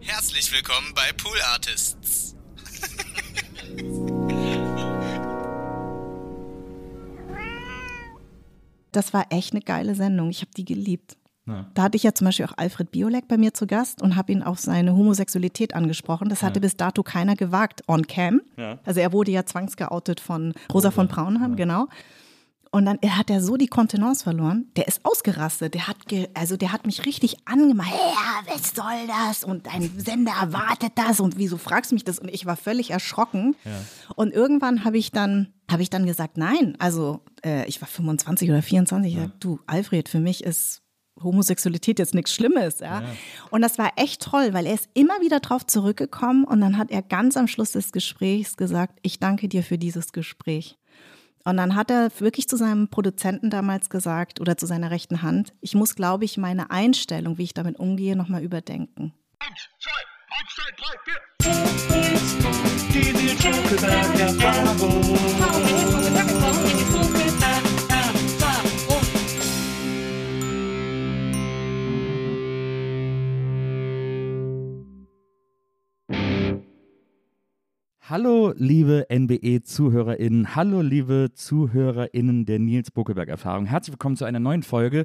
Herzlich willkommen bei Pool Artists. Das war echt eine geile Sendung. Ich habe die geliebt. Ja. Da hatte ich ja zum Beispiel auch Alfred Biolek bei mir zu Gast und habe ihn auf seine Homosexualität angesprochen. Das hatte bis dato keiner gewagt on cam. Ja. Also er wurde ja zwangsgeoutet von Rosa von Braunheim, genau. Und dann hat er so die Kontenance verloren. Der ist ausgerastet. Der hat, ge, also der hat mich richtig angemacht. Ja, was soll das? Und dein Sender erwartet das. Und wieso fragst du mich das? Und ich war völlig erschrocken. Und irgendwann habe ich dann, habe ich dann gesagt, nein. Also äh, ich war 25 oder 24. Ich sag, du Alfred, für mich ist Homosexualität jetzt nichts Schlimmes, ja? Und das war echt toll, weil er ist immer wieder drauf zurückgekommen und dann hat er ganz am Schluss des Gesprächs gesagt, ich danke dir für dieses Gespräch. Und dann hat er wirklich zu seinem Produzenten damals gesagt oder zu seiner rechten Hand, ich muss, glaube ich, meine Einstellung, wie ich damit umgehe, nochmal überdenken. Eins, zwei, eins, zwei, drei, vier. Hallo, liebe NBE-ZuhörerInnen. Hallo, liebe ZuhörerInnen der Nils Buckelberg-Erfahrung. Herzlich willkommen zu einer neuen Folge.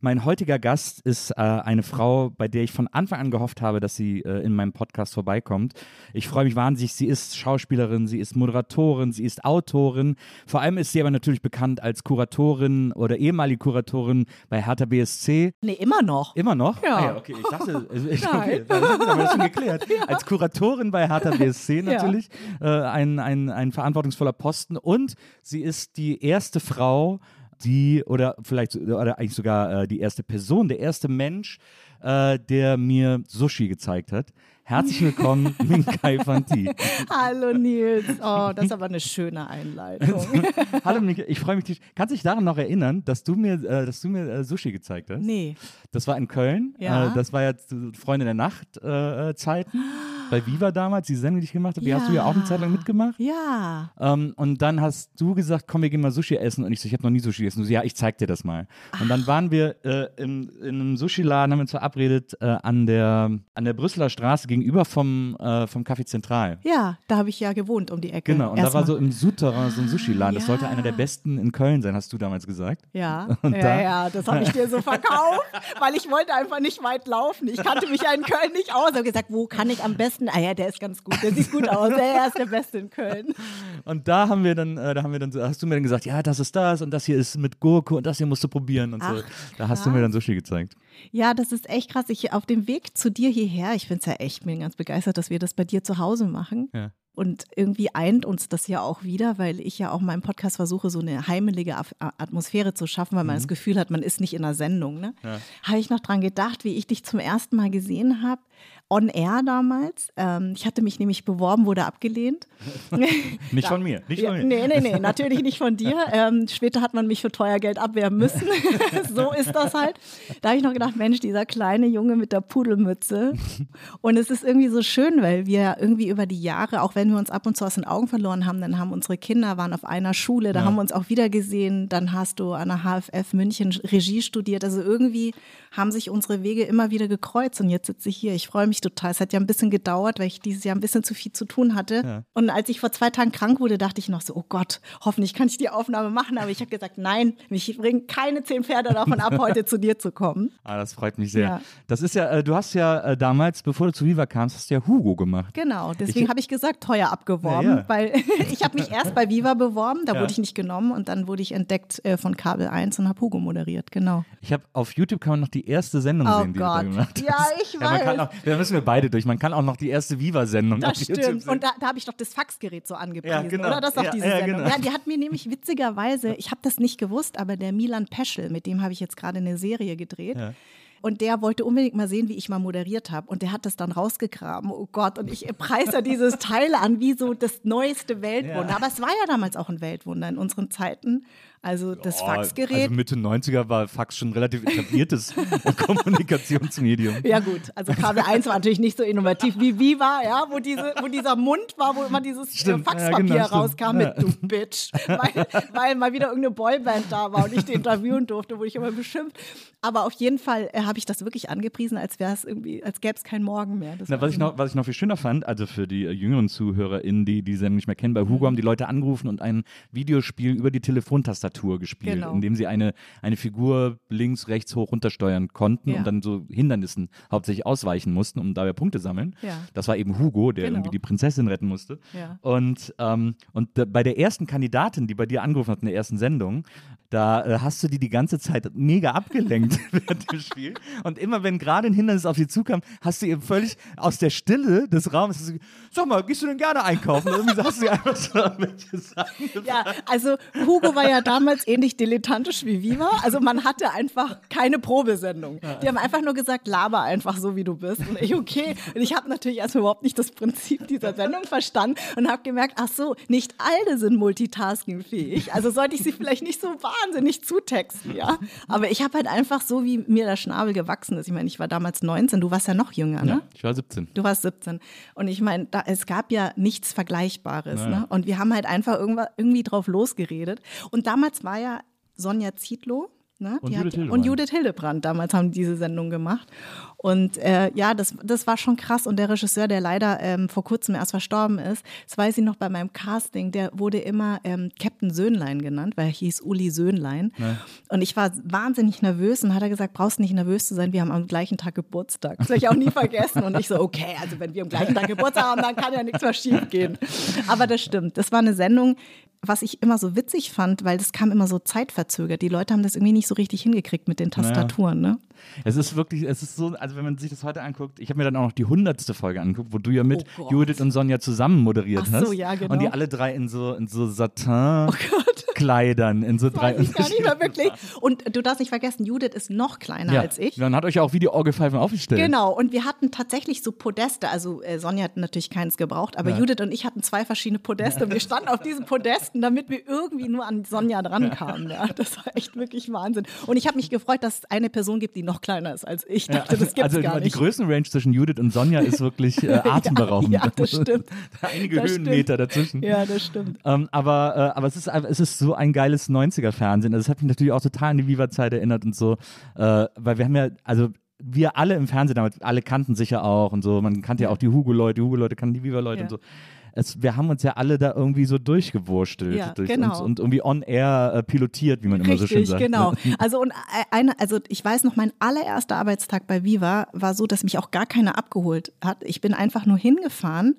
Mein heutiger Gast ist äh, eine Frau, bei der ich von Anfang an gehofft habe, dass sie äh, in meinem Podcast vorbeikommt. Ich freue mich wahnsinnig. Sie ist Schauspielerin, sie ist Moderatorin, sie ist Autorin. Vor allem ist sie aber natürlich bekannt als Kuratorin oder ehemalige Kuratorin bei Hertha BSC. Nee, immer noch. Immer noch? Ja. Ah, ja okay, ich dachte, ich, okay, dann haben wir das schon geklärt. Als Kuratorin bei Hertha BSC natürlich, äh, ein, ein, ein verantwortungsvoller Posten und sie ist die erste Frau, die, oder vielleicht, oder eigentlich sogar äh, die erste Person, der erste Mensch, äh, der mir Sushi gezeigt hat. Herzlich willkommen, Minkai Fanti. Hallo Nils. Oh, das ist aber eine schöne Einleitung. Hallo Minkai, ich freue mich. dich- Kannst du dich daran noch erinnern, dass du mir, äh, dass du mir äh, Sushi gezeigt hast? Nee. Das war in Köln. Ja. Äh, das war ja Freunde der Nacht äh, Zeiten. Bei Viva damals, die Sendung, die ich gemacht habe, die hast du ja auch eine Zeit lang mitgemacht. Ja. Ähm, und dann hast du gesagt, komm, wir gehen mal Sushi essen. Und ich so, ich habe noch nie Sushi gegessen. Du so, ja, ich zeig dir das mal. Und dann waren wir äh, im, in einem Sushi-Laden, haben wir uns verabredet äh, an, der, an der Brüsseler Straße gegenüber vom, äh, vom Café Zentral. Ja, da habe ich ja gewohnt um die Ecke. Genau, und da war Erstmal. so im Souterrain so ein Sushi-Laden. Das Ja. sollte einer der besten in Köln sein, hast du damals gesagt. Ja, Und ja, da- ja, das habe ich dir so verkauft, weil ich wollte einfach nicht weit laufen. Ich kannte mich ja in Köln nicht aus. Ich habe gesagt, wo kann ich am besten? Ah ja, der ist ganz gut, der sieht gut aus. Ja, er ist der Beste in Köln. Und da haben wir dann, äh, da haben wir dann, so- hast du mir dann gesagt, ja, das ist das und das hier ist mit Gurke und das hier musst du probieren und so. Ach, Da hast du mir dann Sushi gezeigt. Ja, das ist echt krass. Ich auf dem Weg zu dir hierher, ich finde es ja echt, bin ganz begeistert, dass wir das bei dir zu Hause machen. Ja. Und irgendwie eint uns das ja auch wieder, weil ich ja auch in meinem Podcast versuche, so eine heimelige Atmosphäre zu schaffen, weil man das Gefühl hat, man ist nicht in einer Sendung. Ne? Habe ich noch dran gedacht, wie ich dich zum ersten Mal gesehen habe, on air damals. Ähm, ich hatte mich nämlich beworben, wurde abgelehnt. Nicht von mir, nicht Ja, von mir. nee, nee, nee, natürlich nicht von dir. Ähm, später hat man mich für teuer Geld abwerben müssen. so ist das halt. Da habe ich noch gedacht, Mensch, dieser kleine Junge mit der Pudelmütze. Und es ist irgendwie so schön, weil wir irgendwie über die Jahre, auch wenn wir uns ab und zu aus den Augen verloren haben, dann haben unsere Kinder waren auf einer Schule, da haben wir uns auch wieder gesehen. Dann hast du an der HFF München Regie studiert. Also irgendwie haben sich unsere Wege immer wieder gekreuzt. Und jetzt sitze ich hier. Ich freue mich total. Es hat ja ein bisschen gedauert, weil ich dieses Jahr ein bisschen zu viel zu tun hatte. Und als ich vor zwei Tagen krank wurde, dachte ich noch so, oh Gott, hoffentlich kann ich die Aufnahme machen. Aber ich habe gesagt, nein, mich bringen keine zehn Pferde davon ab, heute zu dir zu kommen. Ah, das freut mich sehr. Ja. Das ist ja, äh, du hast ja äh, damals, bevor du zu Viva kamst, hast du ja Hugo gemacht. Genau, deswegen Ich- habe ich gesagt, teuer abgeworben, Ja, ja. weil ich habe mich erst bei Viva beworben, da Ja. wurde ich nicht genommen und dann wurde ich entdeckt äh, von Kabel 1 und habe Hugo moderiert, genau. Ich habe auf YouTube kann man noch die erste Sendung Oh sehen, die du Gott. gemacht hast. Ja, ich weiß. auch, da müssen wir beide durch. Man kann auch noch die erste Viva-Sendung Das stimmt. Und da, da habe ich doch das Faxgerät so angepriesen, Ja, genau. oder? Das ist doch Ja, diese ja, Sendung. genau. Ja, die hat mir nämlich witzigerweise, ich habe das nicht gewusst, aber der Milan Peschel, mit dem habe ich jetzt gerade eine Serie gedreht. Ja. Und der wollte unbedingt mal sehen, wie ich mal moderiert habe. Und der hat das dann rausgegraben. Oh Gott. Und ich preise dieses Teil an wie so das neueste Weltwunder. Ja. Aber es war ja damals auch ein Weltwunder in unseren Zeiten. Also das Oh, Faxgerät. Also Mitte 90er war Fax schon ein relativ etabliertes Kommunikationsmedium. ja gut, also KW1 war natürlich nicht so innovativ wie Viva, ja, wo, diese, wo dieser Mund war, wo immer dieses äh, Stimmt, ja, Faxpapier genau, stimmt. rauskam mit du Bitch, weil, weil mal wieder irgendeine Boyband da war und ich den interviewen durfte, wurde ich immer beschimpft. Aber auf jeden Fall äh, habe ich das wirklich angepriesen, als wäre es irgendwie, als gäbe es keinen Morgen mehr. Na, was, ich noch, was ich noch viel schöner fand, also für die äh, jüngeren ZuhörerInnen, die die Sendung nicht mehr kennen, bei. Hugo haben die Leute angerufen und ein Videospiel über die Telefontastatur gespielt, Genau. in dem sie eine, eine Figur links, rechts, hoch, runter steuern konnten Ja. und dann so Hindernissen hauptsächlich ausweichen mussten, um dabei Punkte sammeln. Ja. Das war eben Hugo, der Genau. irgendwie die Prinzessin retten musste. Ja. Und, ähm, und bei der ersten Kandidatin, die bei dir angerufen hat in der ersten Sendung, da äh, hast du die die ganze Zeit mega abgelenkt während dem Spiel. Und immer wenn gerade ein Hindernis auf sie zukam, hast du ihr völlig aus der Stille des Raumes, sag mal, gehst du denn gerne einkaufen? Und irgendwie du ihr einfach so welche Sachen Ja, also Hugo war ja damals ähnlich dilettantisch wie Viva. Also man hatte einfach keine Probesendung. Die haben einfach nur gesagt, laber einfach so, wie du bist. Und ich, okay. Und ich habe natürlich erstmal überhaupt nicht das Prinzip dieser Sendung verstanden und habe gemerkt, ach so, nicht alle sind multitaskingfähig. Also sollte ich sie vielleicht nicht so wahnsinnig zutexten, ja. Aber ich habe halt einfach so, wie mir der Schnabel gewachsen ist. Ich meine, ich war damals 19, du warst ja noch jünger, ne? Ja, ich war 17. Du warst 17. Und ich meine, da, es gab ja nichts Vergleichbares. Ne? Und wir haben halt einfach irgendwie drauf losgeredet. Und damals war ja Sonja Zietlow. Ne? Und Judith hat, Hildebrand. und Judith Hildebrand, damals haben die diese Sendung gemacht. Und äh, ja, das, das war schon krass. Und der Regisseur, der leider ähm, vor kurzem erst verstorben ist, das weiß ich noch bei meinem Casting, der wurde immer ähm, Captain Söhnlein genannt, weil er hieß Uli Söhnlein. Und ich war wahnsinnig nervös und hat er gesagt, brauchst nicht nervös zu sein, wir haben am gleichen Tag Geburtstag. Das werde ich auch nie vergessen. Und ich so, okay, also wenn wir am gleichen Tag Geburtstag haben, dann kann ja nichts mehr schief gehen. Aber das stimmt. Das war eine Sendung, was ich immer so witzig fand, weil das kam immer so zeitverzögert. Die Leute haben das irgendwie nicht so richtig hingekriegt mit den Tastaturen, ne? Es ist wirklich, es ist so, also wenn man sich das heute anguckt, ich habe mir dann auch noch die hundertste Folge angeguckt, wo du ja mit Oh Gott. Judith und Sonja zusammen moderiert Ach so, hast. ja, genau. Und die alle drei in so, in so Oh Satin-Kleidern, in so drei Weiß ich gar nicht mehr wirklich. Und du darfst nicht vergessen, Judith ist noch kleiner ja. als ich. Dann hat euch ja auch wie die Orgelpfeifen aufgestellt. Genau, und wir hatten tatsächlich so Podeste. Also äh, Sonja hat natürlich keins gebraucht, aber Judith und ich hatten zwei verschiedene Podeste und wir standen auf diesen Podesten, damit wir irgendwie nur an Sonja drankamen. Ja, das war echt wirklich Wahnsinn. Und ich habe mich gefreut, dass es eine Person gibt, die noch kleiner ist als ich. Dachte, das gibt's also gar die nicht. Größenrange zwischen Judith und Sonja ist wirklich äh, atemberaubend. Ja, ja, das stimmt. Einige Das Höhenmeter dazwischen. Ja, das stimmt. Ähm, aber äh, aber es, ist, einfach- es ist so ein geiles 90er-Fernsehen. Also es hat mich natürlich auch total an die Viva-Zeit erinnert und so. Äh, weil wir haben ja, also wir alle im Fernsehen damals, alle kannten sich ja auch und so. Man kannte ja, auch die Hugo-Leute, die Hugo-Leute kannten die Viva-Leute Ja. und so. Es, wir haben uns ja alle da irgendwie so durchgewurstelt Ja, durch genau. uns und irgendwie on air äh, pilotiert, wie man immer so schön Richtig, sagt. genau. Ne? Also und eine, also ich weiß noch, mein allererster Arbeitstag bei Viva war so, dass mich auch gar keiner abgeholt hat. Ich bin einfach nur hingefahren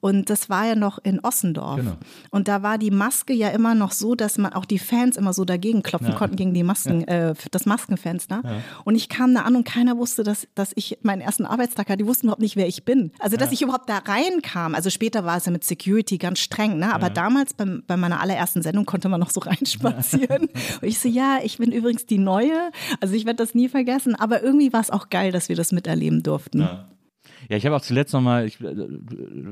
und das war ja noch in Ossendorf. Genau. Und da war die Maske ja immer noch so, dass man auch die Fans immer so dagegen klopfen konnten gegen die Masken, äh, das Maskenfenster. Und ich kam da an und keiner wusste, dass, dass ich meinen ersten Arbeitstag hatte. Die wussten überhaupt nicht, wer ich bin. Also dass ich überhaupt da reinkam. Also später war es ja mit Security ganz streng, ne? Aber damals beim, bei meiner allerersten Sendung konnte man noch so reinspazieren. und ich so, ja, ich bin übrigens die Neue. Also ich werde das nie vergessen. Aber irgendwie war es auch geil, dass wir das miterleben durften. Ja, ich habe auch zuletzt nochmal, ich äh,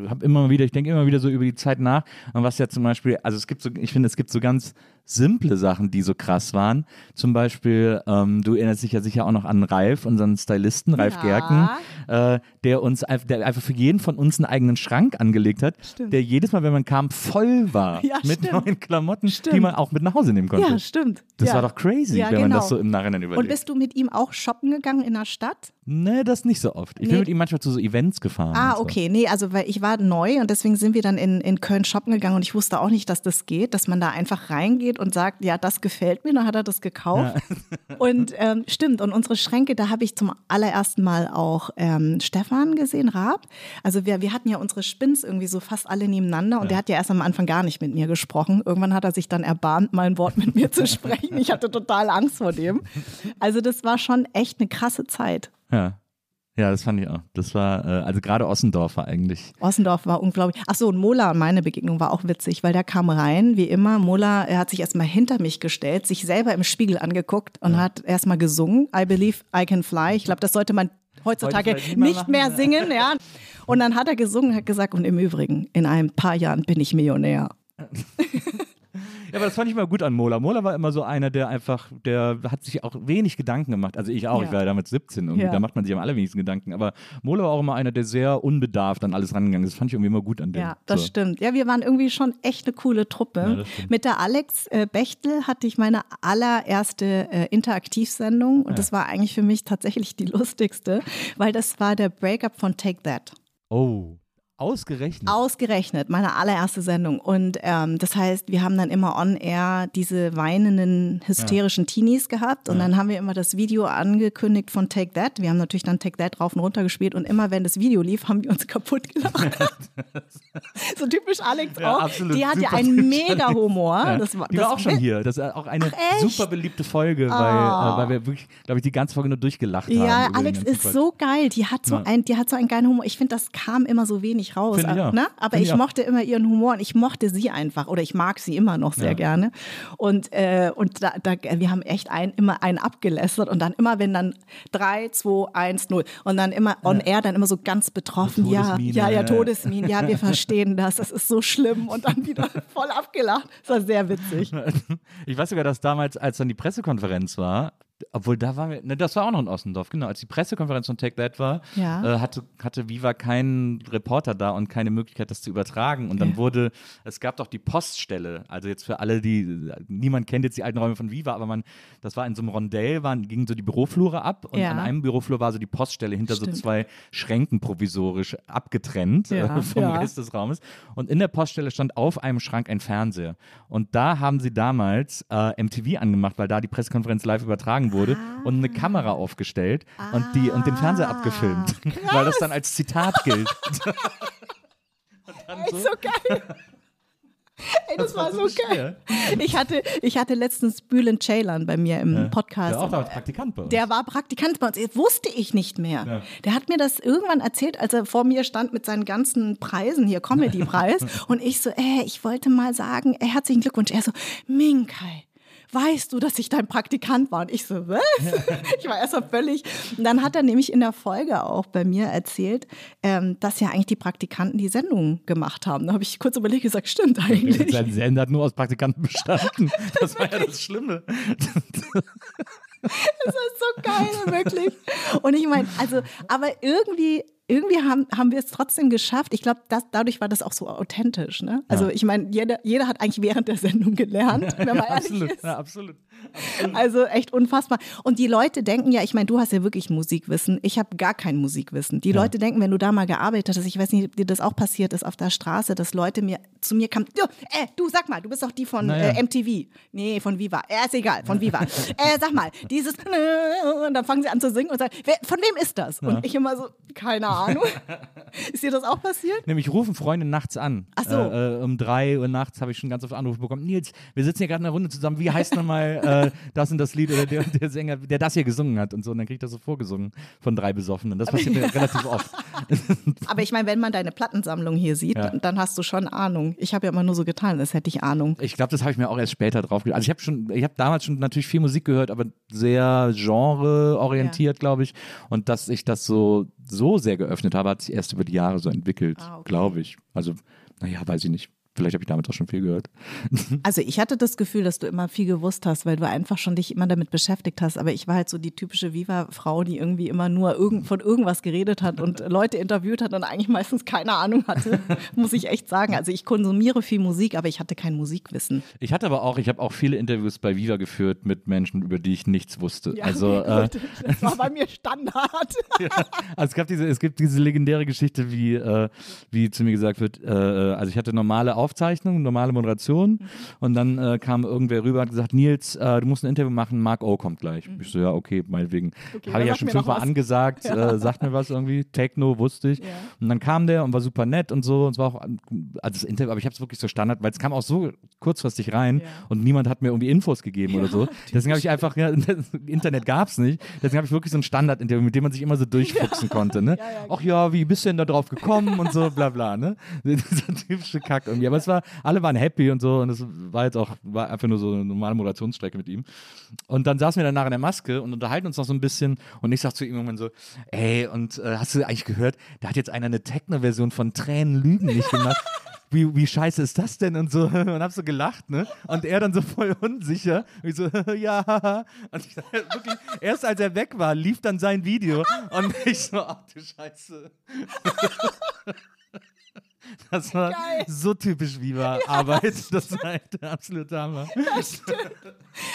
habe immer wieder, ich denke immer wieder so über die Zeit nach und was ja zum Beispiel, also es gibt so, ich finde, es gibt so ganz simple Sachen, die so krass waren. Zum Beispiel, ähm, du erinnerst dich ja sicher auch noch an Ralf, unseren Stylisten, Ralf Ja. Gerken, äh, der uns, der einfach für jeden von uns einen eigenen Schrank angelegt hat, Stimmt. der jedes Mal, wenn man kam, voll war Ja, mit stimmt. neuen Klamotten, die Stimmt. man auch mit nach Hause nehmen konnte. Ja, stimmt. das ja. war doch crazy, Ja, wenn man genau. das so im Nachhinein überlegt. Und bist du mit ihm auch shoppen gegangen in der Stadt? Nee, das nicht so oft. Ich bin Nee. mit ihm manchmal zu so Events gefahren. Ah, so. okay. Nee, also weil ich war neu und deswegen sind wir dann in, in Köln shoppen gegangen und ich wusste auch nicht, dass das geht, dass man da einfach reingeht und sagt, ja, das gefällt mir, dann hat er das gekauft. Und ähm, stimmt, und unsere Schränke, da habe ich zum allerersten Mal auch ähm, Stefan gesehen, Raab. Also wir, wir hatten ja unsere Spins irgendwie so fast alle nebeneinander und der hat ja erst am Anfang gar nicht mit mir gesprochen. Irgendwann hat er sich dann erbarmt, mal ein Wort mit mir zu sprechen. Ich hatte total Angst vor dem. Also das war schon echt eine krasse Zeit. Ja. Ja, das fand ich auch. Das war, äh, also gerade Ossendorf war eigentlich. Ossendorf war unglaublich. Ach so, und Mola und meine Begegnung war auch witzig, weil der kam rein, wie immer. Mola, er hat sich erstmal hinter mich gestellt, sich selber im Spiegel angeguckt und hat erstmal gesungen. I believe I can fly. Ich glaube, das sollte man heutzutage nicht mehr nicht mehr ja. singen, ja. Und dann hat er gesungen, hat gesagt, und im Übrigen, in ein paar Jahren bin ich Millionär. Ja, aber das fand ich immer gut an Mola. Mola war immer so einer, der einfach, der hat sich auch wenig Gedanken gemacht. Also ich auch, Ja. ich war ja damals 17 irgendwie, Ja. da macht man sich am allerwenigsten Gedanken. Aber Mola war auch immer einer, der sehr unbedarft an alles rangegangen ist. Das fand ich irgendwie immer gut an dem. Ja, das so. stimmt. Ja, wir waren irgendwie schon echt eine coole Truppe. Ja. Mit der Alex äh, Bechtel hatte ich meine allererste äh, Interaktivsendung und das war eigentlich für mich tatsächlich die lustigste, weil das war der Breakup von Take That. Oh, ausgerechnet. Ausgerechnet, meine allererste Sendung. Und ähm, das heißt, wir haben dann immer on air diese weinenden, hysterischen Teenies gehabt. Und dann haben wir immer das Video angekündigt von Take That. Wir haben natürlich dann Take That rauf und runter gespielt. Und immer wenn das Video lief, haben wir uns kaputt gelacht. so typisch Alex Ja, auch. absolut. Die hat ja einen mega Humor. Ja. Das war, die das war auch schon hier. Das ist auch eine? Ah. super beliebte Folge, weil, äh, weil wir wirklich, glaube ich, die ganze Folge nur durchgelacht haben. Ja, Alex ist so geil. Die hat so Ja. ein, die hat so einen geilen Humor. Ich finde, das kam immer so wenig raus. Finde ich auch. ne? Aber Finde ich mochte immer ihren Humor und ich mochte sie einfach oder ich mag sie immer noch sehr Ja. gerne. Und, äh, und da, da, wir haben echt ein, immer einen abgelästert und dann immer, wenn dann 3, 2, 1, 0 und dann immer on air, dann immer so ganz betroffen. Ja, ja, ja, Todesmin. Ja, wir verstehen das. Das ist so schlimm und dann wieder voll abgelacht. Das war sehr witzig. Ich weiß sogar, dass damals, als dann die Pressekonferenz war, obwohl da waren wir, ne, das war auch noch in Ossendorf, genau, als die Pressekonferenz von Take That war, Ja. äh, hatte, hatte Viva keinen Reporter da und keine Möglichkeit, das zu übertragen. Und dann Ja. wurde, es gab doch die Poststelle, also jetzt für alle, die, niemand kennt jetzt die alten Räume von Viva, aber man, das war in so einem Rondell, waren, gingen so die Büroflure ab und Ja. an einem Büroflur war so die Poststelle hinter Stimmt. so zwei Schränken provisorisch abgetrennt äh, vom. Rest des Raumes. Und in der Poststelle stand auf einem Schrank ein Fernseher. Und da haben sie damals äh, MTV angemacht, weil da die Pressekonferenz live übertragen wurde und eine Kamera aufgestellt und, die, und den Fernseher abgefilmt, weil das dann als Zitat gilt. Ey, so geil. Ey, das, war, so geil. schwer. Ich hatte, ich hatte letztens Bülent Ceylan bei mir im Podcast. Der auch damals Praktikant bei uns. Der war Praktikant bei uns. Das wusste ich nicht mehr. Ja. Der hat mir das irgendwann erzählt, als er vor mir stand mit seinen ganzen Preisen hier, Comedy-Preis. und ich so, äh, ich wollte mal sagen, äh, herzlichen Glückwunsch. Er so, Minkai. Weißt du, dass ich dein Praktikant war? Und ich so, was? ich war erst mal völlig. Und dann hat er nämlich in der Folge auch bei mir erzählt, ähm, dass ja eigentlich die Praktikanten die Sendung gemacht haben. Da habe ich kurz überlegt und gesagt, stimmt eigentlich. Sein Sender hat nur aus Praktikanten bestanden. Das war ja das Schlimme. Das ist so geil, wirklich. Und ich meine, also, aber irgendwie, irgendwie haben, haben wir es trotzdem geschafft. Ich glaube, dadurch war das auch so authentisch. Ne? Also, ich meine, jeder, jeder hat eigentlich während der Sendung gelernt, wenn man ehrlich absolut, ist. ja, absolut. Also echt unfassbar. Und die Leute denken ja, ich meine, du hast ja wirklich Musikwissen. Ich habe gar kein Musikwissen. Die Leute denken, wenn du da mal gearbeitet hast, ich weiß nicht, ob dir das auch passiert ist auf der Straße, dass Leute mir zu mir kamen, du, äh, du sag mal, du bist doch die von Naja. äh, MTV. Nee, von Viva. Ja, ist egal, von Viva. äh, sag mal, dieses und dann fangen sie an zu singen und sagen, wer, von wem ist das? Und ich immer so, keine Ahnung. ist dir das auch passiert? Nämlich rufen Freunde nachts an. Ach so. Äh, äh, um drei Uhr nachts habe ich schon ganz oft Anrufe bekommen. Nils, wir sitzen hier gerade in einer Runde zusammen. Wie heißt nochmal äh, das und das Lied oder der, der Sänger, der das hier gesungen hat und so. Und dann kriege ich das so vorgesungen von drei Besoffenen. Das passiert mir relativ oft. Aber ich meine, wenn man deine Plattensammlung hier sieht, Ja. dann hast du schon Ahnung. Ich habe ja immer nur so getan, als hätte ich Ahnung. Ich glaube, das habe ich mir auch erst später drauf ge- Also ich habe schon, ich habe damals schon natürlich viel Musik gehört, aber sehr genreorientiert, glaube ich. Und dass ich das so, so sehr geöffnet habe, hat sich erst über die Jahre so entwickelt, Ah, okay. glaube ich. Also, naja, weiß ich nicht. Vielleicht habe ich damals auch schon viel gehört. Also ich hatte das Gefühl, dass du immer viel gewusst hast, weil du einfach schon dich immer damit beschäftigt hast. Aber ich war halt so die typische Viva-Frau, die irgendwie immer nur irgend, von irgendwas geredet hat und Leute interviewt hat und eigentlich meistens keine Ahnung hatte, muss ich echt sagen. Also ich konsumiere viel Musik, aber ich hatte kein Musikwissen. Ich hatte aber auch, ich habe auch viele Interviews bei Viva geführt mit Menschen, über die ich nichts wusste. Ja, also, äh, das war bei mir Standard. also es gab diese, es gibt diese legendäre Geschichte, wie, äh, wie zu mir gesagt wird, äh, also ich hatte normale Aufzeichnungen, normale Moderation und dann äh, kam irgendwer rüber und hat gesagt, Nils, äh, du musst ein Interview machen, Mark O kommt gleich. Ich so, ja, okay, meinetwegen. Okay, Habe ich ja schon fünfmal angesagt, äh, sagt mir was irgendwie, Techno, wusste ich. Und dann kam der und war super nett und so und es war auch, also das Interview, aber ich habe es wirklich so Standard, weil es kam auch so kurzfristig rein Ja. und niemand hat mir irgendwie Infos gegeben oder so. Deswegen habe ich einfach, ja, Internet gab es nicht, deswegen habe ich wirklich so ein Standard-Interview, mit dem man sich immer so durchfuchsen konnte. Ne? Ja, ja, Ach ja, wie bist du denn da drauf gekommen und so, bla bla. Ne? Dieser typische Kack irgendwie. Aber es war, alle waren happy und so und es war jetzt auch, war einfach nur so eine normale Moderationsstrecke mit ihm. Und dann saßen wir danach in der Maske und unterhalten uns noch so ein bisschen und ich sag zu ihm irgendwann so, ey, und äh, hast du eigentlich gehört, da hat jetzt einer eine Techno-Version von Tränen Lügen nicht gemacht. wie, wie scheiße ist das denn und so und hab so gelacht, ne? Und er dann so voll unsicher, wie so, ja. Und ich, wirklich, erst als er weg war, lief dann sein Video und ich so, ach du Scheiße. Das war Geil. so typisch Viva Arbeit. Das war echt der absolute Hammer.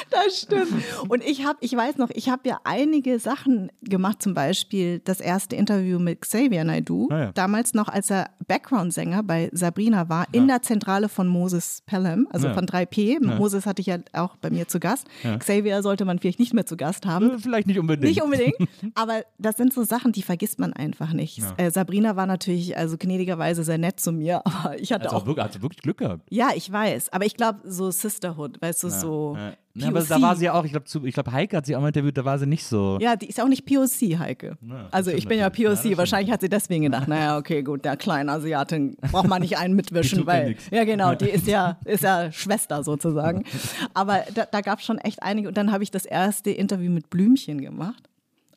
Das stimmt. Und ich habe, ich weiß noch, ich habe ja einige Sachen gemacht, zum Beispiel das erste Interview mit Xavier Naidoo, Ah ja. damals noch, als er Background-Sänger bei Sabrina war, in der Zentrale von Moses Pelham, also Ja. von 3P. Moses hatte ich ja auch bei mir zu Gast. Xavier sollte man vielleicht nicht mehr zu Gast haben. Äh, Vielleicht nicht unbedingt. Nicht unbedingt, aber das sind so Sachen, die vergisst man einfach nicht. Äh, Sabrina war natürlich also gnädigerweise sehr nett zu mir, aber ich hatte Also auch wirklich, hat sie wirklich Glück gehabt. ja, ich weiß, aber ich glaube, so Sisterhood, weißt du, so. Ja. Ja, aber da war sie ja auch, ich glaube, glaub, Heike hat sie auch mal interviewt, da war sie nicht so. Ja, die ist ja auch nicht POC, Heike. also ich bin ja. Ja, POC. stimmt. Wahrscheinlich hat sie deswegen gedacht, naja, okay, gut, der kleine Asiatin braucht man nicht einen mitwischen, mir weil. Ja, genau, die ist ja, ist ja Schwester sozusagen. Aber da, da gab es schon echt einige. Und dann habe ich das erste Interview mit Blümchen gemacht.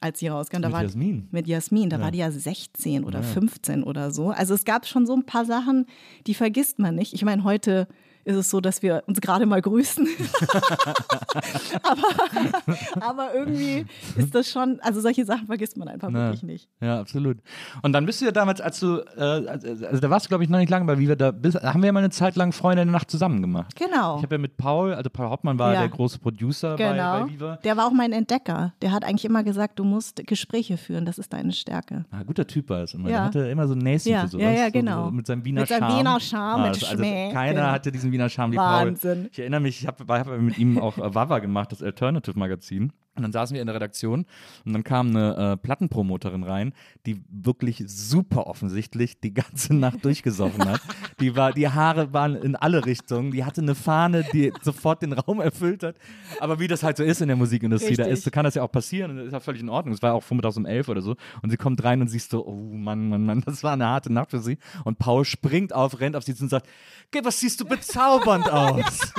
Als sie rauskam, da Mit war Jasmin? mit Jasmin, da war die ja 16 oder 15 oder so. Also es gab schon so ein paar Sachen, die vergisst man nicht. Ich meine, heute ist es so, dass wir uns gerade mal grüßen. aber, aber irgendwie ist das schon, also solche Sachen vergisst man einfach Ja. wirklich nicht. Ja, absolut. Und dann bist du ja damals, als du, äh, also da warst du, glaube ich, noch nicht lange bei Viva, da bist, haben wir ja mal eine Zeit lang Freunde in der Nacht zusammen gemacht. Genau. Ich habe ja mit Paul, also Paul Hauptmann war Ja. der große Producer bei, Genau. bei Viva. Der war auch mein Entdecker. Der hat eigentlich immer gesagt, du musst Gespräche führen, das ist deine Stärke. Ah, guter Typ war es immer. Ja. Der hatte immer so ein Näschen Ja, für sowas. ja, ja, So- genau. So, mit seinem Wiener Mit seinem Charme. Wiener Charme, mit also, also Keiner genau. hatte diesen Wiener Charme wie Wahnsinn. Paul. Ich erinnere mich, ich habe hab mit ihm auch äh, Wawa gemacht, das Alternative-Magazin. Und dann saßen wir in der Redaktion und dann kam eine äh, Plattenpromoterin rein, die wirklich super offensichtlich die ganze Nacht durchgesoffen hat. Die, war, die Haare waren in alle Richtungen, die hatte eine Fahne, die sofort den Raum erfüllt hat. Aber wie das halt so ist in der Musikindustrie, da Richtig. ist, kann das ja auch passieren und das ist ja völlig in Ordnung. Es war auch vormittags um elf oder so. Und sie kommt rein und siehst so, oh Mann, Mann, Mann, das war eine harte Nacht für sie. Und Paul springt auf, rennt auf sie zu und sagt, Geh, was siehst du bezaubernd aus?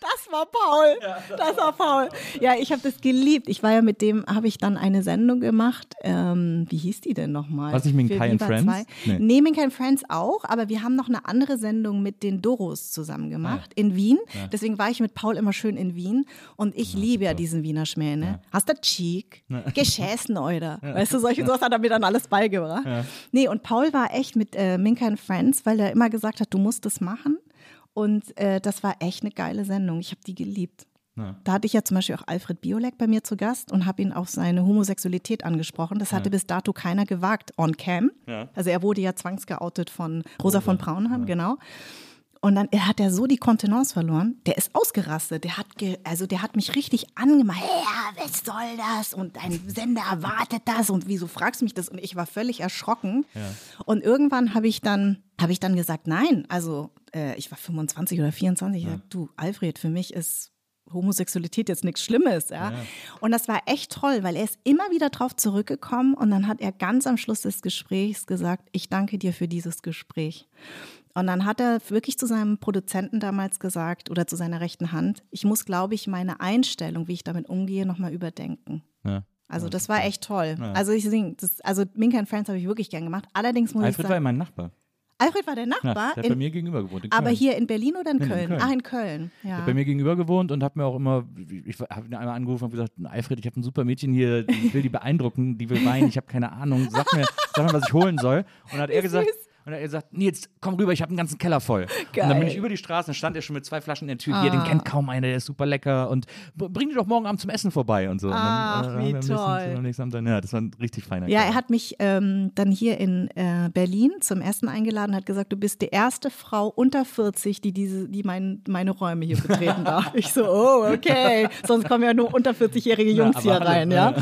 Das war Paul. das war Paul. Ja, ich habe das geliebt. Ich war ja mit dem, habe ich dann eine Sendung gemacht. Ähm, wie hieß die denn nochmal? Was nicht mit Kai and Friends? 2. Nee. Nee. mit Kai and Friends auch, aber wir haben noch eine andere Sendung mit den Doros zusammen gemacht in Wien. Deswegen war ich mit Paul immer schön in Wien und ich liebe ja diesen Wiener Schmäh, ne? Hast du Cheek? Geschäßen, oder? Weißt du, solche sowas hat er mir dann alles beigebracht. Nee, und Paul war echt mit äh, Minka and Friends, weil er immer gesagt hat, du musst das machen. Und äh, das war echt eine geile Sendung. Ich habe die geliebt. Da hatte ich ja zum Beispiel auch Alfred Biolek bei mir zu Gast und habe ihn auf seine Homosexualität angesprochen. Das hatte bis dato keiner gewagt on cam. Also er wurde ja zwangsgeoutet von Rosa, von Braunheim, genau. Und dann hat er so die Kontenance verloren. Der ist ausgerastet. Der hat, ge, also der hat mich richtig angemacht. Ja, was soll das? Und dein Sender erwartet das. Und wieso fragst du mich das? Und ich war völlig erschrocken. Und irgendwann habe ich dann, habe ich dann gesagt, nein. Also äh, ich war 25 oder 24. Ich sag, du, Alfred, für mich ist Homosexualität jetzt nichts Schlimmes, ja? Und das war echt toll, weil er ist immer wieder drauf zurückgekommen und dann hat er ganz am Schluss des Gesprächs gesagt, ich danke dir für dieses Gespräch. Und dann hat er wirklich zu seinem Produzenten damals gesagt oder zu seiner rechten Hand, ich muss, glaube ich, meine Einstellung, wie ich damit umgehe, nochmal überdenken. Ja. Also das war echt toll. Also ich sing, das, also Minka and Friends habe ich wirklich gern gemacht. Allerdings muss Alfred ich war ja sagen, mein Nachbar. Alfred war der Ja, Nachbar, der hat bei mir gegenüber gewohnt. aber Köln. hier in Berlin oder in nee, in Köln? Köln. Ach, in Köln. Der Ja. hat bei mir gegenüber gewohnt und hat mir auch immer, ich habe ihn einmal angerufen und gesagt, Alfred, ich habe ein super Mädchen hier, ich will die beeindrucken, die will weinen, ich habe keine Ahnung, sag mir, sag mir, was ich holen soll. Und dann hat er gesagt. Und dann hat er gesagt, Nils, komm rüber, ich habe einen ganzen Keller voll. Und dann bin Geil. ich über die Straße, dann stand er schon mit zwei Flaschen in der Tür, hier, den kennt kaum einer, der ist super lecker und bring die doch morgen Abend zum Essen vorbei und so. Und Ach, dann, wie haben wir am nächsten- toll. dann, ja, das war ein richtig feiner Ja, Kerl. er hat mich ähm, dann hier in äh, Berlin zum Essen eingeladen, hat gesagt, du bist die erste Frau unter 40, die diese, die mein, meine Räume hier betreten darf. Ich so, oh, okay. Sonst kommen ja nur unter 40-jährige Jungs aber hier alle, rein, ja. ja.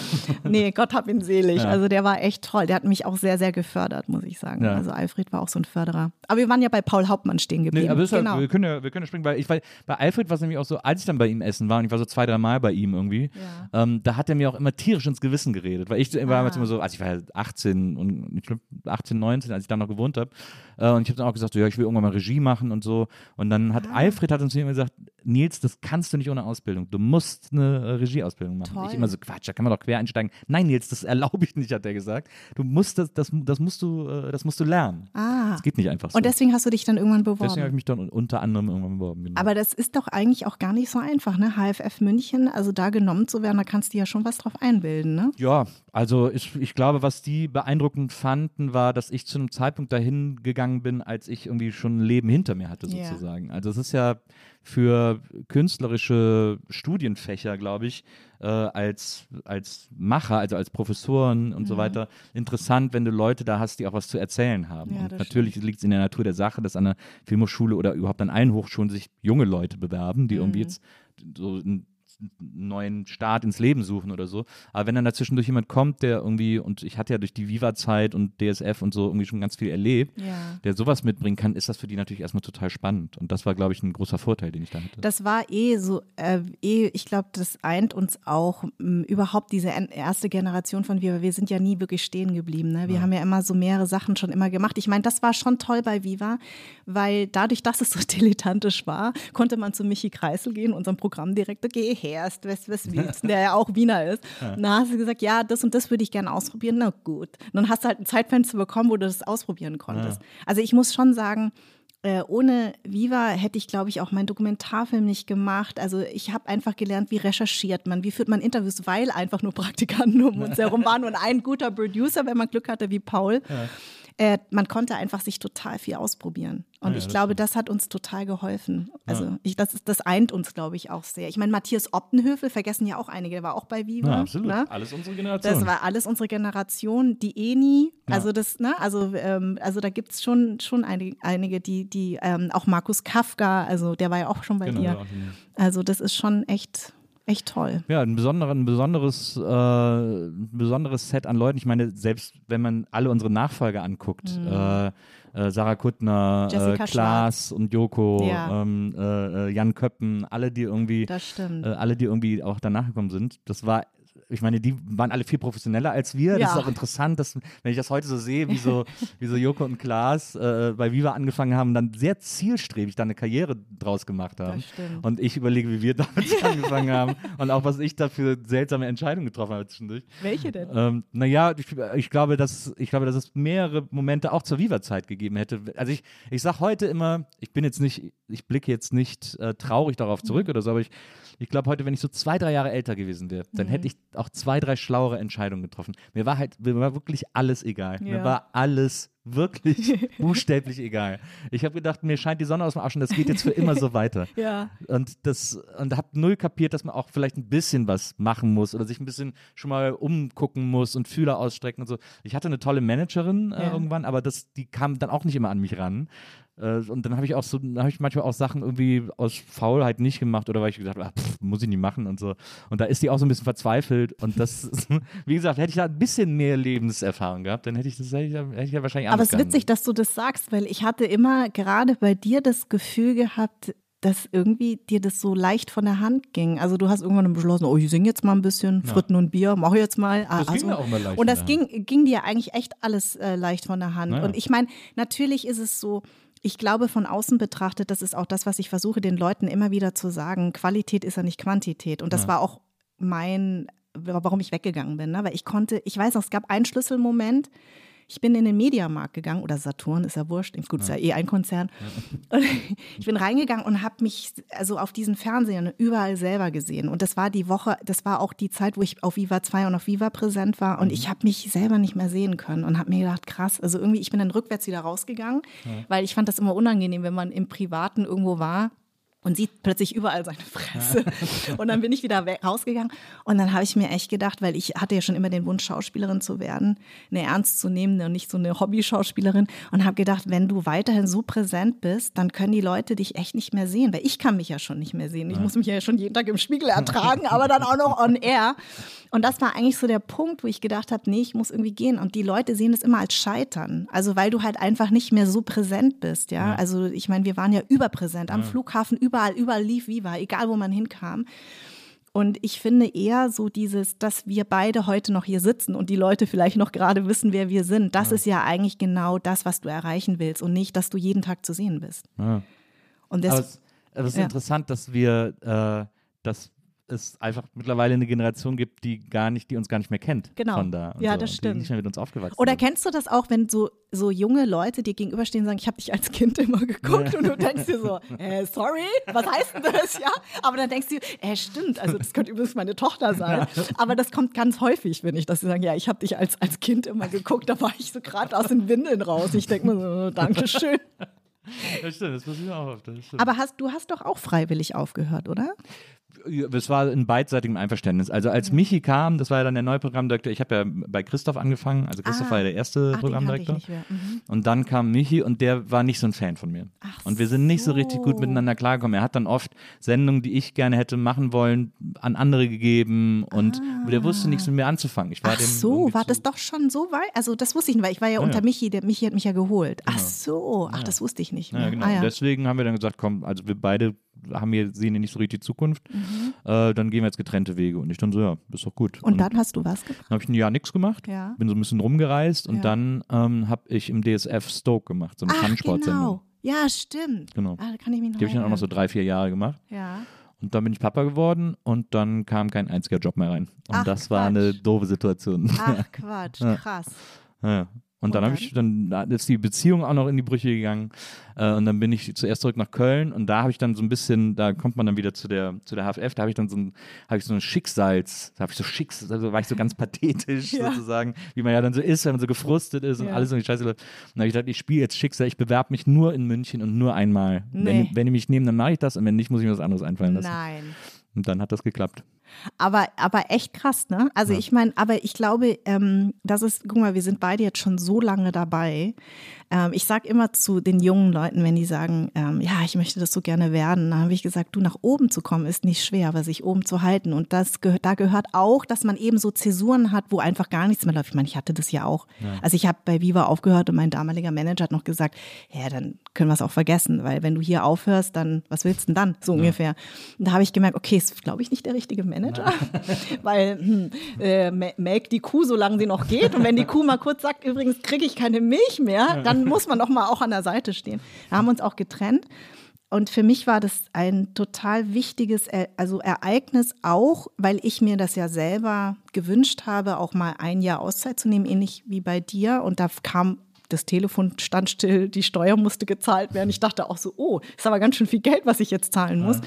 Nee, Gott hab ihn selig. Ja. Also der war echt toll. Der hat mich auch sehr, sehr gefördert, muss ich sagen. Ja. Also Alfred war auch so ein Förderer. Aber wir waren ja bei Paul Hauptmann stehen geblieben. Nee, aber genau. halt, wir, können ja, wir können ja springen, weil ich weil bei Alfred war es nämlich auch so, als ich dann bei ihm essen war und ich war so zwei, drei Mal bei ihm irgendwie, ähm, da hat er mir auch immer tierisch ins Gewissen geredet, weil ich war Ah. damals immer so, also ich war ja 18 und ich glaub, 18, 19, als ich da noch gewohnt habe äh, und ich habe dann auch gesagt, so, ja, ich will irgendwann mal Regie machen und so und dann Ah. hat Alfred hat uns immer gesagt, Nils, das kannst du nicht ohne Ausbildung. Du musst eine äh, Regieausbildung machen. Toll. Ich immer so, Quatsch, da kann man doch quer einsteigen. Nein, Nils, das erlaube ich nicht, hat er gesagt. Du musst das, das, das musst du, äh, das musst du lernen. Ah. Das geht nicht einfach so. Und deswegen hast du dich dann irgendwann Deswegen habe ich beworben. mich dann unter anderem irgendwann beworben. Genau. Aber das ist doch eigentlich auch gar nicht so einfach, ne? HFF München, also da genommen zu werden, da kannst du ja schon was drauf einbilden, ne? Ja, also ich, ich glaube, was die beeindruckend fanden, war, dass ich zu einem Zeitpunkt dahin gegangen bin, als ich irgendwie schon ein Leben hinter mir hatte, sozusagen. Also es ist ja für künstlerische Studienfächer, glaube ich, äh, als, als Macher, also als Professoren und so weiter, interessant, wenn du Leute da hast, die auch was zu erzählen haben. Ja, und natürlich liegt es in der Natur der Sache, dass an der Filmhochschule oder überhaupt an allen Hochschulen sich junge Leute bewerben, die irgendwie jetzt so einen neuen Start ins Leben suchen oder so. Aber wenn dann dazwischendurch jemand kommt, der irgendwie, und ich hatte ja durch die Viva-Zeit und DSF und so irgendwie schon ganz viel erlebt, Ja. der sowas mitbringen kann, ist das für die natürlich erstmal total spannend. Und das war, glaube ich, ein großer Vorteil, den ich da hatte. Das war eh so, äh, eh, ich glaube, das eint uns auch m, überhaupt diese erste Generation von Viva. Wir sind ja nie wirklich stehen geblieben. Ne? Wir haben ja immer so mehrere Sachen schon immer gemacht. Ich meine, das war schon toll bei Viva, weil dadurch, dass es so dilettantisch war, konnte man zu Michi Kreisel gehen, unserem Programmdirektor, geh her, ist was, was willst, du?" der ja auch Wiener ist. Und da hast du gesagt, ja, das und das würde ich gerne ausprobieren. Na gut. Und dann hast du halt ein Zeitfenster bekommen, wo du das ausprobieren konntest. Also ich muss schon sagen, äh, ohne Viva hätte ich, glaube ich, auch meinen Dokumentarfilm nicht gemacht. Also ich habe einfach gelernt, wie recherchiert man, wie führt man Interviews, weil einfach nur Praktikanten um uns herum waren und ein guter Producer, wenn man Glück hatte, wie Paul. Äh, man konnte einfach sich total viel ausprobieren. Und ich glaube, das hat uns total geholfen. Also ich, das, das eint uns, glaube ich, auch sehr. Ich meine, Matthias Optenhöfel vergessen ja auch einige, der war auch bei Viva. ja, absolut. Ne? Alles unsere Generation. Das war alles unsere Generation, die Eni, also das, ne, also, ähm, also da gibt es schon, schon einige, einige, die, die, ähm, auch Markus Kafka, also der war ja auch schon bei Genau, dir. ja. Also das ist schon echt, echt toll. Ja, ein, besonderer, ein besonderes, äh, ein besonderes Set an Leuten. Ich meine, selbst wenn man alle unsere Nachfolger anguckt, äh, äh, Sarah Kuttner, äh, Klaas und Joko, Ja. ähm, äh, äh, Jan Köppen, alle, die irgendwie, alle, die irgendwie auch danach gekommen sind, das war ich meine, die waren alle viel professioneller als wir. Das Ja. ist auch interessant, dass, wenn ich das heute so sehe, wie so, wie so Joko und Klaas äh, bei Viva angefangen haben, dann sehr zielstrebig da eine Karriere draus gemacht haben. Das. Und ich überlege, wie wir damit angefangen haben und auch, was ich da für seltsame Entscheidungen getroffen habe zwischendurch. Welche denn? Ähm, naja, ich, ich, glaube, dass, ich glaube, dass es mehrere Momente auch zur Viva-Zeit gegeben hätte. Also ich, ich sage heute immer, ich bin jetzt nicht, ich blicke jetzt nicht äh, traurig darauf zurück oder so, aber ich, ich glaube heute, wenn ich so zwei, drei Jahre älter gewesen wäre, dann hätte ich auch zwei, drei schlauere Entscheidungen getroffen. Mir war halt, mir war wirklich alles egal. Mir Ja. war alles wirklich buchstäblich egal. Ich habe gedacht, mir scheint die Sonne aus dem Arsch und das geht jetzt für immer so weiter. Ja. Und das und habe null kapiert, dass man auch vielleicht ein bisschen was machen muss oder sich ein bisschen schon mal umgucken muss und Fühler ausstrecken und so. Ich hatte eine tolle Managerin äh, Ja. irgendwann, aber das, die kam dann auch nicht immer an mich ran. Äh, und dann habe ich auch so, habe ich manchmal auch Sachen irgendwie aus Faulheit nicht gemacht oder weil ich gesagt habe, ah, muss ich nicht machen und so. Und da ist die auch so ein bisschen verzweifelt. Und das, wie gesagt, hätte ich da ein bisschen mehr Lebenserfahrung gehabt, dann hätte ich das hätte ich, hätte ich ja wahrscheinlich Aber es ist witzig, dass du das sagst, weil ich hatte immer gerade bei dir das Gefühl gehabt, dass irgendwie dir das so leicht von der Hand ging. Also du hast irgendwann beschlossen, oh, ich singe jetzt mal ein bisschen, Fritten und Bier, mach jetzt mal. Das ging also, mir auch mal leicht Und das ging, ging dir eigentlich echt alles äh, leicht von der Hand. Naja. Und ich meine, natürlich ist es so, ich glaube, von außen betrachtet, das ist auch das, was ich versuche, den Leuten immer wieder zu sagen. Qualität ist ja nicht Quantität. Und das war auch mein, warum ich weggegangen bin. Ne? Weil ich konnte, ich weiß noch, es gab einen Schlüsselmoment. Ich bin in den Mediamarkt gegangen oder Saturn, ist ja wurscht, gut, ist ja eh ein Konzern. Und ich bin reingegangen und habe mich also auf diesen Fernsehern überall selber gesehen. Und das war die Woche, das war auch die Zeit, wo ich auf Viva 2 und auf Viva präsent war. Und ich habe mich selber nicht mehr sehen können und habe mir gedacht, krass, also irgendwie, ich bin dann rückwärts wieder rausgegangen, weil ich fand das immer unangenehm, wenn man im Privaten irgendwo war und sieht plötzlich überall seine Fresse. und dann bin ich wieder rausgegangen. Und dann habe ich mir echt gedacht, weil ich hatte ja schon immer den Wunsch, Schauspielerin zu werden, eine ernstzunehmende und nicht so eine Hobby-Schauspielerin. Und habe gedacht, wenn du weiterhin so präsent bist, dann können die Leute dich echt nicht mehr sehen. Weil ich kann mich ja schon nicht mehr sehen. Ich muss mich ja schon jeden Tag im Spiegel ertragen, aber dann auch noch on air. Und das war eigentlich so der Punkt, wo ich gedacht habe, nee, ich muss irgendwie gehen. Und die Leute sehen es immer als Scheitern. Also weil du halt einfach nicht mehr so präsent bist, ja. Also ich meine, wir waren ja überpräsent am Flughafen, überall, überall lief Viva, egal wo man hinkam. Und ich finde eher so dieses, dass wir beide heute noch hier sitzen und die Leute vielleicht noch gerade wissen, wer wir sind. Das ist ja eigentlich genau das, was du erreichen willst und nicht, dass du jeden Tag zu sehen bist. Ja. Und Aber das, es, es ist Ja. interessant, dass wir, äh, dass es einfach mittlerweile eine Generation gibt, die gar nicht, die uns gar nicht mehr kennt. Genau. Von da Ja, so, das stimmt. Die nicht mehr mit uns aufgewachsen Oder sind. kennst du das auch, wenn so, so junge Leute dir gegenüberstehen und sagen, ich habe dich als Kind immer geguckt und du denkst dir so, äh, sorry, was heißt denn das, ja? Aber dann denkst du, äh, stimmt, also das könnte übrigens meine Tochter sein. Aber das kommt ganz häufig, finde ich, dass sie sagen, ja, ich habe dich als, als Kind immer geguckt, da war ich so gerade aus den Windeln raus. Ich denke mir so, Dankeschön. Das stimmt, das passiert auch oft. Aber hast, du hast doch auch freiwillig aufgehört, oder? Ja, Es war in beidseitigem Einverständnis. Also Mhm. als Michi kam, das war ja dann der neue Programmdirektor, ich habe ja bei Christoph angefangen, also Christoph Ah. war ja der erste Ach, Programmdirektor. Mhm. Und dann kam Michi und der war nicht so ein Fan von mir. Ach und wir sind nicht so richtig gut so. miteinander klargekommen. Er hat dann oft Sendungen, die ich gerne hätte machen wollen, an andere gegeben und der wusste nichts mit mir anzufangen. Ich war Ah. Ach dem so, war das doch schon so weit? Also das wusste ich nicht, weil ich war ja, unter Michi, der Michi hat mich ja geholt. Ach so, ach, das wusste ich nicht. Ja, genau. Ah, ja. Deswegen haben wir dann gesagt, komm, also wir beide haben hier, sehen hier nicht so richtig Zukunft. Äh, dann gehen wir jetzt getrennte Wege. Und ich dann so, ja, ist doch gut. Mhm. Und dann hast du was gemacht? Dann habe ich ein Jahr nichts gemacht, Ja. bin so ein bisschen rumgereist und Ja. dann ähm, habe ich im DSF Stoke gemacht, so eine Ach, Kampfsportsendung. genau. Ja, stimmt. Genau. Ah, da kann ich mich noch Die habe ich dann auch noch so drei, vier Jahre gemacht. Ja. Und dann bin ich Papa geworden und dann kam kein einziger Job mehr rein. Und Ach, das war Quatsch. eine doofe Situation. Ach, Quatsch, krass. Ja. Und dann Und habe ich dann ist die Beziehung auch noch in die Brüche gegangen äh, und dann bin ich zuerst zurück nach Köln und da habe ich dann so ein bisschen, da kommt man dann wieder zu der zu der HFF, da habe ich dann so ein habe ich so ein Schicksals, da habe ich so Schicksal, also war ich so ganz pathetisch Ja. sozusagen, wie man ja dann so ist, wenn man so gefrustet ist und Ja. alles so scheiße läuft. Und dann habe ich gedacht, ich spiele jetzt Schicksal, ich bewerbe mich nur in München und nur einmal. Nee. Wenn, wenn die mich nehmen, dann mache ich das und wenn nicht, muss ich mir was anderes einfallen lassen. Nein. Und dann hat das geklappt. Aber, aber echt krass, ne? Also ich meine, aber ich glaube, ähm, das ist, guck mal, wir sind beide jetzt schon so lange dabei. Ähm, ich sage immer zu den jungen Leuten, wenn die sagen, ähm, ja, ich möchte das so gerne werden, dann habe ich gesagt, du nach oben zu kommen ist nicht schwer, aber sich oben zu halten. Und das gehört, da gehört auch, dass man eben so Zäsuren hat, wo einfach gar nichts mehr läuft. Ich meine, ich hatte das ja auch. Also ich habe bei Viva aufgehört und mein damaliger Manager hat noch gesagt, ja, dann können wir es auch vergessen, weil wenn du hier aufhörst, dann, was willst du denn dann? So ungefähr. Und da habe ich gemerkt, okay, ist, glaube ich, nicht der richtige Manager, weil hm, äh, melk die Kuh, solange sie noch geht. Und wenn die Kuh mal kurz sagt, übrigens kriege ich keine Milch mehr, dann muss man doch mal auch an der Seite stehen. Wir haben uns auch getrennt. Und für mich war das ein total wichtiges also Ereignis auch, weil ich mir das ja selber gewünscht habe, auch mal ein Jahr Auszeit zu nehmen, ähnlich wie bei dir. Und da kam das Telefon stand still, die Steuer musste gezahlt werden. Ich dachte auch so, oh, ist aber ganz schön viel Geld, was ich jetzt zahlen muss.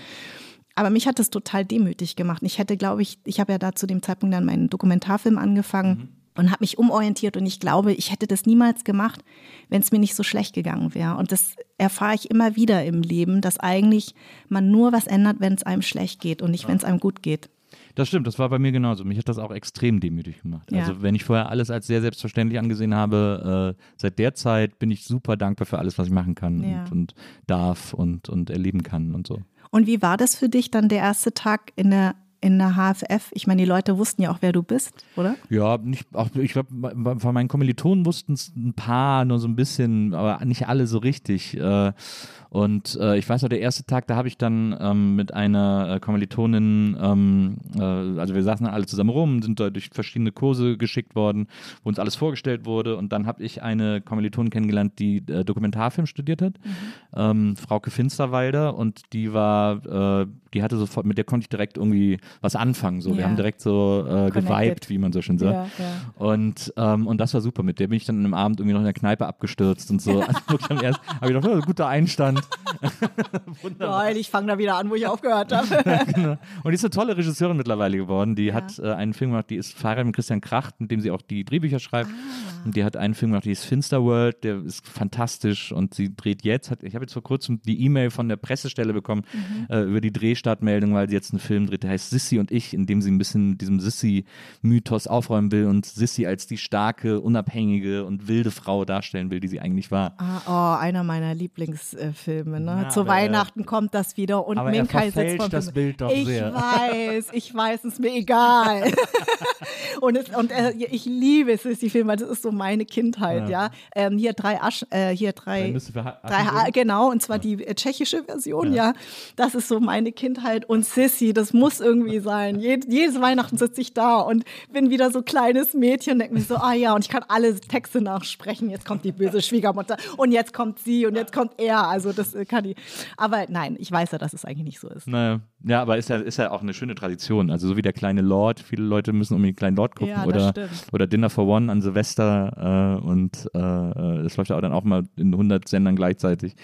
Aber mich hat das total demütig gemacht. Ich hätte, glaube ich, ich habe ja da zu dem Zeitpunkt dann meinen Dokumentarfilm angefangen und habe mich umorientiert und ich glaube, ich hätte das niemals gemacht, wenn es mir nicht so schlecht gegangen wäre. Und das erfahre ich immer wieder im Leben, dass eigentlich man nur was ändert, wenn es einem schlecht geht und nicht, wenn es einem gut geht. Das stimmt, das war bei mir genauso. Mich hat das auch extrem demütig gemacht. Ja. Also wenn ich vorher alles als sehr selbstverständlich angesehen habe, äh, seit der Zeit bin ich super dankbar für alles, was ich machen kann Ja. und, und darf und, und erleben kann und so. Und wie war das für dich dann der erste Tag in der, in der HFF? Ich meine, die Leute wussten ja auch, wer du bist, oder? Ja, nicht, auch, ich glaube, von meinen Kommilitonen wussten es ein paar, nur so ein bisschen, aber nicht alle so richtig. Äh, Und äh, ich weiß noch, der erste Tag, da habe ich dann ähm, mit einer äh, Kommilitonin, ähm, äh, also wir saßen alle zusammen rum, sind da durch verschiedene Kurse geschickt worden, wo uns alles vorgestellt wurde. Und dann habe ich eine Kommilitonin kennengelernt, die äh, Dokumentarfilm studiert hat, ähm, Frauke Finsterwalder. Und die war, äh, die hatte sofort, mit der konnte ich direkt irgendwie was anfangen. So. Wir Ja. haben direkt so äh, geweibt, wie man so schön sagt. Ja, ja. Und, ähm, und das war super. Mit der bin ich dann an einem Abend irgendwie noch in der Kneipe abgestürzt und so. Also am habe ich gedacht, ja, guter Einstand. Geil, ich fange da wieder an, wo ich aufgehört habe. Und die ist eine tolle Regisseurin mittlerweile geworden. Die hat äh, einen Film gemacht, die ist Fahrerin mit Christian Kracht, mit dem sie auch die Drehbücher schreibt. Ah. Und die hat einen Film gemacht, die ist Finsterworld, der ist fantastisch und sie dreht jetzt, hat, ich habe jetzt vor kurzem die E-Mail von der Pressestelle bekommen Mhm. äh, über die Drehstartmeldung, weil sie jetzt einen Film dreht, der heißt Sissy und ich, in dem sie ein bisschen mit diesem Sissy-Mythos aufräumen will und Sissy als die starke, unabhängige und wilde Frau darstellen will, die sie eigentlich war. Ah, oh, einer meiner Lieblingsfilme. Ne? Ja, Zu aber er- Weihnachten kommt das wieder und Minkai sitzt vor das. Bild doch ich sehr. weiß, ich weiß, ist mir egal. und es, und äh, ich liebe es, ist die Film, weil das ist so meine Kindheit, ja. Ähm, hier drei Asch, äh, hier drei, Drei Ha- genau, und zwar die äh, tschechische Version, ja. Das ist so meine Kindheit und Sissy, das muss irgendwie sein. Jed jedes Weihnachten sitze ich da und bin wieder so kleines Mädchen, denke mir so, ah ja, und ich kann alle Texte nachsprechen. Jetzt kommt die böse Schwiegermutter und jetzt kommt sie und jetzt kommt er. Also das äh, kann die. Aber nein, ich weiß ja, dass es eigentlich nicht so ist. Naja. Ja, aber ist ja, ist ja auch eine schöne Tradition. Also so wie der kleine Lord, viele Leute müssen um den kleinen Lord gucken Ja, das oder, stimmt. oder Dinner for One an Silvester äh, und äh, äh, das läuft ja auch dann auch mal in 100 Sendern gleichzeitig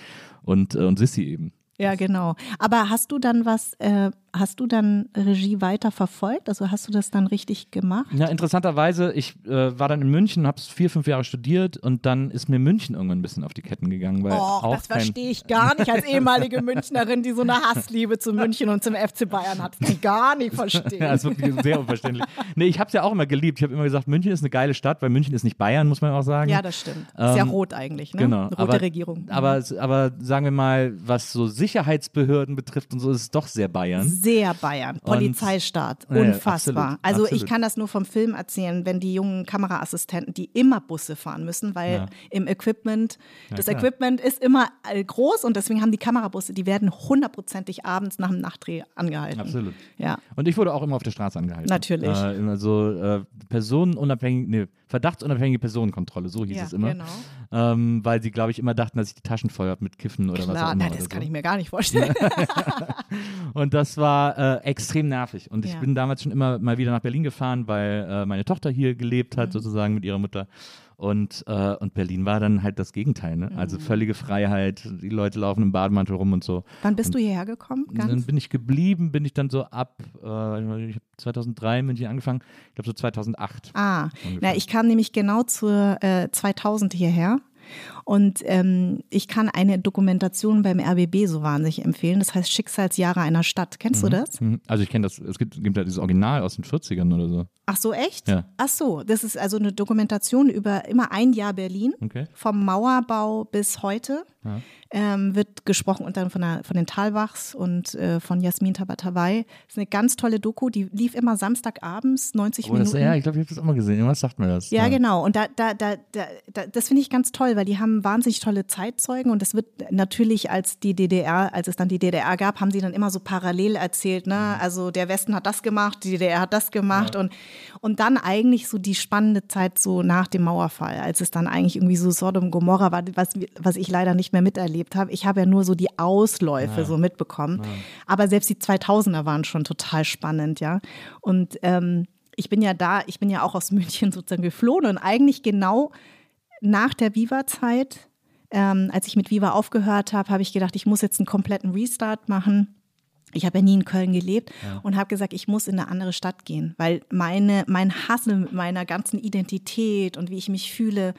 und, äh, und Sissy eben. Ja, genau. Aber hast du dann was, äh, hast du dann Regie weiter verfolgt? Also hast du das dann richtig gemacht? Ja, interessanterweise, ich äh, war dann in München, habe vier, fünf Jahre studiert und dann ist mir München irgendwann ein bisschen auf die Ketten gegangen. Weil Oh, auch das verstehe ich gar nicht als ehemalige Münchnerin, die so eine Hassliebe zu München und zum FC Bayern hat. Das kann ich gar nicht verstehen. Ja, ist wirklich sehr unverständlich. Nee, ich habe es ja auch immer geliebt. Ich habe immer gesagt, München ist eine geile Stadt, weil München ist nicht Bayern, muss man auch sagen. Ja, das stimmt. Ist ja Ähm, rot eigentlich, ne? Genau. Rote aber, Regierung. Aber, aber sagen wir mal, was so Sicherheitsbehörden betrifft und so, ist es doch sehr Bayern. Sehr Bayern, Polizeistaat, Ja, ja, unfassbar. absolut, also ich absolut. kann das nur vom Film erzählen, wenn die jungen Kameraassistenten, die immer Busse fahren müssen, weil Ja. im Equipment, das klar. Equipment ist immer äh, groß und deswegen haben die Kamerabusse, die werden hundertprozentig abends nach dem Nachtdreh angehalten. Absolut. Ja. Und ich wurde auch immer auf der Straße angehalten. Natürlich. Äh, also äh, personenunabhängig, nee, verdachtsunabhängige Personenkontrolle, so hieß Ja, es immer. genau. Ähm, weil sie, glaube ich, immer dachten, dass ich die Taschen voll habe mit Kiffen oder was auch Klar, immer. oder das so. kann ich mir gar nicht vorstellen. Und das war äh, extrem nervig. Und ich Ja. bin damals schon immer mal wieder nach Berlin gefahren, weil äh, meine Tochter hier gelebt Mhm. hat, sozusagen mit ihrer Mutter. Und, äh, und Berlin war dann halt das Gegenteil. Ne? Also Mhm. völlige Freiheit, die Leute laufen im Bademantel rum und so. Wann bist du hierher gekommen? Und Dann Ganz? bin ich geblieben, bin ich dann so ab, äh, ich habe 2003 in München angefangen, ich glaube so 2008. Ah, Ungefähr. na, ich kam nämlich genau zur äh, 2000 hierher. Und ähm, ich kann eine Dokumentation beim RBB so wahnsinnig empfehlen. Das heißt Schicksalsjahre einer Stadt. Kennst du das? Mhm. Also ich kenne das, es gibt, gibt ja dieses Original aus den 40ern oder so. Ach so, echt? Ja. Ach so, das ist also eine Dokumentation über immer ein Jahr Berlin. Okay. Vom Mauerbau bis heute Ja. ähm, wird gesprochen und dann von, der, von den Talbachs und äh, von Jasmin Tabatabai. Das ist eine ganz tolle Doku, die lief immer Samstagabends, 90 Oh, das, Minuten. ja, ich glaube, ich habe das auch mal gesehen. Irgendwas sagt mir das. Ja, genau. Und da, da, da, da, da das finde ich ganz toll, weil die haben wahnsinnig tolle Zeitzeugen und das wird natürlich als die DDR, als es dann die DDR gab, haben sie dann immer so parallel erzählt, ne? Also der Westen hat das gemacht, die DDR hat das gemacht und, und dann eigentlich so die spannende Zeit so nach dem Mauerfall, als es dann eigentlich irgendwie so Sodom Gomorra war, was, was ich leider nicht mehr miterlebt habe. Ich habe ja nur so die Ausläufe so mitbekommen. Aber selbst die 2000er waren schon total spannend, ja. Und ähm, ich bin ja da, ich bin ja auch aus München sozusagen geflohen und eigentlich genau nach der Viva-Zeit, ähm, als ich mit Viva aufgehört habe, habe ich gedacht, ich muss jetzt einen kompletten Restart machen. Ich habe ja nie in Köln gelebt und habe gesagt, ich muss in eine andere Stadt gehen, weil meine, mein Hassel mit meiner ganzen Identität und wie ich mich fühle,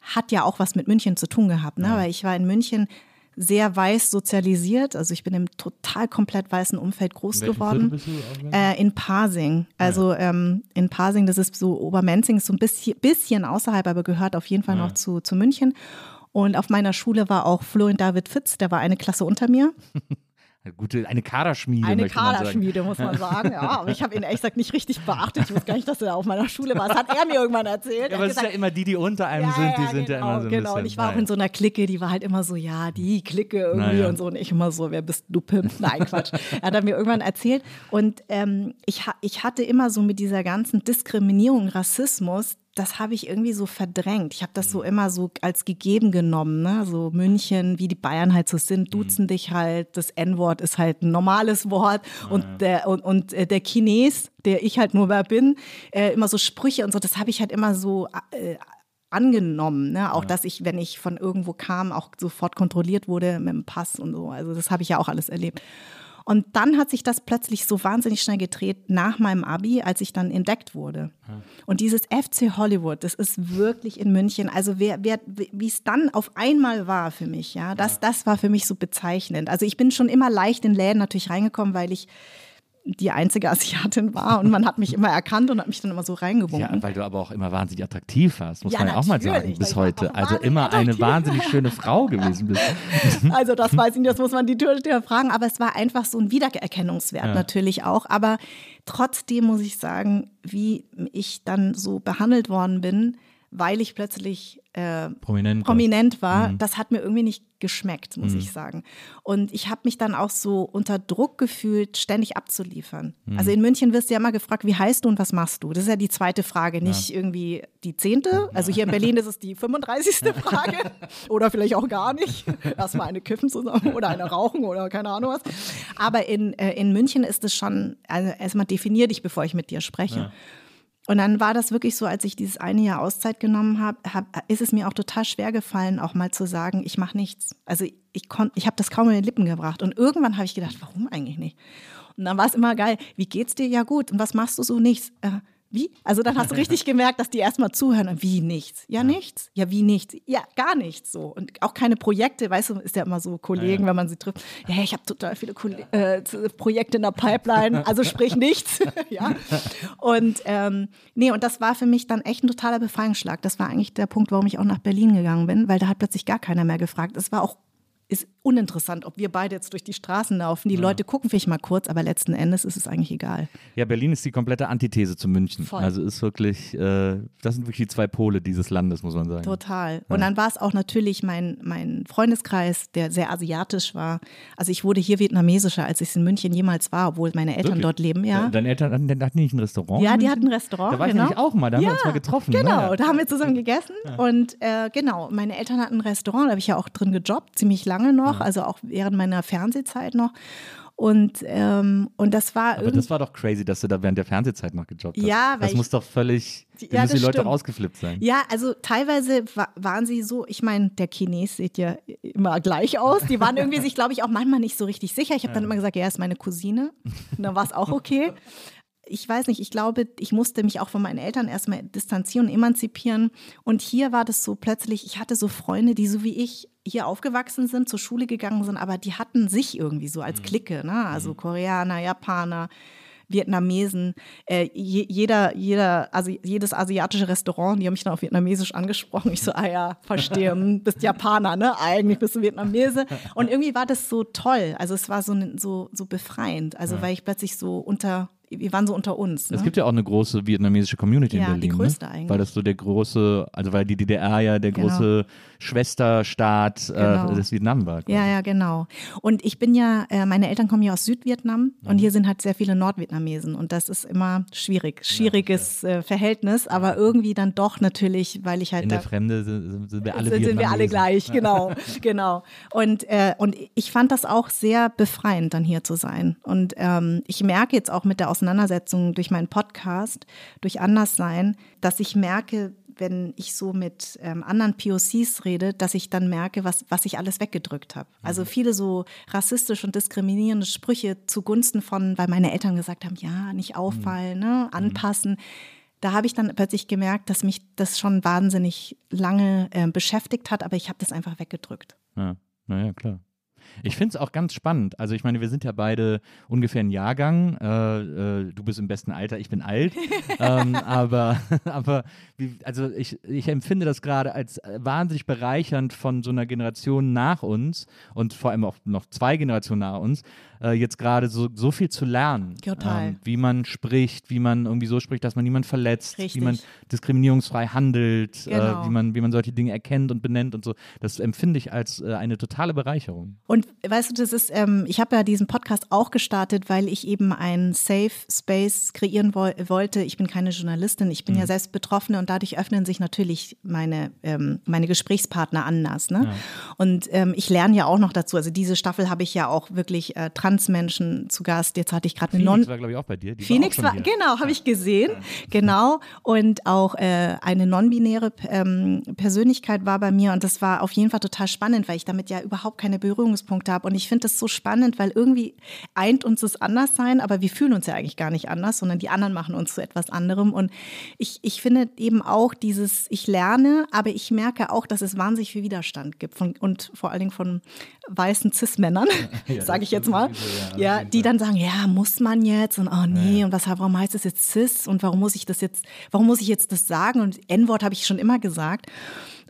hat ja auch was mit München zu tun gehabt. Ne? Weil ich war in München sehr weiß sozialisiert, also ich bin im total komplett weißen Umfeld groß Welchen geworden. Äh, in Pasing. Also ähm, in Pasing, das ist so Obermenzing, ist so ein bisschen, bisschen außerhalb, aber gehört auf jeden Fall noch zu, zu München. Und auf meiner Schule war auch Florian David Fitz, der war eine Klasse unter mir. Eine gute, eine Kaderschmiede. Eine. Kaderschmiede, muss man sagen. Ja, aber ich habe ihn ehrlich gesagt nicht richtig beachtet. Ich wusste gar nicht, dass er auf meiner Schule war. Das hat er mir irgendwann erzählt. Ja, Er aber es ist ja immer die, die unter einem ja, sind, die ja, sind genau, ja immer so ein genau. bisschen. Und ich war auch in so einer Clique, die war halt immer so, ja, die Clique irgendwie Naja. und so. Und ich immer so, wer bist du, Pimp? Nein, Quatsch. er hat mir irgendwann erzählt. Und ähm, ich, ich hatte immer so mit dieser ganzen Diskriminierung, Rassismus, das habe ich irgendwie so verdrängt. Ich habe das Mhm. so immer so als gegeben genommen, ne? So München, wie die Bayern halt so sind, duzen Mhm. dich halt. Das N-Wort ist halt ein normales Wort. Und der, und, und äh, der Chines, der ich halt nur mehr bin, äh, immer so Sprüche und so, das habe ich halt immer so äh, angenommen, ne? Auch dass ich, wenn ich von irgendwo kam, auch sofort kontrolliert wurde mit dem Pass und so. Also das habe ich ja auch alles erlebt. Und dann hat sich das plötzlich so wahnsinnig schnell gedreht nach meinem Abi, als ich dann entdeckt wurde. Und dieses FC Hollywood, das ist wirklich in München. Also wer, wer, wie es dann auf einmal war für mich, ja, das, das war für mich so bezeichnend. Also ich bin schon immer leicht in Läden natürlich reingekommen, weil ich die einzige Asiatin war und man hat mich immer erkannt und hat mich dann immer so reingewunken. Ja, weil du aber auch immer wahnsinnig attraktiv warst, muss Ja, man ja auch mal sagen, bis heute. Also immer eine wahnsinnig schöne Frau gewesen bist. Also das weiß ich nicht, das muss man die Türsteher fragen, aber es war einfach so ein Wiedererkennungswert natürlich auch. Aber trotzdem muss ich sagen, wie ich dann so behandelt worden bin, weil ich plötzlich äh, Prominent. prominent war, Mhm. das hat mir irgendwie nicht geschmeckt, muss ich sagen. Und ich habe mich dann auch so unter Druck gefühlt, ständig abzuliefern. Mhm. Also in München wirst du ja immer gefragt, wie heißt du und was machst du? Das ist ja die zweite Frage, nicht irgendwie die zehnte. Also hier in Berlin ist es die 35. Frage oder vielleicht auch gar nicht. Erstmal eine kiffen zusammen oder eine rauchen oder keine Ahnung was. Aber in, äh, in München ist es schon, also erstmal definier dich, bevor ich mit dir spreche. Und dann war das wirklich so, als ich dieses eine Jahr Auszeit genommen habe, hab, ist es mir auch total schwer gefallen, auch mal zu sagen, ich mache nichts. Also ich kon, ich habe das kaum in den Lippen gebracht. Und irgendwann habe ich gedacht, warum eigentlich nicht? Und dann war es immer geil, wie geht's dir? Ja gut. Und was machst du so? Nichts. Äh, wie? Also dann hast du richtig gemerkt, dass die erstmal zuhören. Und wie nichts? Ja, nichts? Ja, wie nichts? Ja, gar nichts so. Und auch keine Projekte, weißt du, ist ja immer so Kollegen, wenn man sie trifft. Ja, ich habe total viele Kolle äh, Projekte in der Pipeline, also sprich nichts. ja. Und ähm, nee, und das war für mich dann echt ein totaler Befreiungsschlag. Das war eigentlich der Punkt, warum ich auch nach Berlin gegangen bin, weil da hat plötzlich gar keiner mehr gefragt. Es war auch ist uninteressant, ob wir beide jetzt durch die Straßen laufen. Die Leute gucken vielleicht mal kurz, aber letzten Endes ist es eigentlich egal. Ja, Berlin ist die komplette Antithese zu München. Voll. Also ist wirklich, äh, das sind wirklich die zwei Pole dieses Landes, muss man sagen. Total. Und dann war es auch natürlich mein, mein Freundeskreis, der sehr asiatisch war. Also ich wurde hier vietnamesischer, als ich es in München jemals war, obwohl meine Eltern Wirklich? dort leben, ja. Deine Eltern hatten, hatten nicht ein Restaurant? Ja, die hatten ein Restaurant. Da war ich genau. nämlich auch mal, da haben wir uns Ja, mal getroffen. Genau, ne? da haben wir zusammen gegessen. Und äh, genau, meine Eltern hatten ein Restaurant, da habe ich ja auch drin gejobbt, ziemlich lange noch, also auch während meiner Fernsehzeit noch. Und, ähm, und das war Aber das war doch crazy, dass du da während der Fernsehzeit noch gejobbt hast. Ja, weil Das muss doch völlig, da Ja, müssen die Leute stimmt. ausgeflippt sein. Ja, also teilweise wa waren sie so, ich meine, der Chines sieht ja immer gleich aus. Die waren irgendwie sich, glaube ich, auch manchmal nicht so richtig sicher. Ich habe dann immer gesagt, ja, er ist meine Cousine. Und dann war es auch okay. Ich weiß nicht, ich glaube, ich musste mich auch von meinen Eltern erstmal distanzieren und emanzipieren. Und hier war das so plötzlich, ich hatte so Freunde, die so wie ich hier aufgewachsen sind, zur Schule gegangen sind, aber die hatten sich irgendwie so als Clique, ne? Also Koreaner, Japaner. Vietnamesen, äh, je, jeder, jeder, also jedes asiatische Restaurant, die haben mich dann auf Vietnamesisch angesprochen. Ich so, ah ja, verstehe, hm, bist Japaner, ne? Eigentlich bist du Vietnamese. Und irgendwie war das so toll. Also es war so, so, so befreiend. Also weil ich plötzlich so unter, wir waren so unter uns. Ne? Es gibt ja auch eine große vietnamesische Community Ja, in die Berlin. größte ne? eigentlich. Weil das so der große, also weil die DDR ja der Genau. große Schwesterstaat Genau. äh, des Vietnam war. quasi. Ja, ja, genau. Und ich bin ja, äh, meine Eltern kommen ja aus Südvietnam und hier sind halt sehr viele Nordvietnamesen und das ist immer schwierig, schwieriges äh, Verhältnis, aber irgendwie dann doch natürlich, weil ich halt In der Fremde sind, sind wir alle sind, sind wir alle gleich, genau, genau. Und, äh, und ich fand das auch sehr befreiend, dann hier zu sein. Und ähm, ich merke jetzt auch mit der Auseinandersetzung durch meinen Podcast, durch Anderssein, dass ich merke, wenn ich so mit ähm, anderen POCs rede, dass ich dann merke, was, was ich alles weggedrückt habe. Also viele so rassistische und diskriminierende Sprüche zugunsten von, weil meine Eltern gesagt haben, ja, nicht auffallen, ne, anpassen. Da habe ich dann plötzlich gemerkt, dass mich das schon wahnsinnig lange äh, beschäftigt hat, aber ich habe das einfach weggedrückt. Ja, naja, klar. Ich finde es auch ganz spannend. Also ich meine, wir sind ja beide ungefähr ein Jahrgang. Äh, äh, du bist im besten Alter, ich bin alt. ähm, aber aber wie, also ich, ich empfinde das gerade als wahnsinnig bereichernd von so einer Generation nach uns und vor allem auch noch zwei Generationen nach uns, äh, jetzt gerade so, so viel zu lernen. Total. Ähm, wie man spricht, wie man irgendwie so spricht, dass man niemanden verletzt, Richtig. wie man diskriminierungsfrei handelt, Genau. äh, wie, man, wie man solche Dinge erkennt und benennt und so. Das empfinde ich als äh, eine totale Bereicherung. Und weißt du, das ist, ähm, ich habe ja diesen Podcast auch gestartet, weil ich eben einen Safe Space kreieren woll wollte. Ich bin keine Journalistin, ich bin Mhm. ja selbst Betroffene und dadurch öffnen sich natürlich meine, ähm, meine Gesprächspartner anders. Ne? Und ähm, ich lerne ja auch noch dazu. Also diese Staffel habe ich ja auch wirklich äh, Transmenschen zu Gast. Jetzt hatte ich gerade eine Non Phoenix war, glaube ich, auch bei dir. Die Phoenix war, war, genau, habe ich gesehen, genau. Und auch äh, eine non-binäre ähm, Persönlichkeit war bei mir und das war auf jeden Fall total spannend, weil ich damit ja überhaupt keine Berührungspunkte habe. Und ich finde das so spannend, weil irgendwie eint uns das Anderssein, aber wir fühlen uns ja eigentlich gar nicht anders, sondern die anderen machen uns zu etwas anderem. Und ich, ich finde eben auch dieses, ich lerne, aber ich merke auch, dass es wahnsinnig viel Widerstand gibt von, und vor allen Dingen von weißen Cis-Männern, sage ich jetzt mal, ja, die dann sagen, ja, muss man jetzt und oh nee, und was, warum heißt das jetzt Cis und warum muss ich das jetzt, warum muss ich jetzt das sagen und N-Wort habe ich schon immer gesagt.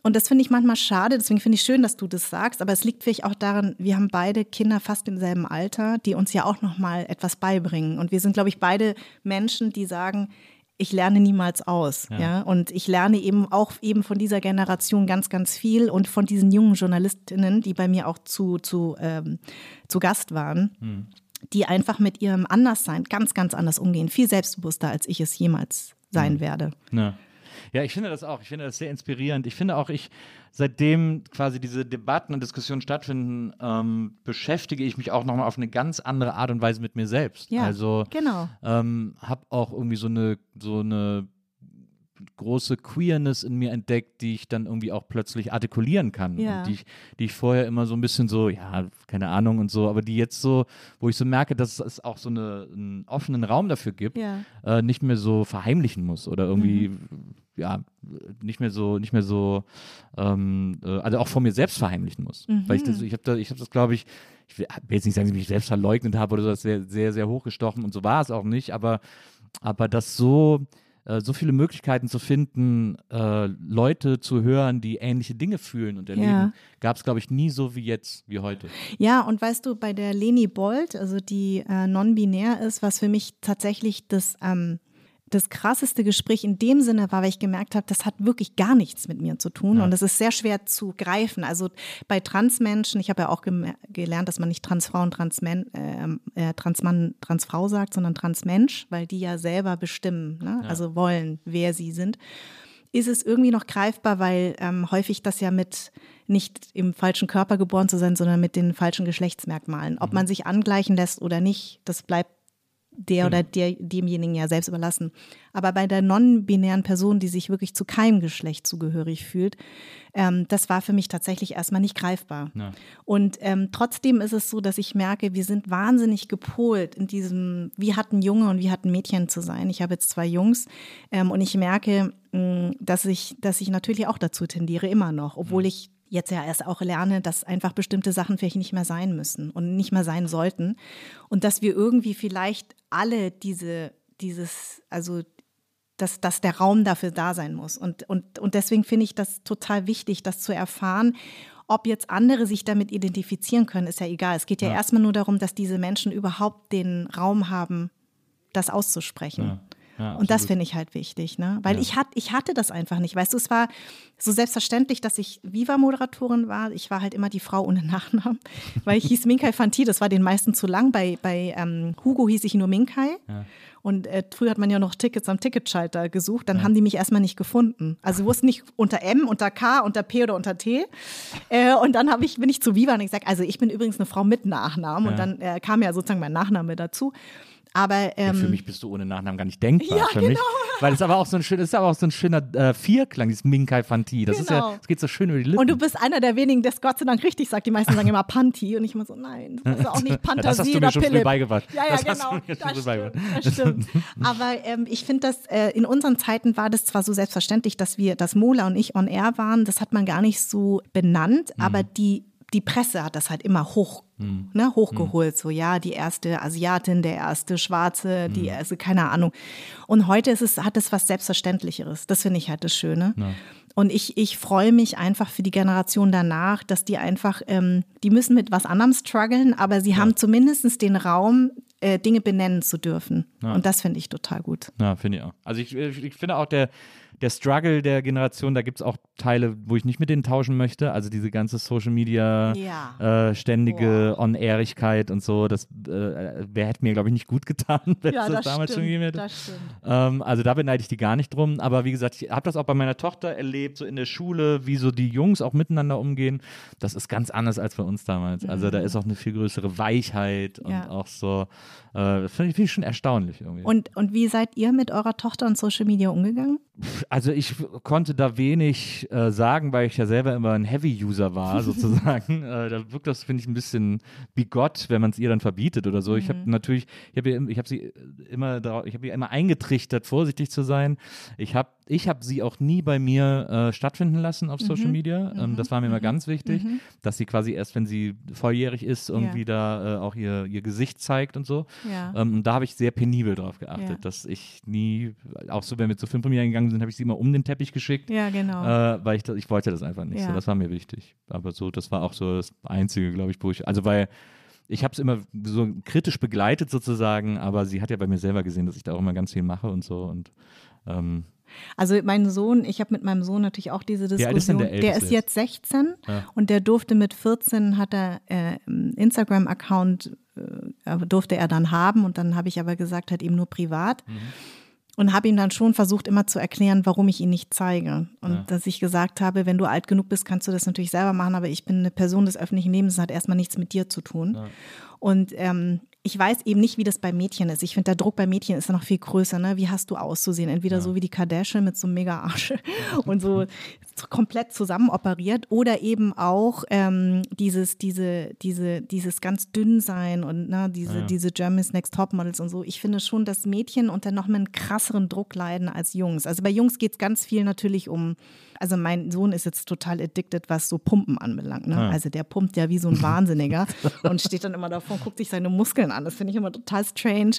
Und das finde ich manchmal schade, deswegen finde ich schön, dass du das sagst, aber es liegt vielleicht auch daran, wir haben beide Kinder fast im selben Alter, die uns ja auch noch mal etwas beibringen und wir sind glaube ich beide Menschen, die sagen, ich lerne niemals aus, Ja. ja. Und ich lerne eben auch eben von dieser Generation ganz, ganz viel und von diesen jungen Journalistinnen, die bei mir auch zu, zu, ähm, zu Gast waren, Hm. die einfach mit ihrem Anderssein ganz, ganz anders umgehen, viel selbstbewusster, als ich es jemals sein Hm. werde. Ja. Ja, ich finde das auch. Ich finde das sehr inspirierend. Ich finde auch, ich, seitdem quasi diese Debatten und Diskussionen stattfinden, ähm, beschäftige ich mich auch nochmal auf eine ganz andere Art und Weise mit mir selbst. Ja, also genau. ähm, habe auch irgendwie so eine, so eine große Queerness in mir entdeckt, die ich dann irgendwie auch plötzlich artikulieren kann. Ja. Und die ich, die ich vorher immer so ein bisschen so, ja, keine Ahnung und so, aber die jetzt so, wo ich so merke, dass es auch so eine, einen offenen Raum dafür gibt, Ja. äh, nicht mehr so verheimlichen muss oder irgendwie, Mhm. Ja, nicht mehr so, nicht mehr so, ähm, äh, also auch vor mir selbst verheimlichen muss. Weil ich das, ich habe da, ich habe das, glaube ich, ich will jetzt nicht sagen, dass ich mich selbst verleugnet habe oder so, das sehr, sehr, sehr hochgestochen und so war es auch nicht, aber, aber das so, äh, so viele Möglichkeiten zu finden, äh, Leute zu hören, die ähnliche Dinge fühlen und erleben, Ja. gab es, glaube ich, nie so wie jetzt, wie heute. Ja, und weißt du, bei der Leni Bold, also die äh, non-binär ist, was für mich tatsächlich das, ähm, das krasseste Gespräch in dem Sinne war, weil ich gemerkt habe, das hat wirklich gar nichts mit mir zu tun und es ist sehr schwer zu greifen. Also bei Transmenschen, ich habe ja auch gelernt, dass man nicht Transfrau und Transmen, ähm, äh, Transmann, Transfrau sagt, sondern Transmensch, weil die ja selber bestimmen, ne? also wollen, wer sie sind ist es irgendwie noch greifbar, weil ähm, häufig das ja mit nicht im falschen Körper geboren zu sein, sondern mit den falschen Geschlechtsmerkmalen. Ob man sich angleichen lässt oder nicht, das bleibt der oder der, demjenigen ja selbst überlassen. Aber bei der non-binären Person, die sich wirklich zu keinem Geschlecht zugehörig fühlt, ähm, das war für mich tatsächlich erstmal nicht greifbar. Ja. Und ähm, trotzdem ist es so, dass ich merke, wir sind wahnsinnig gepolt in diesem, wie hat ein Junge und wie hat ein Mädchen zu sein. Ich habe jetzt zwei Jungs ähm, und ich merke, mh, dass ich, dass ich natürlich auch dazu tendiere, immer noch, obwohl ich jetzt ja erst auch lerne, dass einfach bestimmte Sachen vielleicht nicht mehr sein müssen und nicht mehr sein sollten. Und dass wir irgendwie vielleicht alle diese, dieses, also dass, dass der Raum dafür da sein muss. Und, und, und deswegen finde ich das total wichtig, das zu erfahren. Ob jetzt andere sich damit identifizieren können, ist ja egal. Es geht ja, erstmal nur darum, dass diese Menschen überhaupt den Raum haben, das auszusprechen. Ja. Ja, Und das finde ich halt wichtig, ne? Weil Ja. ich, hat, ich hatte das einfach nicht. Weißt du, es war so selbstverständlich, dass ich Viva-Moderatorin war. Ich war halt immer die Frau ohne Nachnamen, weil ich hieß Minkai Fanti, das war den meisten zu lang. Bei, bei ähm, Hugo hieß ich nur Minkai. Und äh, früher hat man ja noch Tickets am Ticketschalter gesucht, dann haben die mich erstmal nicht gefunden. Also sie wussten nicht unter M, unter K, unter P oder unter T. Äh, und dann ich, bin ich zu Viva und ich gesagt, also ich bin übrigens eine Frau mit Nachnamen. Und dann äh, kam ja sozusagen mein Nachname dazu. Aber Ja, ähm, für mich bist du ohne Nachnamen gar nicht denkbar. Ja, für mich. genau. Weil es aber auch so ein schön, ist aber auch so ein schöner äh, Vierklang, dieses Minkai Fanti. Das ist ja, Genau. es geht so schön über die Lippen. Und du bist einer der wenigen, der es Gott sei Dank richtig sagt. Die meisten sagen immer Panti und ich immer so, nein, das ist auch nicht Pantasie das hast du mir schon früh beigebracht. Ja, ja, Das hast genau. schon das, stimmt, das stimmt. Aber ähm, ich finde das, äh, in unseren Zeiten war das zwar so selbstverständlich, dass wir, dass Mola und ich on air waren, das hat man gar nicht so benannt, Mhm. aber die, die Presse hat das halt immer hoch, ne, hochgeholt. So, ja, die erste Asiatin, der erste Schwarze, Mhm. die erste, keine Ahnung. Und heute ist es, hat es was Selbstverständlicheres. Das finde ich halt das Schöne. Und ich, ich freue mich einfach für die Generation danach, dass die einfach, ähm, die müssen mit was anderem strugglen, aber sie haben zumindest den Raum, äh, Dinge benennen zu dürfen. Und das finde ich total gut. Ja, finde ich auch. Also ich, ich finde auch der, der Struggle der Generation, da gibt es auch Teile, wo ich nicht mit denen tauschen möchte. Also diese ganze Social Media, Ja. äh, ständige On-Airigkeit und so, das äh, wer hätte mir, glaube ich, nicht gut getan, wenn es das, damals schon gegeben hätte. das stimmt. Ähm, also da beneide ich die gar nicht drum. Aber wie gesagt, ich habe das auch bei meiner Tochter erlebt, so in der Schule, wie so die Jungs auch miteinander umgehen. Das ist ganz anders als bei uns damals. Also da ist auch eine viel größere Weichheit und Mhm. Ja. auch so, äh, das finde ich, find ich schon erstaunlich irgendwie. Und, und wie seid ihr mit eurer Tochter und Social Media umgegangen? Also ich konnte da wenig äh, sagen, weil ich ja selber immer ein Heavy-User war, sozusagen. äh, da wirkt das, finde ich, ein bisschen bigott, wenn man es ihr dann verbietet oder so. Ich habe natürlich, ich habe hab sie immer, dara- ich habe ihr immer eingetrichtert, vorsichtig zu sein. Ich habe ich habe sie auch nie bei mir äh, stattfinden lassen auf Social Media. Ähm, das war mir immer ganz wichtig, dass sie quasi erst, wenn sie volljährig ist, irgendwie da äh, auch ihr, ihr Gesicht zeigt und so. Ja. Ähm, und da habe ich sehr penibel drauf geachtet, Ja. dass ich nie, auch so, wenn wir zu Filmpremieren gegangen sind, habe ich sie immer um den Teppich geschickt, Ja, genau. äh, weil ich, das, ich wollte das einfach nicht. Ja. So, das war mir wichtig. Aber so, das war auch so das Einzige, glaube ich, wo ich, also weil ich habe es immer so kritisch begleitet sozusagen, aber sie hat ja bei mir selber gesehen, dass ich da auch immer ganz viel mache und so und ähm, Also mein Sohn, ich habe mit meinem Sohn natürlich auch diese Diskussion. der der Älteste ist jetzt 16 Ja. und der durfte mit 14 hat er äh, einen Instagram-Account äh, durfte er dann haben und dann habe ich aber gesagt, halt eben nur privat. Mhm. Und habe ihm dann schon versucht, immer zu erklären, warum ich ihn nicht zeige. Und dass ich gesagt habe, wenn du alt genug bist, kannst du das natürlich selber machen, aber ich bin eine Person des öffentlichen Lebens, das hat erstmal nichts mit dir zu tun. Und ähm, ich weiß eben nicht, wie das bei Mädchen ist. Ich finde, der Druck bei Mädchen ist ja noch viel größer. Ne? Wie hast du auszusehen? Entweder so wie die Kardashian mit so einem mega Arsch und so, komplett zusammen operiert oder eben auch ähm, dieses, diese, diese, dieses ganz dünn sein und ne, diese, diese Germany's Next Top Models und so. Ich finde schon, dass Mädchen unter noch einen krasseren Druck leiden als Jungs. Also bei Jungs geht es ganz viel natürlich um, also mein Sohn ist jetzt total addicted, was so Pumpen anbelangt. Ne? Also der pumpt ja wie so ein Wahnsinniger und steht dann immer davor und guckt sich seine Muskeln an. Das finde ich immer total strange.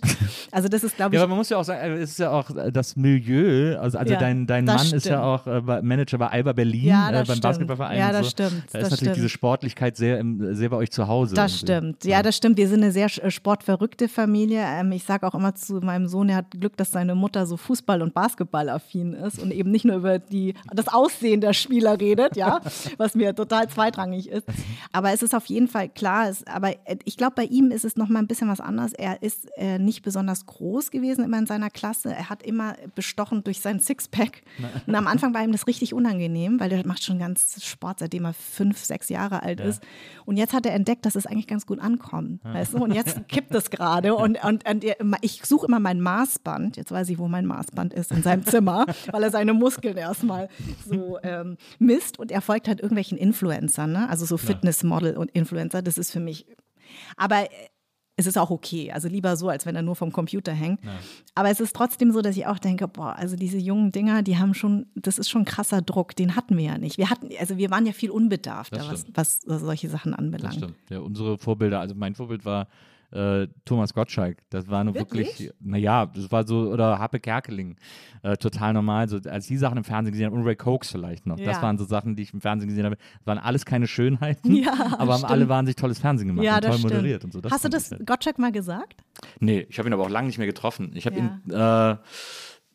Also das ist, glaube ich, Ja, aber man muss ja auch sagen, es ist ja auch das Milieu, also, also Ja, dein, dein Mann ist ja stimmt. auch äh, Manager bei Alba Berlin, Ja, äh, beim stimmt. Basketballverein. Ja, das so. stimmt, Da ist das natürlich stimmt. diese Sportlichkeit sehr, im, sehr bei euch zu Hause. Das irgendwie. stimmt. Ja, das stimmt. Wir sind eine sehr äh, sportverrückte Familie. Ähm, Ich sage auch immer zu meinem Sohn, er hat Glück, dass seine Mutter so Fußball- und Basketballaffin ist und eben nicht nur über die, das Aussehen der Spieler redet, ja, was mir total zweitrangig ist. Aber es ist auf jeden Fall klar, es, aber äh, ich glaube, bei ihm ist es noch mal ein bisschen was anderes. Er ist äh, nicht besonders groß gewesen immer in seiner Klasse. Er hat immer bestochen durch sein Sixpack. Und am Anfang war ihm das richtig unangenehm, weil der macht schon ganz Sport, seitdem er fünf, sechs Jahre alt ist. Und jetzt hat er entdeckt, dass es eigentlich ganz gut ankommt. Weißt du? Und jetzt kippt es gerade. Und, und, und ich suche immer mein Maßband. Jetzt weiß ich, wo mein Maßband ist, in seinem Zimmer, weil er seine Muskeln erstmal so ähm, misst. Und er folgt halt irgendwelchen Influencern, ne? also so Fitnessmodel und Influencer. Das ist für mich. Aber äh, es ist auch okay. Also lieber so, als wenn er nur vom Computer hängt. Aber es ist trotzdem so, dass ich auch denke, boah, also diese jungen Dinger, die haben schon, das ist schon krasser Druck. Den hatten wir ja nicht. Wir hatten, also wir waren ja viel unbedarfter, Das was, was solche Sachen Das anbelangt. stimmt. Ja, unsere Vorbilder, also mein Vorbild war äh, Thomas Gottschalk. Das war nur wirklich, Wirklich? naja, das war so, oder Happe Kerkeling, äh, total normal. So, als die Sachen im Fernsehen gesehen habe, und Ray Cokes vielleicht noch. Das Ja. waren so Sachen, die ich im Fernsehen gesehen habe. Das waren alles keine Schönheiten, Ja, aber stimmt. alle wahnsinnig tolles Fernsehen gemacht Ja, und toll das stimmt. moderiert und so. Das Hast du das halt. Gottschalk mal gesagt? Nee, ich habe ihn aber auch lange nicht mehr getroffen. Ich habe ihn, äh,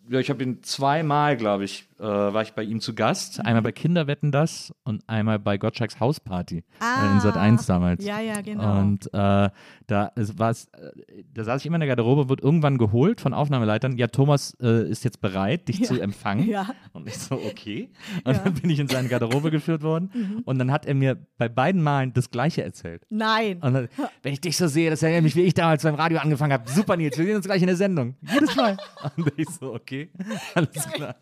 ja, ich habe ihn zweimal, glaube ich, äh, war ich bei ihm zu Gast. Einmal bei Kinderwetten das und einmal bei Gottschalks Hausparty äh, Ah. in Sat 1 damals. Ja, ja, genau. Und äh, da war's, äh, da saß ich immer in der Garderobe, wird irgendwann geholt von Aufnahmeleitern. Ja, Thomas äh, ist jetzt bereit, dich zu empfangen. Ja. Und ich so, okay. Und dann bin ich in seine Garderobe geführt worden. Mhm. Und dann hat er mir bei beiden Malen das Gleiche erzählt. Nein. Und dann, wenn ich dich so sehe, das erinnert mich, wie ich damals beim Radio angefangen habe. Super, Nils, wir sehen uns gleich in der Sendung. Jedes Mal. Und ich so, okay, alles klar.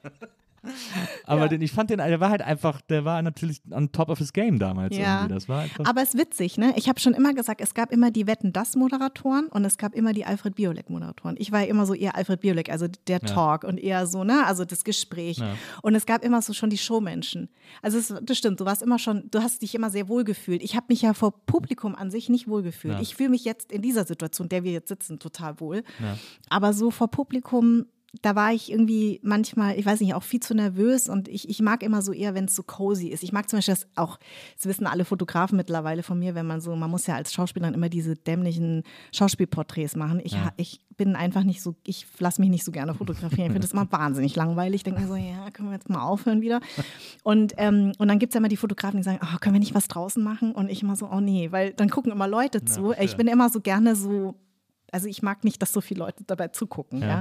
Aber Ja. den, ich fand den, der war halt einfach, der war natürlich on top of his game damals. Ja. Irgendwie. Das war einfach, Aber es ist witzig, ne? Ich habe schon immer gesagt, es gab immer die Wetten das Moderatoren und es gab immer die Alfred Biolek Moderatoren. Ich war ja immer so eher Alfred Biolek, also der Talk und eher so, ne, also das Gespräch. Ja. Und es gab immer so schon die Showmenschen. Also es, das stimmt, du warst immer schon, du hast dich immer sehr wohl gefühlt. Ich habe mich ja vor Publikum an sich nicht wohl gefühlt. Ich fühle mich jetzt in dieser Situation, in der wir jetzt sitzen, total wohl. Aber so vor Publikum da war ich irgendwie manchmal, ich weiß nicht, auch viel zu nervös und ich, ich mag immer so eher, wenn es so cozy ist. Ich mag zum Beispiel das auch, das wissen alle Fotografen mittlerweile von mir, wenn man so, man muss ja als Schauspieler immer diese dämlichen Schauspielporträts machen. Ich, Ja. ich bin einfach nicht so, ich lasse mich nicht so gerne fotografieren. Ich finde das immer wahnsinnig langweilig. Ich denke mir so, ja, können wir jetzt mal aufhören wieder. Und, ähm, und dann gibt es ja immer die Fotografen, die sagen, oh, können wir nicht was draußen machen? Und ich immer so, oh nee, weil dann gucken immer Leute zu. verstehe. ich bin immer so gerne so also ich mag nicht, dass so viele Leute dabei zugucken, ja. Ja.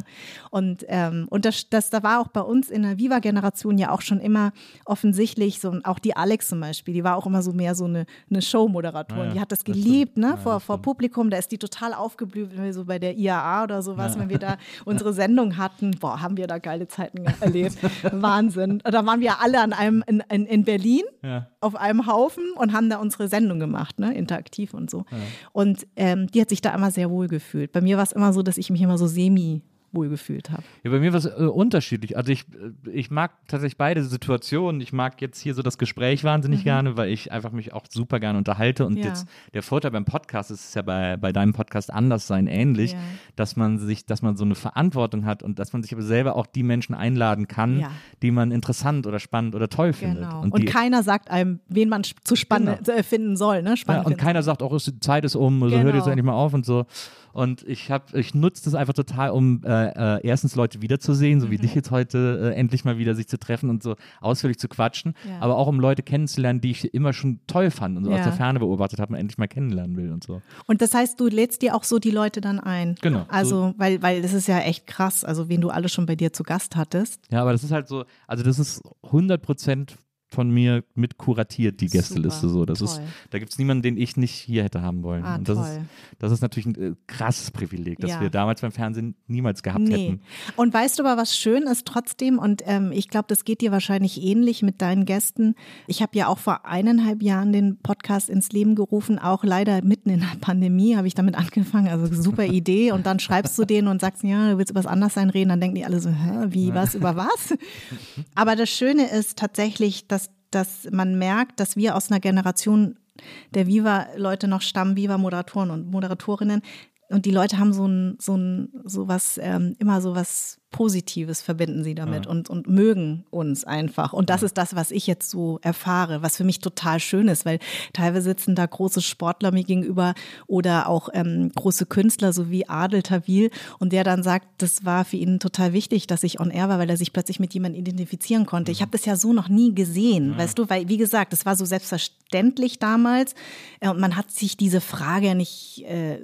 Und, ähm, und das, das, da war auch bei uns in der Viva-Generation ja auch schon immer offensichtlich so, auch die Alex zum Beispiel, die war auch immer so mehr so eine, eine Show-Moderatorin. Ja, die hat das das geliebt, stimmt. ne, Ja, vor, vor. Publikum. Da ist die total aufgeblüht, wenn wir so bei der IAA oder sowas, wenn wir da unsere Sendung hatten. Boah, haben wir da geile Zeiten erlebt. Wahnsinn. Da waren wir alle an einem, in, in, in Berlin Ja. Auf einem Haufen und haben da unsere Sendung gemacht, ne, interaktiv und so. Und ähm, die hat sich da immer sehr wohl gefühlt. Bei mir war es immer so, dass ich mich immer so semi wohlgefühlt habe. Ja, bei mir war es äh, unterschiedlich. Also ich, äh, ich mag tatsächlich beide Situationen. Ich mag jetzt hier so das Gespräch wahnsinnig gerne, weil ich einfach mich auch super gerne unterhalte. Und Mhm. Ja. jetzt der Vorteil beim Podcast ist es ja bei, bei deinem Podcast anders sein, ähnlich, Ja. dass man sich, dass man so eine Verantwortung hat und dass man sich aber selber auch die Menschen einladen kann, Ja. die man interessant oder spannend oder toll findet. Genau. Und, die, keiner sagt einem, wen man zu spannend äh, finden soll. Ne? Spannend und keiner sagt auch, die Zeit ist um, also hört Genau. jetzt endlich mal auf und so. Und ich habe, ich nutze das einfach total, um äh, äh, erstens Leute wiederzusehen, so wie Mhm. dich jetzt heute äh, endlich mal wieder sich zu treffen und so ausführlich zu quatschen, Ja. aber auch um Leute kennenzulernen, die ich immer schon toll fand und so aus Ja. der Ferne beobachtet habe und endlich mal kennenlernen will und so. Und das heißt, du lädst dir auch so die Leute dann ein. Genau. Also, weil, weil das ist ja echt krass, also wen du alle schon bei dir zu Gast hattest. Ja, aber das ist halt so, also das ist 100 Prozent von mir mit kuratiert, die Gästeliste so. Das ist, da gibt es niemanden, den ich nicht hier hätte haben wollen. Ah, und das ist, das ist natürlich ein äh, krasses Privileg, das Ja. wir damals beim Fernsehen niemals gehabt Nee. hätten. Und weißt du aber, was schön ist trotzdem, und ähm, ich glaube, das geht dir wahrscheinlich ähnlich mit deinen Gästen. Ich habe ja auch vor eineinhalb Jahren den Podcast ins Leben gerufen, auch leider mitten in der Pandemie habe ich damit angefangen. Also super Idee. Und dann schreibst du denen und sagst, ja, du willst über was anders sein reden, dann denken die alle so, hä, wie, was, über was? Aber das Schöne ist tatsächlich, dass, dass man merkt, dass wir aus einer Generation der Viva-Leute noch stammen, Viva-Moderatoren und Moderatorinnen. Und die Leute haben so ein, so ein, so was, ähm, immer so was Positives verbinden sie damit und, und mögen uns einfach. Und das ist das, was ich jetzt so erfahre, was für mich total schön ist, weil teilweise sitzen da große Sportler mir gegenüber oder auch ähm, große Künstler, so wie Adel Tawil, und der dann sagt, das war für ihn total wichtig, dass ich on air war, weil er sich plötzlich mit jemandem identifizieren konnte. Ich habe das ja so noch nie gesehen, weißt du, weil, wie gesagt, das war so selbstverständlich damals. Äh, und man hat sich diese Frage ja nicht äh,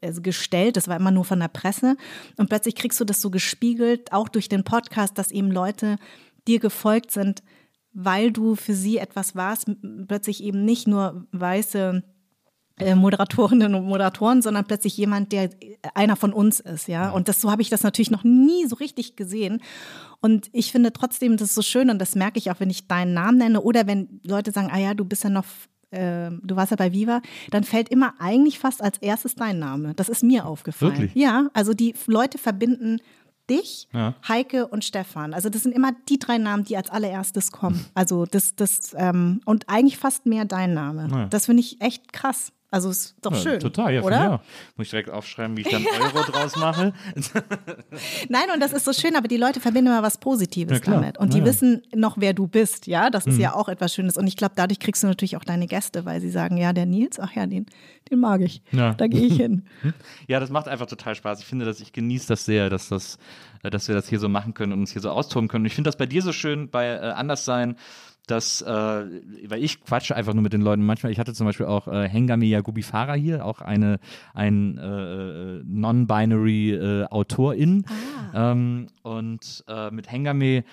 also gestellt, das war immer nur von der Presse. Und plötzlich kriegst du das so gespiegelt, auch durch den Podcast, dass eben Leute dir gefolgt sind, weil du für sie etwas warst, plötzlich eben nicht nur weiße äh, Moderatorinnen und Moderatoren, sondern plötzlich jemand, der äh, einer von uns ist, ja. Und das so habe ich das natürlich noch nie so richtig gesehen. Und ich finde trotzdem das so schön und das merke ich auch, wenn ich deinen Namen nenne oder wenn Leute sagen, ah ja, du bist ja noch äh, du warst ja bei Viva, dann fällt immer eigentlich fast als erstes dein Name. Das ist mir aufgefallen. Wirklich? Ja, also die Leute verbinden dich, Ja. Heike und Stefan. Also das sind immer die drei Namen, die als allererstes kommen. Also das, das ähm, und eigentlich fast mehr dein Name. Ja. Das finde ich echt krass. Also ist doch Ja, schön. Total, ja, oder? auch. Muss ich direkt aufschreiben, wie ich dann Euro draus mache. Nein, und das ist so schön, aber die Leute verbinden immer was Positives Ja, damit. Und die Mhm. wissen noch, wer du bist, ja. Das ist ja auch etwas Schönes. Und ich glaube, dadurch kriegst du natürlich auch deine Gäste, weil sie sagen, ja, der Nils, ach ja, den, den mag ich. Ja. Da gehe ich hin. Ja, das macht einfach total Spaß. Ich finde, dass ich genieße das sehr, dass, das, äh, dass wir das hier so machen können und uns hier so austoben können. Und ich finde das bei dir so schön, bei äh, Anderssein, dass, äh, weil ich quatsche einfach nur mit den Leuten. Manchmal, ich hatte zum Beispiel auch äh, Hengame Yagubi Farah hier, auch eine ein äh, äh, non-binary äh, Autorin. Ähm, und äh, mit Hengame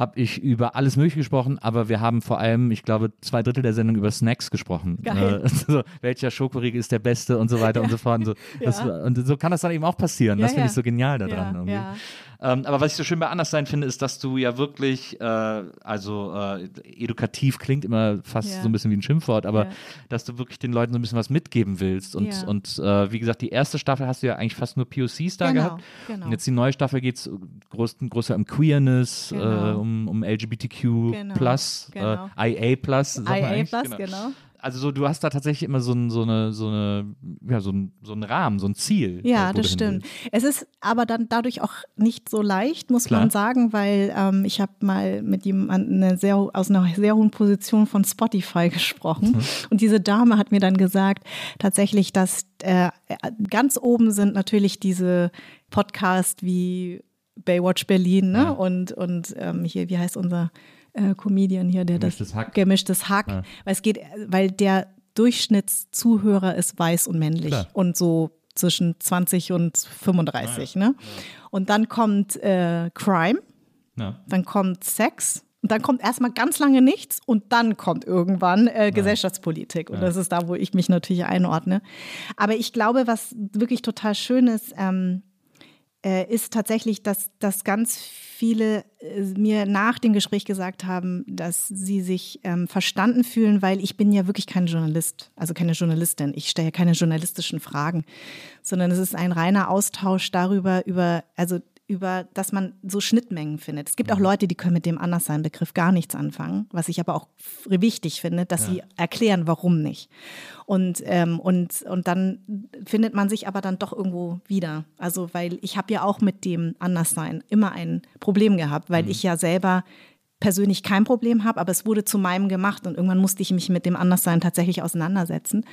habe ich über alles Mögliche gesprochen, aber wir haben vor allem, ich glaube, zwei Drittel der Sendung über Snacks gesprochen. Geil. Äh, so, welcher Schokoriegel ist der beste und so weiter und so fort. Und so, das, Ja. und so kann das dann eben auch passieren. Ja, das finde ja. ich so genial daran. Ja, irgendwie. Ähm, aber was ich so schön bei Anderssein finde, ist, dass du ja wirklich, äh, also äh, edukativ klingt immer fast Ja. so ein bisschen wie ein Schimpfwort, aber Ja. dass du wirklich den Leuten so ein bisschen was mitgeben willst. Und, Ja. und äh, wie gesagt, die erste Staffel hast du ja eigentlich fast nur POCs da Genau, gehabt. genau. Und jetzt die neue Staffel geht es groß, größer um Queerness, Genau. äh, um, um LGBTQ Genau, plus, genau. äh, IA IA Plus, genau. Also so, du hast da tatsächlich immer so, ein, so eine, so eine, ja, so ein, so einen Rahmen, so ein Ziel. Ja, äh, das stimmt. Es ist aber dann dadurch auch nicht so leicht, muss Klar. man sagen, weil ähm, ich habe mal mit jemandem eine sehr, aus einer sehr hohen Position von Spotify gesprochen. Mhm. Und diese Dame hat mir dann gesagt, tatsächlich, dass äh, ganz oben sind natürlich diese Podcasts wie Baywatch Berlin ne? Ja. und, und ähm, hier, wie heißt unser äh, Comedian hier, der Gemischtes das Hack. gemischtes Hack, Ja. weil es geht, weil der Durchschnittszuhörer ist weiß und männlich Klar. und so zwischen 20 und 35, ne? Und dann kommt äh, Crime, Ja. dann kommt Sex und dann kommt erstmal ganz lange nichts und dann kommt irgendwann äh, Gesellschaftspolitik. Und das ist da, wo ich mich natürlich einordne. Aber ich glaube, was wirklich total schön ist, ähm, äh, ist tatsächlich, dass, dass ganz viele äh, mir nach dem Gespräch gesagt haben, dass sie sich ähm, verstanden fühlen, weil ich bin ja wirklich kein Journalist, also keine Journalistin. Ich stelle keine journalistischen Fragen, sondern es ist ein reiner Austausch darüber, über, also über, dass man so Schnittmengen findet. Es gibt auch Leute, die können mit dem Anderssein-Begriff gar nichts anfangen, was ich aber auch wichtig finde, dass sie erklären, warum nicht. Und, ähm, und, und dann findet man sich aber dann doch irgendwo wieder. Also, weil ich habe ja auch mit dem Anderssein immer ein Problem gehabt, weil ich ja selber persönlich kein Problem habe, aber es wurde zu meinem gemacht und irgendwann musste ich mich mit dem Anderssein tatsächlich auseinandersetzen.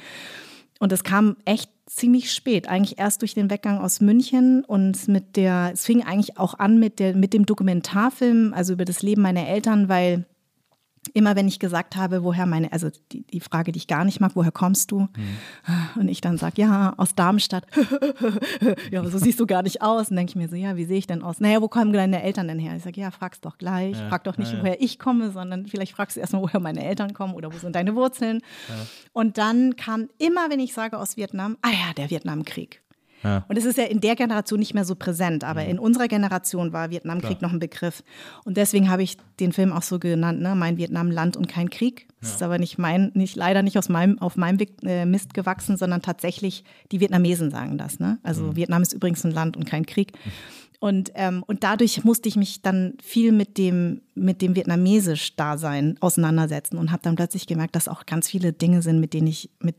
Und es kam echt ziemlich spät, eigentlich erst durch den Weggang aus München und mit der, es fing eigentlich auch an mit, der, mit dem Dokumentarfilm, also über das Leben meiner Eltern, weil immer wenn ich gesagt habe, woher meine, also die, die Frage, die ich gar nicht mag, woher kommst du? Und ich dann sage, ja, aus Darmstadt. ja, aber so siehst du gar nicht aus. Und denke ich mir so, ja, wie sehe ich denn aus? Naja, wo kommen deine Eltern denn her? Ich sage, ja, frag's doch gleich. Frag doch nicht, woher ich komme, sondern vielleicht fragst du erstmal, woher meine Eltern kommen oder wo sind deine Wurzeln. Und dann kam immer, wenn ich sage aus Vietnam, ah ja, der Vietnamkrieg. Ja. Und es ist ja in der Generation nicht mehr so präsent, aber in unserer Generation war Vietnamkrieg noch ein Begriff. Und deswegen habe ich den Film auch so genannt, ne? Mein Vietnam, Land und kein Krieg. Das ist aber nicht mein, nicht leider nicht aus meinem, auf meinem äh, Mist gewachsen, sondern tatsächlich die Vietnamesen sagen das. Ne? Also Vietnam ist übrigens ein Land und kein Krieg. Und, ähm, und dadurch musste ich mich dann viel mit dem, mit dem Vietnamesisch-Dasein auseinandersetzen und habe dann plötzlich gemerkt, dass auch ganz viele Dinge sind, mit denen ich, mit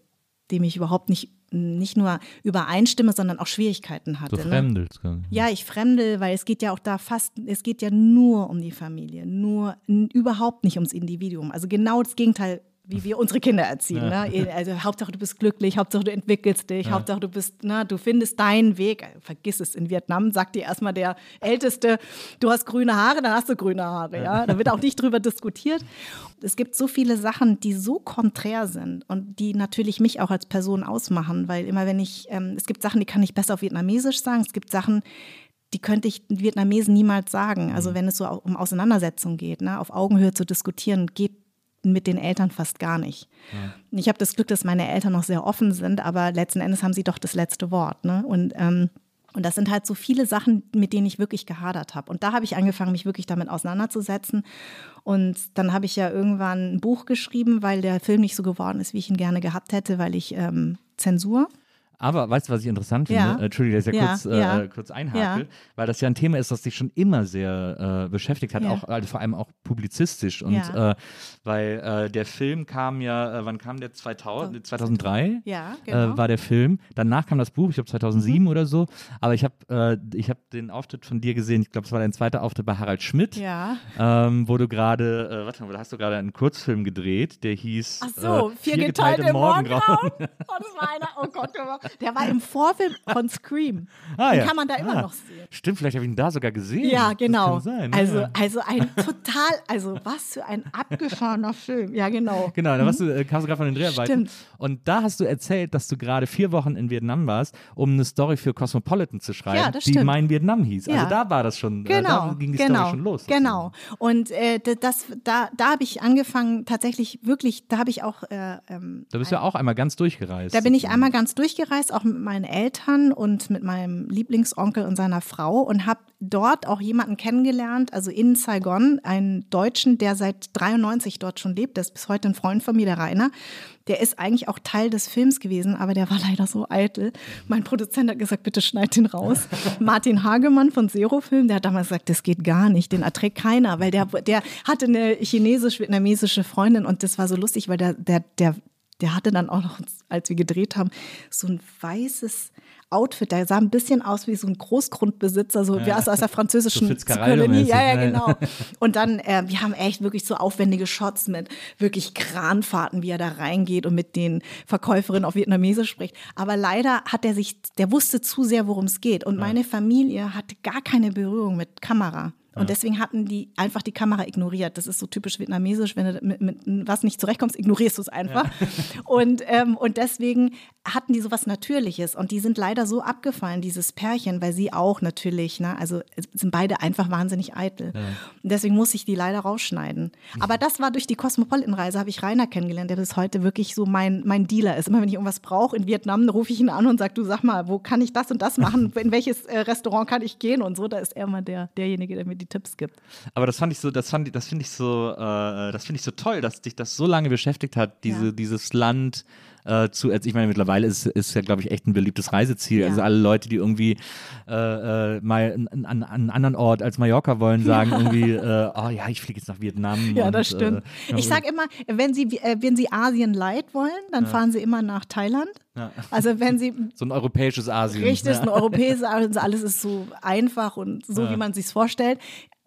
dem ich überhaupt nicht, nicht nur übereinstimme, sondern auch Schwierigkeiten hatte. Du ne? fremdelst. quasi. Ja, ich fremde, weil es geht ja auch da fast, es geht ja nur um die Familie, nur überhaupt nicht ums Individuum. Also genau das Gegenteil, wie wir unsere Kinder erziehen. Ne? Also Hauptsache du bist glücklich, Hauptsache du entwickelst dich, Hauptsache du bist, ne, du findest deinen Weg. Vergiss es, in Vietnam sagt dir erstmal der Älteste, du hast grüne Haare, dann hast du grüne Haare. Ja? Da wird auch nicht drüber diskutiert. Es gibt so viele Sachen, die so konträr sind und die natürlich mich auch als Person ausmachen, weil immer wenn ich, ähm, es gibt Sachen, die kann ich besser auf Vietnamesisch sagen, es gibt Sachen, die könnte ich Vietnamesen niemals sagen. Also wenn es so um Auseinandersetzung geht, ne, auf Augenhöhe zu diskutieren, geht mit den Eltern fast gar nicht. Und Ich habe das Glück, dass meine Eltern noch sehr offen sind, aber letzten Endes haben sie doch das letzte Wort. Ne? Und, ähm, und das sind halt so viele Sachen, mit denen ich wirklich gehadert habe. Und da habe ich angefangen, mich wirklich damit auseinanderzusetzen. Und dann habe ich ja irgendwann ein Buch geschrieben, weil der Film nicht so geworden ist, wie ich ihn gerne gehabt hätte, weil ich ähm, Zensur. Aber weißt du, was ich interessant finde? Ja. Äh, Entschuldige, dass ich ja, Ja, kurz, äh, ja. äh, kurz einhakel, Ja. weil das ja ein Thema ist, das dich schon immer sehr äh, beschäftigt hat, auch also vor allem auch publizistisch. Und äh, weil äh, der Film kam ja, äh, wann kam der? 2000, 2003? Ja, genau. Mhm. Äh, war der Film. Danach kam das Buch, ich glaube 2007 oder so. Aber ich habe äh, ich hab den Auftritt von dir gesehen, ich glaube, es war dein zweiter Auftritt bei Harald Schmidt. Ja. Ähm, wo du gerade, äh, warte mal, da hast du gerade einen Kurzfilm gedreht, der hieß Ach so, äh, vier, geteilte Morgengrauen. Oh, das war einer, oh Gott, der war, im Vorfilm von Scream. Ah, Den ja. kann man da immer Ah, noch sehen. Stimmt, vielleicht habe ich ihn da sogar gesehen. Ja, genau. Sein. also, ja. also ein total, also was für ein abgefahrener Film. Ja, genau. Genau, da warst du, äh, kamst du gerade von den Dreharbeiten. Stimmt. Und da hast du erzählt, dass du gerade vier Wochen in Vietnam warst, um eine Story für Cosmopolitan zu schreiben, Ja, das die stimmt. Mein Vietnam hieß. Ja. Also da war das schon, äh, Genau, da ging die genau, Story schon los. Genau. Und äh, das, da, da habe ich angefangen, tatsächlich wirklich, da habe ich auch äh, ähm, Da bist du ja auch einmal ganz durchgereist. Da bin ich einmal ganz durchgereist, auch mit meinen Eltern und mit meinem Lieblingsonkel und seiner Frau und habe dort auch jemanden kennengelernt, also in Saigon, einen Deutschen, der seit 93 dort schon lebt, der ist bis heute ein Freund von mir, der Rainer. Der ist eigentlich auch Teil des Films gewesen, aber der war leider so eitel. Mein Produzent hat gesagt, bitte schneid den raus. Martin Hagemann von Zero Film, der hat damals gesagt, das geht gar nicht, den erträgt keiner, weil der, der hatte eine chinesisch-vietnamesische Freundin und das war so lustig, weil der, der, der, der hatte dann auch noch, als wir gedreht haben, so ein weißes Outfit. Der sah ein bisschen aus wie so ein Großgrundbesitzer, so wie aus, aus der französischen So Kolonie. Ja, ja, genau. Und dann, äh, wir haben echt wirklich so aufwendige Shots mit wirklich Kranfahrten, wie er da reingeht und mit den Verkäuferinnen auf Vietnamesisch spricht. Aber leider hat er sich, der wusste zu sehr, worum es geht. Und meine Familie hatte gar keine Berührung mit Kamera. Und deswegen hatten die einfach die Kamera ignoriert. Das ist so typisch vietnamesisch, wenn du mit, mit was nicht zurechtkommst, ignorierst du es einfach. Und, ähm, und deswegen hatten die sowas Natürliches. Und die sind leider so abgefallen, dieses Pärchen, weil sie auch natürlich, ne, also es sind beide einfach wahnsinnig eitel. Und deswegen muss ich die leider rausschneiden. Aber das war durch die Cosmopolitan-Reise, habe ich Rainer kennengelernt, der bis heute wirklich so mein, mein Dealer ist. Immer wenn ich irgendwas brauche in Vietnam, dann rufe ich ihn an und sage, du sag mal, wo kann ich das und das machen? In welches äh, Restaurant kann ich gehen? Und so, da ist er immer der, derjenige, der mir die Tipps gibt. Aber das fand ich so, das fand ich, das finde ich so, äh, das finde ich so toll, dass dich das so lange beschäftigt hat, diese, Ja. dieses Land äh, zu, als ich meine, mittlerweile ist, ist ja, glaube ich, echt ein beliebtes Reiseziel. Ja. Also alle Leute, die irgendwie äh, äh, mal an, an, einen anderen Ort als Mallorca wollen, sagen irgendwie, äh, oh ja, ich fliege jetzt nach Vietnam. Ja, und, das stimmt. Äh, ich sage immer, wenn Sie, äh, wenn Sie Asien light wollen, dann fahren Sie immer nach Thailand. Ja. Also wenn Sie so ein europäisches Asien. richtig ja. ein europäisches, also alles ist so einfach und so, wie man sich vorstellt.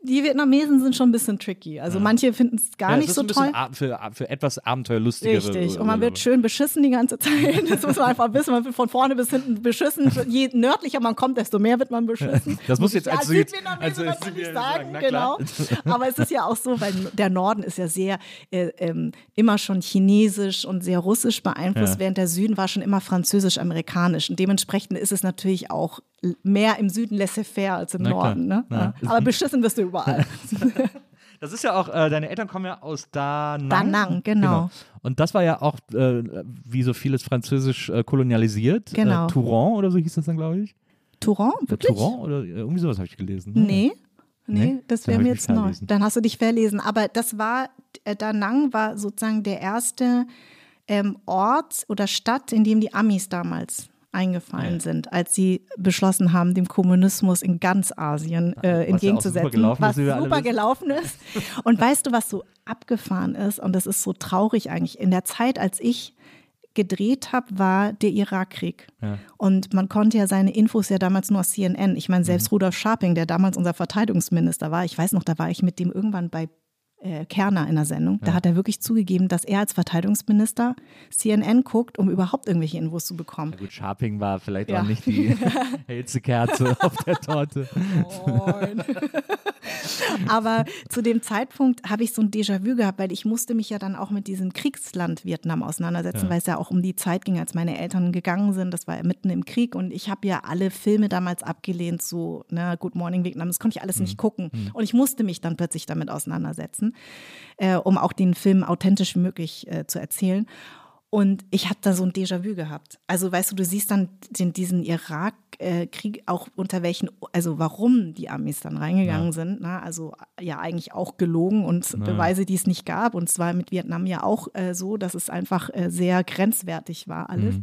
Die Vietnamesen sind schon ein bisschen tricky. Also manche finden es gar Ja, nicht so toll. für, für etwas abenteuerlustigere. Richtig. Und man wird schön beschissen die ganze Zeit. Das muss man einfach wissen. Man wird von vorne bis hinten beschissen. Je nördlicher man kommt, desto mehr wird man beschissen. Das muss jetzt ja, als als als natürlich sagen, sagen, genau. Aber es ist ja auch so, weil der Norden ist ja sehr äh, ähm, immer schon chinesisch und sehr russisch beeinflusst, Ja. während der Süden war schon immer französisch-amerikanisch. Und dementsprechend ist es natürlich auch mehr im Süden laissez-faire als im Na. Norden. Ne? Na. Ja. Aber beschissen wirst du überall. Das ist ja auch, äh, deine Eltern kommen ja aus Da Nang. Da Nang, genau. Und das war ja auch, äh, wie so vieles französisch äh, kolonialisiert. Genau. Äh, Touran oder so hieß das dann, glaube ich. Touran? Äh, Wirklich? Touran oder äh, irgendwie sowas habe ich gelesen. ne? Nee. Nee, Nee? das wäre mir jetzt neu. Dann hast du dich verlesen. Aber das war, äh, Da Nang war sozusagen der erste ähm, Ort oder Stadt, in dem die Amis damals eingefallen Ja. sind, als sie beschlossen haben, dem Kommunismus in ganz Asien äh, entgegenzusetzen. super gelaufen was ist, super gelaufen ist. Und weißt du, was so abgefahren ist? Und das ist so traurig eigentlich. In der Zeit, als ich gedreht habe, war der Irakkrieg. Ja. Und man konnte ja seine Infos ja damals nur aus CNN. Ich meine, Mhm. selbst Rudolf Scharping, der damals unser Verteidigungsminister war, ich weiß noch, da war ich mit dem irgendwann bei äh, Kerner in der Sendung. Da hat er wirklich zugegeben, dass er als Verteidigungsminister CNN guckt, um überhaupt irgendwelche Infos zu bekommen. Na gut, Sharping war vielleicht Ja. auch nicht die hellste Kerze auf der Torte. Aber zu dem Zeitpunkt habe ich so ein Déjà-vu gehabt, weil ich musste mich ja dann auch mit diesem Kriegsland Vietnam auseinandersetzen, weil es ja auch um die Zeit ging, als meine Eltern gegangen sind. Das war ja mitten im Krieg und ich habe ja alle Filme damals abgelehnt, so ne, Good Morning Vietnam. Das konnte ich alles nicht gucken. Und ich musste mich dann plötzlich damit auseinandersetzen, äh, um auch den Film authentisch wie möglich äh, zu erzählen. Und ich habe da so ein Déjà-vu gehabt. Also weißt du, du siehst dann den, diesen Irak-Krieg auch unter welchen, also warum die Amis dann reingegangen sind. Ne? Also ja eigentlich auch gelogen und Beweise, die es nicht gab. Und zwar mit Vietnam ja auch äh, so, dass es einfach äh, sehr grenzwertig war alles.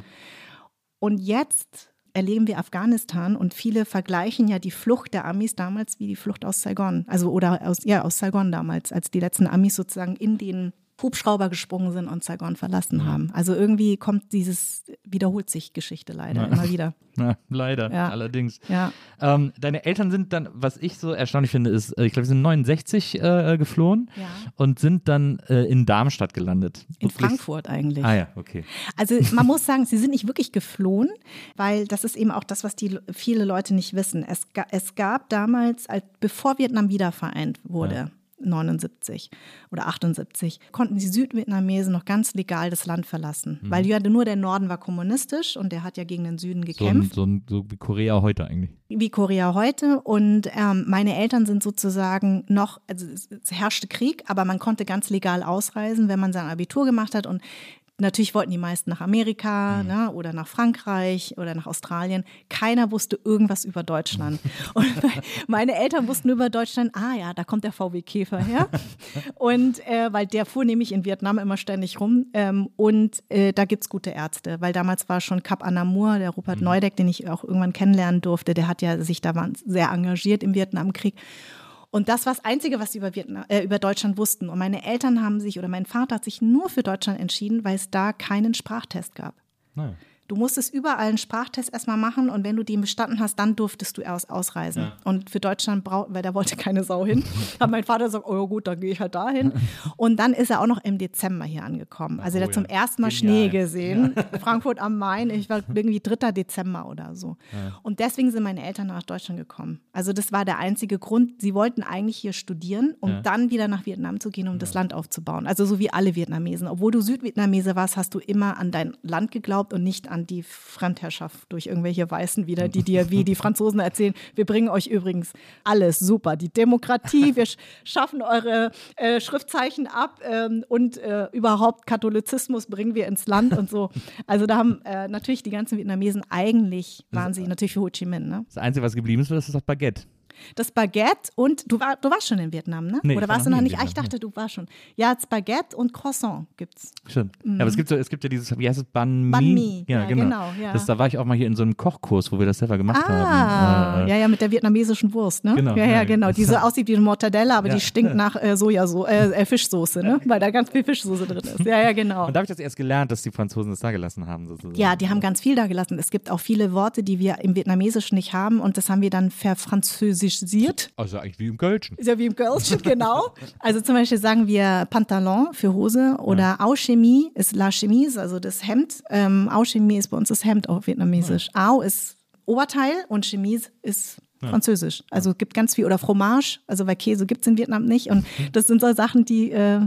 Und jetzt erleben wir Afghanistan und viele vergleichen ja die Flucht der Amis damals wie die Flucht aus Saigon. Also oder aus, ja, aus Saigon damals, als die letzten Amis sozusagen in den Hubschrauber gesprungen sind und Saigon verlassen haben. Also irgendwie kommt dieses, wiederholt sich Geschichte leider immer wieder. Na, leider, Ja. allerdings. Ja. Ähm, deine Eltern sind dann, was ich so erstaunlich finde, ist, äh, ich glaube, sie sind 69 äh, geflohen Ja. und sind dann äh, in Darmstadt gelandet. In Wirklich- Frankfurt eigentlich. Ah ja, okay. Also man muss sagen, sie sind nicht wirklich geflohen, weil das ist eben auch das, was die viele Leute nicht wissen. Es, es gab damals, als, bevor Vietnam wiedervereint wurde, 79 oder 78, konnten die Südvietnamesen noch ganz legal das Land verlassen. Weil ja nur der Norden war kommunistisch und der hat ja gegen den Süden So, ein, gekämpft so, ein, so wie Korea heute eigentlich. wie Korea heute. Und ähm, meine Eltern sind sozusagen noch, also es, es herrschte Krieg, aber man konnte ganz legal ausreisen, wenn man sein Abitur gemacht hat. Und natürlich wollten die meisten nach Amerika ne, oder nach Frankreich oder nach Australien. Keiner wusste irgendwas über Deutschland. Und meine Eltern wussten über Deutschland, ah ja, da kommt der VW Käfer her. Und äh, weil der fuhr nämlich in Vietnam immer ständig rum. Ähm, und äh, da gibt's gute Ärzte, weil damals war schon Cap Anamur, der Rupert Neudeck, den ich auch irgendwann kennenlernen durfte, der hat ja sich da sehr engagiert im Vietnamkrieg. Und das war das Einzige, was sie über, Vietnam, äh, über Deutschland wussten. Und meine Eltern haben sich oder mein Vater hat sich nur für Deutschland entschieden, weil es da keinen Sprachtest gab. Naja. Du musstest überall einen Sprachtest erstmal machen und wenn du den bestanden hast, dann durftest du erst ausreisen. Und für Deutschland braucht, weil da wollte keine Sau hin, hat mein Vater gesagt, oh gut, dann gehe ich halt dahin. Und dann ist er auch noch im Dezember hier angekommen. Also er hat Oh zum ja. ersten Mal Genial. Schnee gesehen. Frankfurt am Main, ich war irgendwie 3. Dezember oder so. Und deswegen sind meine Eltern nach Deutschland gekommen. Also das war der einzige Grund. Sie wollten eigentlich hier studieren, um Ja. dann wieder nach Vietnam zu gehen, um das Land aufzubauen. Also so wie alle Vietnamesen. Obwohl du Südvietnamese warst, hast du immer an dein Land geglaubt und nicht an die Fremdherrschaft durch irgendwelche Weißen wieder, die dir wie die Franzosen erzählen, wir bringen euch übrigens alles super. Die Demokratie, wir sch schaffen eure äh, Schriftzeichen ab ähm, und äh, überhaupt Katholizismus bringen wir ins Land und so. Also da haben äh, natürlich die ganzen Vietnamesen eigentlich, waren sie natürlich für Ho Chi Minh. Ne? Das Einzige, was geblieben ist, das ist das Baguette. Das Baguette und du, war, du warst schon in Vietnam, ne? Nee, Oder war warst du noch noch nie in nicht? Ah, ich dachte, du warst schon. Ja, das Baguette und Croissant gibt's. Stimmt. Ja, aber es gibt, so, es gibt ja dieses, wie heißt es, Banh Mi? Banh Mi, Ja, ja, genau. genau, ja. Das, da war ich auch mal hier in so einem Kochkurs, wo wir das selber gemacht Ah, haben. Äh, äh, ja, ja, mit der vietnamesischen Wurst, ne? Genau, ja, ja, genau. Die so aussieht wie eine Mortadella, aber die stinkt nach äh, Sojasauce, äh, äh, Fischsoße, ne? Weil da ganz viel Fischsoße drin ist. Ja, ja, genau. Und da habe ich das erst gelernt, dass die Franzosen das da gelassen haben. Sozusagen. Ja, die haben ganz viel da gelassen. Es gibt auch viele Worte, die wir im Vietnamesischen nicht haben und das haben wir dann verfranzösisiert. Also eigentlich wie im Kölschen. Ist ja wie im Kölschen, genau. Also zum Beispiel sagen wir Pantalon für Hose oder Au Chemise ist La Chemise, also das Hemd. Ähm, Au Chemise ist bei uns das Hemd auf Vietnamesisch. Au ist Oberteil und Chemise ist Französisch. Also es gibt ganz viel. Oder Fromage, also weil Käse gibt es in Vietnam nicht. Und das sind so Sachen, die, äh,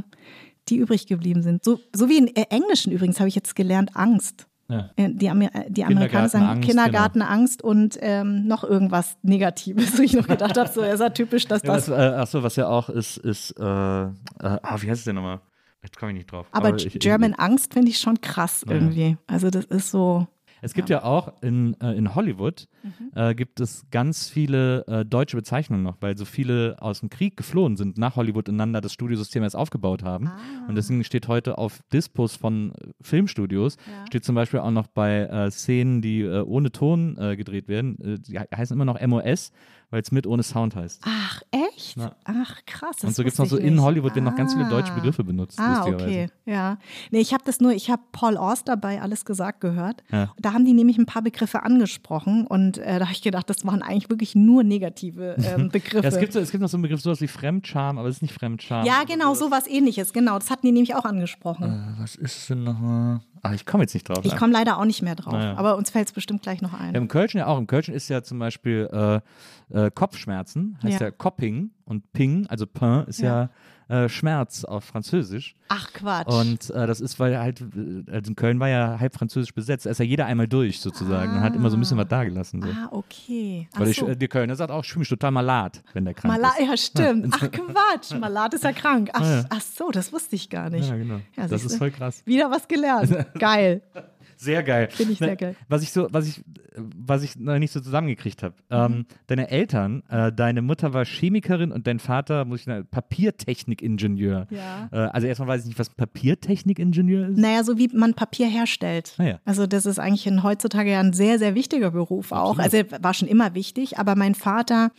die übrig geblieben sind. So, so wie in äh, Englischen übrigens habe ich jetzt gelernt, Angst. Ja. Äh, Die, Amer äh, die Amerikaner sagen Kindergartenangst, Kindergartenangst und ähm, noch irgendwas Negatives, wo ich noch gedacht habe, so ist ja typisch, dass Ja, das. äh, achso, was ja auch ist, ist, äh, äh, ah, wie heißt es denn nochmal? Jetzt komme ich nicht drauf. Aber ich- ich- German Angst finde ich schon krass irgendwie. Also das ist so. Es gibt ja, auch in, äh, in Hollywood Mhm. äh, gibt es ganz viele äh, deutsche Bezeichnungen noch, weil so viele aus dem Krieg geflohen sind nach Hollywood ineinander das Studiosystem erst aufgebaut haben. Ah. Und deswegen steht heute auf Dispos von äh, Filmstudios, steht zum Beispiel auch noch bei äh, Szenen, die äh, ohne Ton äh, gedreht werden, die he- heißen immer noch MOS, weil es mit ohne Sound heißt. Ach, echt? Ja. Ach, krass. Das Und so gibt es noch so in nicht. Hollywood werden noch ganz viele deutsche Ah. Begriffe benutzt, Ah, okay, ja. Nee, ich habe das nur, ich habe Paul Auster bei Alles gesagt gehört. Ja. Da haben die nämlich ein paar Begriffe angesprochen und äh, da habe ich gedacht, das waren eigentlich wirklich nur negative ähm, Begriffe. Ja, es, gibt es gibt noch so einen Begriff, sowas wie Fremdscham, aber es ist nicht Fremdscham. Ja, genau, sowas ähnliches, genau. Das hatten die nämlich auch angesprochen. Äh, Was ist denn nochmal? Ah, ich komme jetzt nicht drauf. ich komme leider auch nicht mehr drauf, Naja. aber uns fällt es bestimmt gleich noch ein. Ja, Im Kölschen ja auch. Im Kölschen ist ja zum Beispiel äh, äh, Kopfschmerzen, heißt ja, Ja. Kopping und Ping, also Pain ist ja, äh, Schmerz auf Französisch. Ach Quatsch. Und äh, das ist, weil halt, äh, also in Köln war ja halb französisch besetzt. Da ist ja jeder einmal durch sozusagen und hat immer so ein bisschen was dagelassen. So. ah, okay. Ach weil ich, so. äh, die Kölner sagt auch, ich fühle mich total malat, wenn der krank Malat, ist. ja, stimmt. Ach Quatsch, Malat ist ja krank. Ach, ach so, das wusste ich gar nicht. Ja, genau. Ja, das ist voll krass. Wieder was gelernt. Geil. Sehr geil. Finde ich sehr Ne, geil. Was ich so, was ich, was ich noch nicht so zusammengekriegt habe. Ähm, deine Eltern, äh, deine Mutter war Chemikerin und dein Vater, muss ich sagen, Papiertechnikingenieur. Ja. Äh, also erstmal weiß ich nicht, was Papiertechnikingenieur ist. Naja, so wie man Papier herstellt. Ah ja. Also das ist eigentlich in, heutzutage ja ein sehr, sehr wichtiger Beruf auch. Also er war schon immer wichtig, aber mein Vater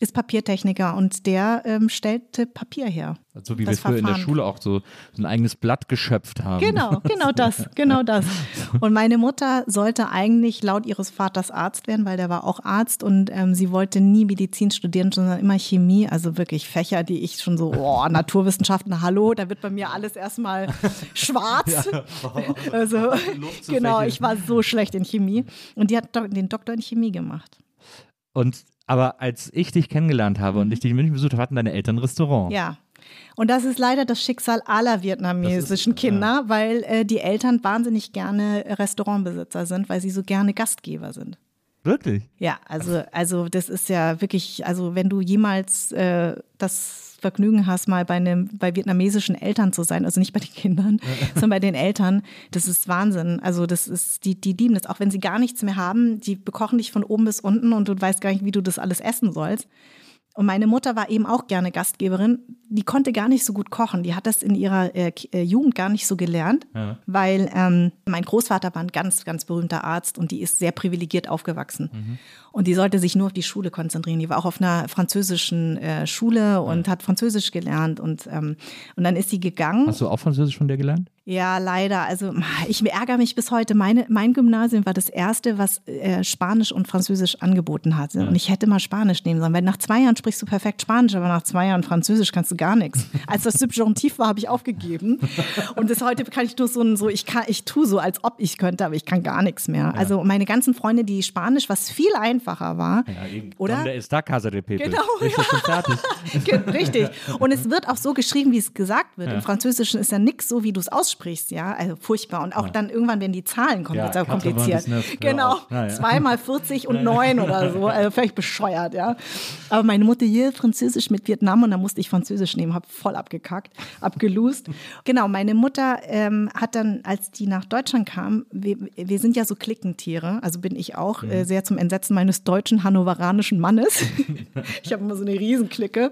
ist Papiertechniker und der ähm, stellte Papier her. So wie Das wir früher in der. Schule auch so, so ein eigenes Blatt geschöpft haben. Genau, genau das, genau das. Und meine Mutter sollte eigentlich laut ihres Vaters Arzt werden, weil der war auch Arzt und ähm, sie wollte nie Medizin studieren, sondern immer Chemie, also wirklich Fächer, die ich schon so, oh, Naturwissenschaften, hallo, da wird bei mir alles erstmal schwarz. Also, zu genau, fächeln. ich war so schlecht in Chemie und die hat den Doktor in Chemie gemacht. Und aber als ich dich kennengelernt habe und ich dich in München besucht habe, hatten deine Eltern ein Restaurant. Mhm. Ja. Und das ist leider das Schicksal aller vietnamesischen Kinder, weil äh, die Eltern wahnsinnig gerne Restaurantbesitzer sind, weil sie so gerne Gastgeber sind. Wirklich? Ja, also, also das ist ja wirklich, also wenn du jemals äh, das Vergnügen hast, mal bei einem, bei vietnamesischen Eltern zu sein, also nicht bei den Kindern, sondern bei den Eltern, das ist Wahnsinn. Also das ist, die, die lieben das, auch wenn sie gar nichts mehr haben, die bekochen dich von oben bis unten und du weißt gar nicht, wie du das alles essen sollst. Und meine Mutter war eben auch gerne Gastgeberin. Die konnte gar nicht so gut kochen. Die hat das in ihrer äh, äh, Jugend gar nicht so gelernt, Ja. weil ähm, mein Großvater war ein ganz, ganz berühmter Arzt und die ist sehr privilegiert aufgewachsen. Und die sollte sich nur auf die Schule konzentrieren. Die war auch auf einer französischen äh, Schule und hat Französisch gelernt. Und, ähm, und dann ist sie gegangen. Hast du auch Französisch von der gelernt? Ja, leider. Also ich ärgere mich bis heute. Meine, mein Gymnasium war das erste, was äh, Spanisch und Französisch angeboten hatte. Und ich hätte mal Spanisch nehmen sollen, weil nach zwei Jahren sprichst du perfekt Spanisch, aber nach zwei Jahren Französisch kannst du gar nichts. Als das Subjunktiv war, habe ich aufgegeben. Und bis heute kann ich nur so, ein- so ich kann, ich tue so, als ob ich könnte, aber ich kann gar nichts mehr. Also meine ganzen Freunde, die Spanisch, was viel einfacher war, oder? Der ist da Casa de Pepe. Genau? Ge- Richtig. Und es wird auch so geschrieben, wie es gesagt wird. Im Französischen ist ja nichts so, wie du es aussprichst, ja, also furchtbar. Und auch dann irgendwann werden die Zahlen Ja, kompliziert. Genau, ja, ja. zweimal 40 und 9 oder so, also völlig bescheuert, ja. Aber meine Mutter hier Französisch mit Vietnam und da musste ich Französisch nehmen, habe voll abgekackt, abgelust. Genau, meine Mutter ähm, hat dann, als die nach Deutschland kam, wir, wir sind ja so Klickentiere, also bin ich auch, Mhm. äh, sehr zum Entsetzen meines deutschen hannoveranischen Mannes. ich habe immer so eine Riesenklicke.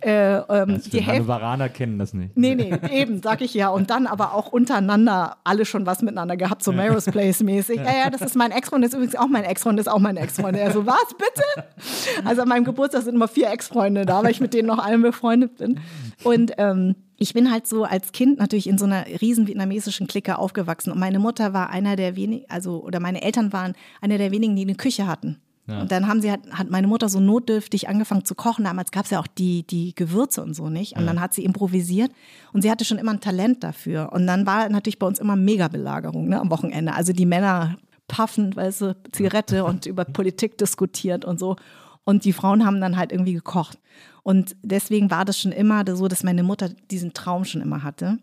Äh, ähm, die Hannoveraner kennen das nicht. Nee, nee, eben, sag ich ja. Und dann aber auch untereinander alle schon was miteinander gehabt, so Maros Place mäßig. Ja, ja, das ist mein Ex-Freund, das ist übrigens auch mein Ex-Freund, das ist auch mein Ex-Freund. Er so, was, bitte? Also an meinem Geburtstag sind immer vier Ex-Freunde da, weil ich mit denen noch allen befreundet bin. Und ähm, ich bin halt so als Kind natürlich in so einer riesen vietnamesischen Clique aufgewachsen. Und meine Mutter war einer der wenigen, also, oder meine Eltern waren einer der wenigen, die eine Küche hatten. Und dann haben sie halt, hat meine Mutter so notdürftig angefangen zu kochen. Damals gab es ja auch die, die Gewürze und so nicht. Und dann hat sie improvisiert und sie hatte schon immer ein Talent dafür. Und dann war natürlich bei uns immer Mega-Belagerung ne, am Wochenende. Also die Männer puffen, weißt du, Zigarette und über Politik diskutiert und so. Und die Frauen haben dann halt irgendwie gekocht. Und deswegen war das schon immer so, dass meine Mutter diesen Traum schon immer hatte.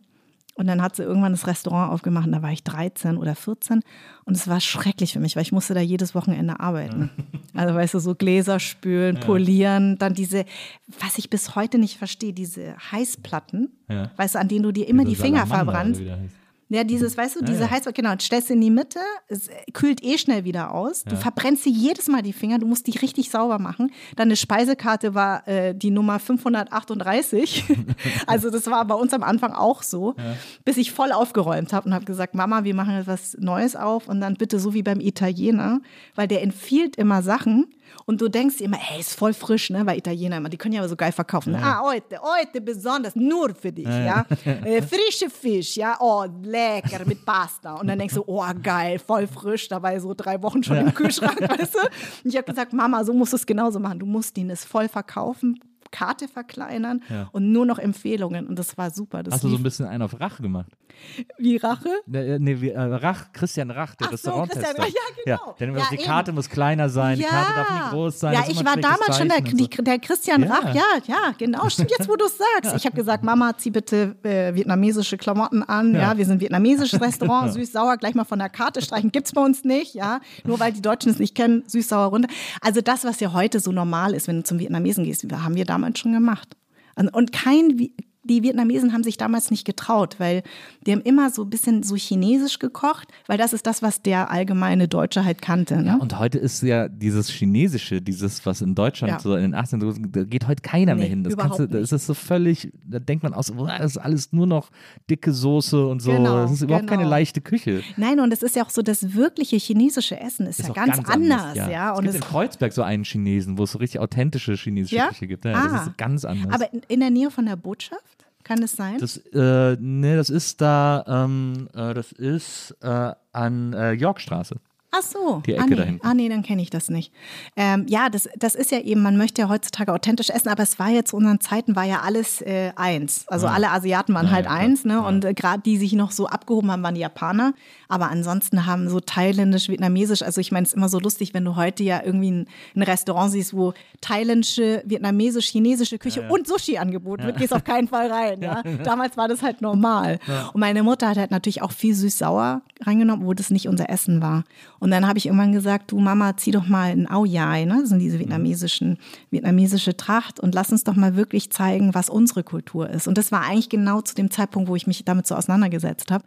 Und dann hat sie irgendwann das Restaurant aufgemacht, und da war ich 13 oder 14 und es war schrecklich für mich, weil ich musste da jedes Wochenende arbeiten. Also weißt du, so Gläser spülen, polieren, dann diese, was ich bis heute nicht verstehe, diese Heißplatten, Ja. weißt du, an denen du dir immer die Finger verbrannst. Ja, dieses, weißt du, diese ja. Heißwasser, genau, stellst du in die Mitte, es kühlt eh schnell wieder aus. Du verbrennst dir jedes Mal die Finger, du musst die richtig sauber machen. Deine Speisekarte war äh, die Nummer 538. also das war bei uns am Anfang auch so, bis ich voll aufgeräumt habe und habe gesagt, Mama, wir machen jetzt was Neues auf und dann bitte so wie beim Italiener, weil der empfiehlt immer Sachen und du denkst immer, ey, ist voll frisch, ne, weil Italiener immer, die können ja aber so geil verkaufen. Ah, heute, heute besonders, nur für dich, ja. Äh, frische Fisch, ja, oh, lecker mit Pasta. Und dann denkst du, oh, geil, voll frisch, dabei so drei Wochen schon im Kühlschrank, weißt du. Und ich habe gesagt, Mama, so musst du es genauso machen. Du musst ihn es voll verkaufen, Karte verkleinern Ja. und nur noch Empfehlungen. Und das war super. Das Hast du so ein bisschen einen auf Rach gemacht? wie Rache. Ne, nee, wie, äh, Rach, Christian Rach, der Ach so, Restauranttester. Christian Rach, ja, genau. denn Ja, die eben. Karte muss kleiner sein, die Karte darf nicht groß sein. Ja, ich ein war damals schon der, so. der Christian Ja. Rach. Ja, ja, genau. Stimmt jetzt, wo du es sagst. Ich habe gesagt, Mama, zieh bitte äh, vietnamesische Klamotten an. Ja. Ja. wir sind vietnamesisches Restaurant, süß-sauer, gleich mal von der Karte streichen. Gibt's bei uns nicht, ja. Nur weil die Deutschen es nicht kennen, süß-sauer runter. Also das, was ja heute so normal ist, wenn du zum Vietnamesen gehst, haben wir damals schon gemacht. Und- kein, die Vietnamesen haben sich damals nicht getraut, weil die haben immer so ein bisschen so chinesisch gekocht, weil das ist das, was der allgemeine Deutsche halt kannte. Ne? Und heute ist ja dieses Chinesische, dieses, was in Deutschland Ja. so in den 18. so- da geht heute keiner mehr Nee, hin. Das, überhaupt du, das ist so völlig, da denkt man aus, boah, das ist alles nur noch dicke Soße und so. Genau, das ist überhaupt keine genau. leichte Küche. Nein, und es ist ja auch so, das wirkliche chinesische Essen ist, Ist ja auch ganz, anders, ja. es Und gibt es, in Kreuzberg so einen Chinesen, wo es so richtig authentische chinesische Ja? Küche gibt. Ja, Ah. Das ist ganz anders. aber in, in der Nähe von der Botschaft, kann es sein? das, äh, nee, das ist da, ähm, äh, das ist äh, an äh, Yorkstraße. Ach so. Die Ecke ah, nee. da hinten. Ah, nee, dann kenne ich das nicht. Ähm, ja, das, das ist ja eben, man möchte ja heutzutage authentisch essen, aber es war ja zu unseren Zeiten, war ja alles äh, eins. Also alle Asiaten waren Ja, halt ja, eins, ne? Ja. Und äh, gerade die sich noch so abgehoben haben, waren die Japaner. Aber ansonsten haben so thailändisch, vietnamesisch, also ich meine, es ist immer so lustig, wenn du heute ja irgendwie ein, ein Restaurant siehst, wo thailändische, vietnamesisch, chinesische Küche und Sushi angeboten wird, gehst auf keinen Fall rein. Ja? Damals war das halt normal. Und meine Mutter hat halt natürlich auch viel süß-sauer reingenommen, wo das nicht unser Essen war. Und dann habe ich irgendwann gesagt, du Mama, zieh doch mal ein Ao Yai, ne? Das sind diese vietnamesischen, vietnamesische Tracht und lass uns doch mal wirklich zeigen, was unsere Kultur ist. Und das war eigentlich genau zu dem Zeitpunkt, wo ich mich damit so auseinandergesetzt habe.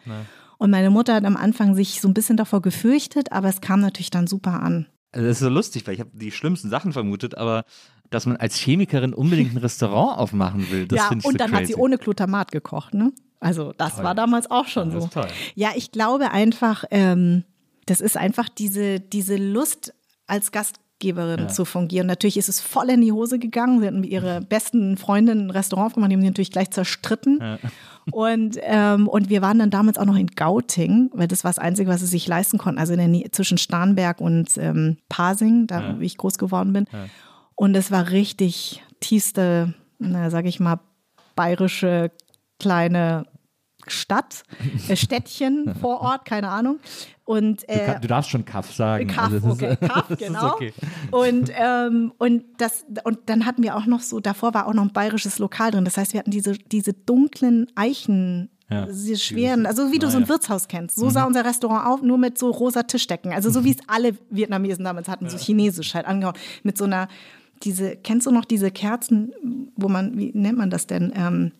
Und meine Mutter hat am Anfang sich so ein bisschen davor gefürchtet, aber es kam natürlich dann super an. Also das ist so lustig, weil ich habe die schlimmsten Sachen vermutet, aber dass man als Chemikerin unbedingt ein Restaurant aufmachen will, das ja, finde ich und so dann crazy. hat sie ohne Glutamat gekocht, ne? Also das Toll. war damals auch schon Das so. toll. Ja, ich glaube einfach, ähm, das ist einfach diese, diese Lust als Gastgeberin zu fungieren. Natürlich ist es voll in die Hose gegangen. Sie hatten mit ihrer besten Freundin ein Restaurant aufgemacht, die haben sie natürlich gleich zerstritten. Und, ähm, und wir waren dann damals auch noch in Gauting, weil das war das Einzige, was sie sich leisten konnten. Also in der zwischen Starnberg und ähm, Pasing, da wie ich groß geworden bin. Und es war richtig tiefste, na, sag ich mal, bayerische kleine Stadt, äh, Städtchen vor Ort, keine Ahnung. Und Du, äh, kann, du darfst schon Kaff sagen. Kaff, also okay, ist, Kaff, genau. Okay. Und, ähm, und, das, und dann hatten wir auch noch so, davor war auch noch ein bayerisches Lokal drin. Das heißt, wir hatten diese, diese dunklen Ja. diese schweren, also wie du so ein Naja. Wirtshaus kennst. So sah unser Restaurant auf, nur mit so rosa Tischdecken. Also so wie es alle Vietnamesen damals hatten, so chinesisch halt angehauen. Mit so einer, diese, kennst du noch diese Kerzen, wo man, wie nennt man das denn? Ähm,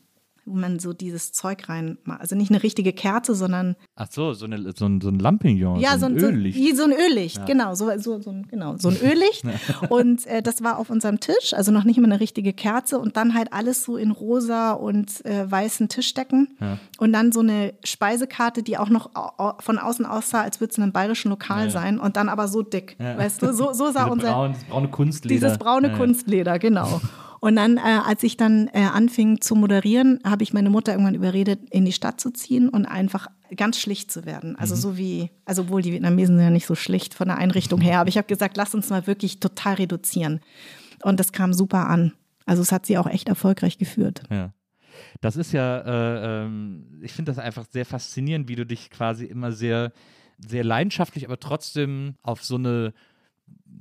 wo man so dieses Zeug rein, also nicht eine richtige Kerze, sondern Ach so, so, eine, so, ein, so ein Lampignon, ja, so ein, so, Öllicht. wie so ein Öllicht, genau, so, so, so, ein- genau, so ein Öllicht. und äh, das war auf unserem Tisch, also noch nicht mal eine richtige Kerze und dann halt alles so in rosa und äh, weißen Tischdecken. Und dann so eine Speisekarte, die auch noch au- von außen aussah, als würde es in einem bayerischen Lokal sein und dann aber so dick, weißt du, so, so sah Diese unser braun, das braune Kunstleder. dieses braune Ja, ja. Kunstleder, genau. Und dann, äh, als ich dann äh, anfing zu moderieren, habe ich meine Mutter irgendwann überredet, in die Stadt zu ziehen und einfach ganz schlicht zu werden. Also so wie, also obwohl die Vietnamesen sind ja nicht so schlicht von der Einrichtung her, aber ich habe gesagt, lass uns mal wirklich total reduzieren. Und das kam super an. Also es hat sie auch echt erfolgreich geführt. Ja. Das ist ja, äh, ähm, ich finde das einfach sehr faszinierend, wie du dich quasi immer sehr, sehr leidenschaftlich, aber trotzdem auf so eine,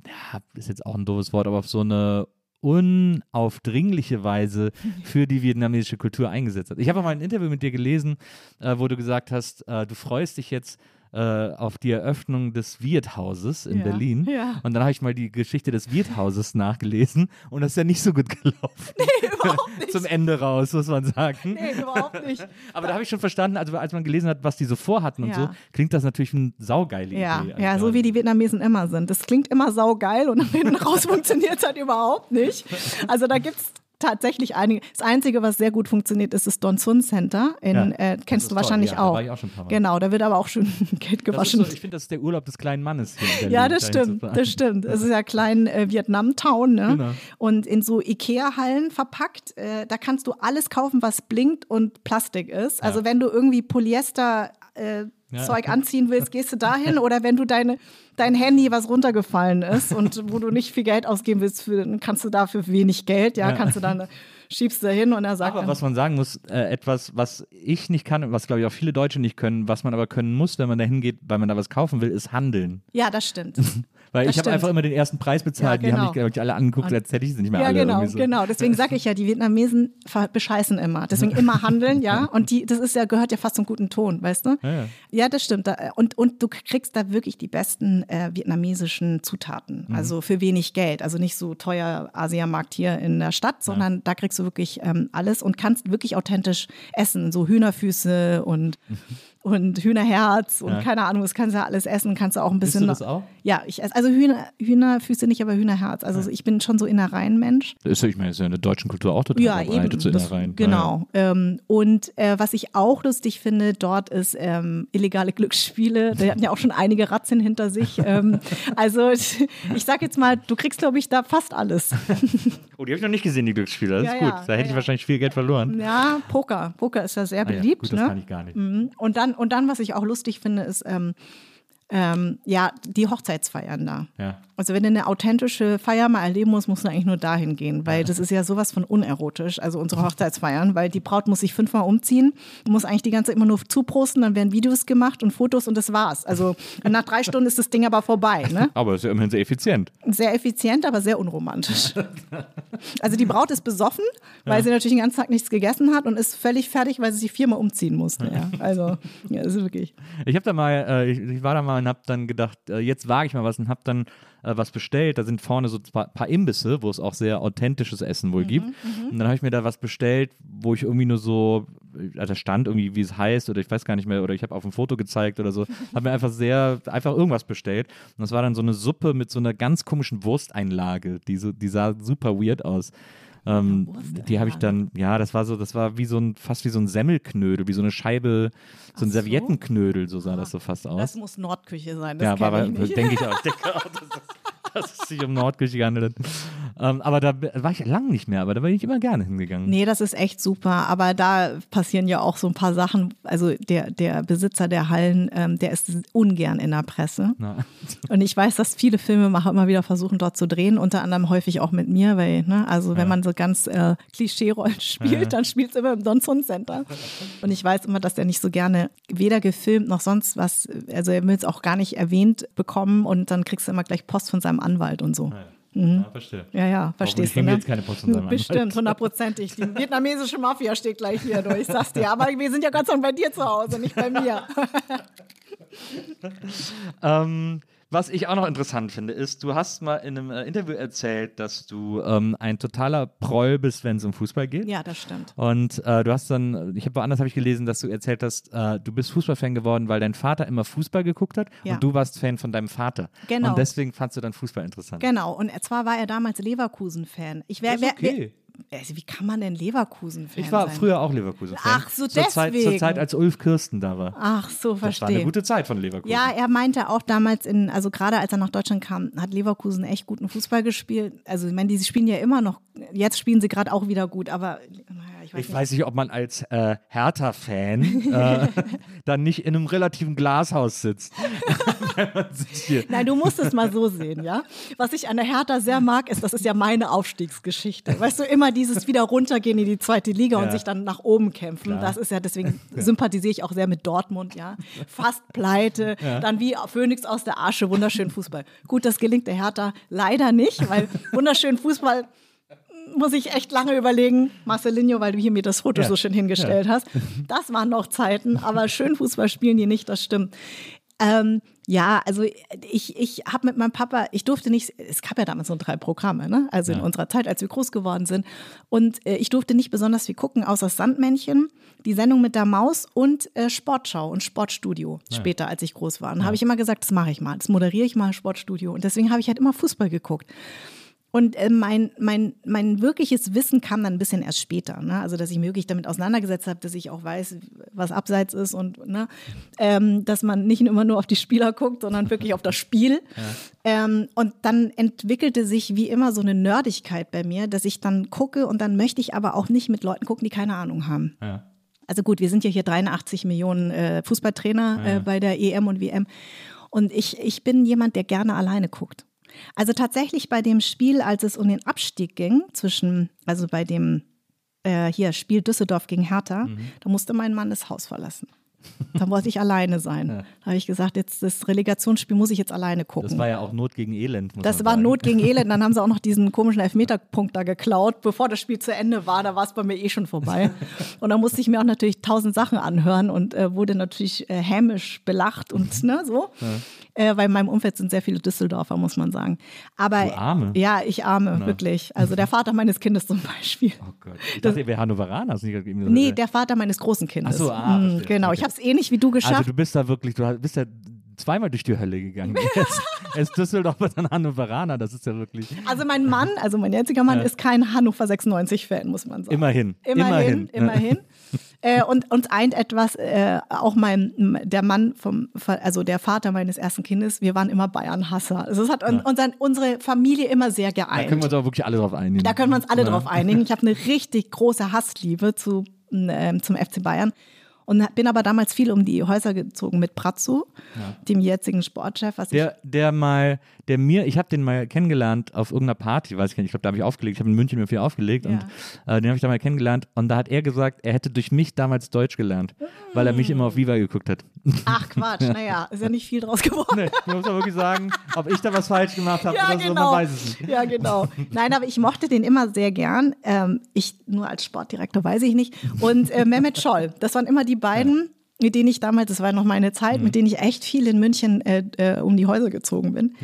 ja, ist jetzt auch ein doofes Wort, aber auf so eine unaufdringliche Weise für die vietnamesische Kultur eingesetzt hast. Ich habe mal ein Interview mit dir gelesen, äh, wo du gesagt hast, äh, du freust dich jetzt äh, auf die Eröffnung des Wirthauses in Ja, Berlin. ja. Und dann habe ich mal die Geschichte des Wirthauses nachgelesen und das ist ja nicht so gut gelaufen. Nee, überhaupt nicht. Zum Ende raus, muss man sagen. Nee, überhaupt nicht. Aber da habe ich schon verstanden, also als man gelesen hat, was die so vorhatten und so, klingt das natürlich eine saugeile Ja, Idee. ja, so wie die Vietnamesen immer sind. Das klingt immer saugeil und am Ende raus funktioniert es halt überhaupt nicht. Also da gibt es tatsächlich einige. Das Einzige, was sehr gut funktioniert, ist das Don Sun Center. In, Ja, äh, kennst du toll. wahrscheinlich Ja, da auch. war ich auch schon ein paar Mal. Genau, da wird aber auch schön Geld gewaschen. so, ich finde, das ist der Urlaub des kleinen Mannes hier. Ja, das stimmt, das stimmt. Es ist ja klein äh, Vietnam-Town, ne? Genau. Und in so Ikea-Hallen verpackt, äh, da kannst du alles kaufen, was blinkt und Plastik ist. Also wenn du irgendwie Polyester äh, Ja. Zeug anziehen willst, gehst du dahin oder wenn du deine, dein Handy, was runtergefallen ist und wo du nicht viel Geld ausgeben willst, für, kannst du dafür wenig Geld, ja, kannst du dann, schiebst du hin und er sagt Aber was man sagen muss, äh, etwas, was ich nicht kann und was, glaube ich, auch viele Deutsche nicht können, was man aber können muss, wenn man da hingeht, weil man da was kaufen will, ist handeln. ja, das stimmt. Weil Das ich habe einfach immer den ersten Preis bezahlt. Ja, Die haben genau. mich, glaube ich, alle angeguckt, als hätte ich sie nicht mehr Ja, alle. genau, irgendwie so. genau. Deswegen sage ich ja, die Vietnamesen bescheißen immer. Deswegen immer handeln, ja. Und die, das ist ja, gehört ja fast zum guten Ton, weißt du? Ja, ja. Ja, das stimmt. Da- Und, und du kriegst da wirklich die besten äh, vietnamesischen Zutaten. Mhm. Also für wenig Geld. Also nicht so teuer Asiamarkt hier in der Stadt, sondern da kriegst du wirklich ähm, alles und kannst wirklich authentisch essen. So Hühnerfüße und, und Hühnerherz und Ja. keine Ahnung, das kannst du ja alles essen. Kannst du auch ein Isst bisschen. du das auch? Ja, ich esse. Also Hühner, Hühnerfüße nicht, aber Hühnerherz. Also ich bin schon so Innereienmensch. Ist, ich meine, ist ja in der deutschen Kultur auch total Ja, eben. verbreitet, so Das, Innereien. genau. Ähm, und äh, was ich auch lustig finde dort ist ähm, illegale Glücksspiele. Die hatten ja auch schon einige Razzien hinter sich. ähm, also ich sag jetzt mal, du kriegst, glaube ich, da fast alles. Oh, die habe ich noch nicht gesehen, die Glücksspiele. Das Ja, ist gut. ja, da hätte ja, ich wahrscheinlich viel Geld verloren. Ja, Poker. Poker ist ja sehr Ah beliebt. gut, das ne? kann ich gar nicht. Mhm. Und dann, und dann, was ich auch lustig finde, ist ähm, ähm, ja die Hochzeitsfeiern da. Ja. Also wenn du eine authentische Feier mal erleben musst, musst du eigentlich nur dahin gehen, weil das ist ja sowas von unerotisch, also unsere Hochzeitsfeiern, weil die Braut muss sich fünfmal umziehen, muss eigentlich die ganze Zeit immer nur zuprosten, dann werden Videos gemacht und Fotos und das war's. Also nach drei Stunden ist das Ding aber vorbei. Ne? Aber ist ja immerhin sehr effizient. Sehr effizient, aber sehr unromantisch. Also die Braut ist besoffen, weil sie natürlich den ganzen Tag nichts gegessen hat und ist völlig fertig, weil sie sich viermal umziehen musste. Ja. Also, ja, das ist wirklich. Ich habe da mal, äh, ich, ich war da mal und habe dann gedacht, äh, jetzt wage ich mal was und habe dann äh, was bestellt. Da sind vorne so ein paar, Imbisse, wo es auch sehr authentisches Essen Mhm, wohl gibt. Und dann habe ich mir da was bestellt, wo ich irgendwie nur so, äh, da stand irgendwie, wie es heißt oder ich weiß gar nicht mehr oder ich habe auf ein Foto gezeigt oder so. Habe mir einfach sehr, einfach irgendwas bestellt. Und das war dann so eine Suppe mit so einer ganz komischen Wursteinlage, die, so, die sah super weird aus. Ähm, die habe ich dann, ja, das war so, das war wie so ein, fast wie so ein Semmelknödel, wie so eine Scheibe, so ein so. Serviettenknödel, so sah das so fast aus. Das muss Nordküche sein. Das ja, war, ich denke ich auch. Ich denke auch, dass, dass es sich um Nordküche gehandelt hat. Ähm, aber da war ich lang nicht mehr, aber da bin ich immer gerne hingegangen. Nee, das ist echt super. Aber da passieren ja auch so ein paar Sachen. Also der, der Besitzer der Hallen, ähm, der ist ungern in der Presse. Na. Und ich weiß, dass viele Filmemacher immer wieder versuchen, dort zu drehen, unter anderem häufig auch mit mir, weil, ne, also wenn man so ganz äh, Klischee-Rollen spielt, dann spielt es immer im Don Sun Center. Und ich weiß immer, dass der nicht so gerne weder gefilmt noch sonst was, also er will es auch gar nicht erwähnt bekommen und dann kriegst du immer gleich Post von seinem Anwalt und so. Ja, verstehe. Ja, ja, verstehst du, ne? jetzt keine Post von seinem Bestimmt, hundertprozentig. Die vietnamesische Mafia steht gleich hier durch, ich sag's dir. Aber wir sind ja Gott sei Dank bei dir zu Hause, nicht bei mir. Ähm, was ich auch noch interessant finde, ist, du hast mal in einem äh, Interview erzählt, dass du ähm, ein totaler Proll bist, wenn es um Fußball geht. Ja, das stimmt. Und äh, du hast dann, ich habe woanders habe ich gelesen, dass du erzählt hast, äh, du bist Fußballfan geworden, weil dein Vater immer Fußball geguckt hat Ja. und du warst Fan von deinem Vater. Genau. Und deswegen fandst du dann Fußball interessant. Genau, und zwar war er damals Leverkusen-Fan. Ich wär, Ist wär, okay. wär, also wie kann man denn Leverkusen-Fan Ich war sein? früher auch Leverkusen-Fan. Ach so, zur Zeit, zur deswegen. Zeit, als Ulf Kirsten da war. Ach so, das war eine verstehe. gute Zeit von Leverkusen. Ja, er meinte auch damals in, also gerade als er nach Deutschland kam, hat Leverkusen echt guten Fußball gespielt. Also ich meine, die spielen ja immer noch, jetzt spielen sie gerade auch wieder gut, aber naja, ich weiß Ich nicht. weiß nicht, ob man als äh, Hertha-Fan äh, dann nicht in einem relativen Glashaus sitzt. Nein, du musst es mal so sehen, ja. Was ich an der Hertha sehr mag, ist, das ist ja meine Aufstiegsgeschichte. Weißt du, immer dieses wieder runtergehen in die zweite Liga Ja. und sich dann nach oben kämpfen. Das ist ja, deswegen sympathisiere ich auch sehr mit Dortmund, ja. Fast pleite, dann wie Phoenix aus der Asche, wunderschön Fußball. Gut, das gelingt der Hertha leider nicht, weil wunderschön Fußball muss ich echt lange überlegen, Marcelinho, weil du hier mir das Foto Ja. so schön hingestellt hast. Das waren noch Zeiten, aber schön Fußball spielen die nicht, das stimmt. Ähm, ja, also ich, ich habe mit meinem Papa, ich durfte nicht, es gab ja damals so drei Programme, ne? also in unserer Zeit, als wir groß geworden sind. Und äh, ich durfte nicht besonders viel gucken, außer Sandmännchen, die Sendung mit der Maus und äh, Sportschau und Sportstudio später, als ich groß war. Und habe ich immer gesagt, das mache ich mal, das moderiere ich mal, Sportstudio. Und deswegen habe ich halt immer Fußball geguckt. Und äh, mein, mein, mein wirkliches Wissen kam dann ein bisschen erst später. Ne? Also, dass ich mich wirklich damit auseinandergesetzt habe, dass ich auch weiß, was abseits ist und ne? ähm, dass man nicht immer nur auf die Spieler guckt, sondern wirklich auf das Spiel. Ähm, und dann entwickelte sich wie immer so eine Nerdigkeit bei mir, dass ich dann gucke und dann möchte ich aber auch nicht mit Leuten gucken, die keine Ahnung haben. Ja. Also gut, wir sind ja hier 83 Millionen äh, Fußballtrainer äh, bei der EM und WM. Und ich, ich bin jemand, der gerne alleine guckt. Also tatsächlich bei dem Spiel, als es um den Abstieg ging, zwischen, also bei dem äh, hier Spiel Düsseldorf gegen Hertha, da musste mein Mann das Haus verlassen. Da wollte ich alleine sein. Da habe ich gesagt, jetzt das Relegationsspiel muss ich jetzt alleine gucken. Das war ja auch Not gegen Elend. Das war sagen. Not gegen Elend. Dann haben sie auch noch diesen komischen Elfmeterpunkt da geklaut. Bevor das Spiel zu Ende war, da war es bei mir eh schon vorbei. Und da musste ich mir auch natürlich tausend Sachen anhören und äh, wurde natürlich äh, hämisch belacht und ne, so. Äh, weil in meinem Umfeld sind sehr viele Düsseldorfer, muss man sagen. Aber Du Arme. ja, ich arme, wirklich. Also der Vater meines Kindes zum Beispiel. Oh Gott. Ich dachte, ihr wäre Hannoveraner. Nee, der Vater meines großen Kindes. Ach so, ah, verstehe. genau, Okay. ich habe es ähnlich wie du geschafft. Also du bist da wirklich, du bist ja zweimal durch die Hölle gegangen. Er ist, er ist Düsseldorfer, dann Hannoveraner. Das ist ja wirklich Also mein Mann, also mein jetziger Mann, ist kein Hannover 96-Fan, muss man sagen. immerhin. Immerhin, immerhin. Äh, und uns eint etwas, äh, auch mein, der Mann vom, also der Vater meines ersten Kindes, wir waren immer Bayern-Hasser. Also es hat un, unseren, unsere Familie immer sehr Da geeint. können wir uns aber wirklich alle drauf einigen. Da können wir uns alle Ja. drauf einigen. Ich habe eine richtig große Hassliebe zu, ähm, zum FC Bayern. Und bin aber damals viel um die Häuser gezogen mit Pratzo, dem jetzigen Sportchef. Was ich, Der, der mal, der mir, ich habe den mal kennengelernt auf irgendeiner Party, weiß ich nicht, ich glaube, da habe ich aufgelegt, ich habe in München mir viel aufgelegt Ja. und äh, den habe ich da mal kennengelernt und da hat er gesagt, er hätte durch mich damals Deutsch gelernt, weil er mich immer auf Viva geguckt hat. ach Quatsch, naja, ist ja nicht viel draus geworden. nee, man muss ja wirklich sagen, ob ich da was falsch gemacht habe Ja, oder so, man genau. weiß es nicht. Ja, genau. Nein, aber ich mochte den immer sehr gern. Ähm, ich nur als Sportdirektor weiß ich nicht. Und äh, Mehmet Scholl, das waren immer die beiden, mit denen ich damals, das war noch meine Zeit, mit denen ich echt viel in München äh, äh, um die Häuser gezogen bin.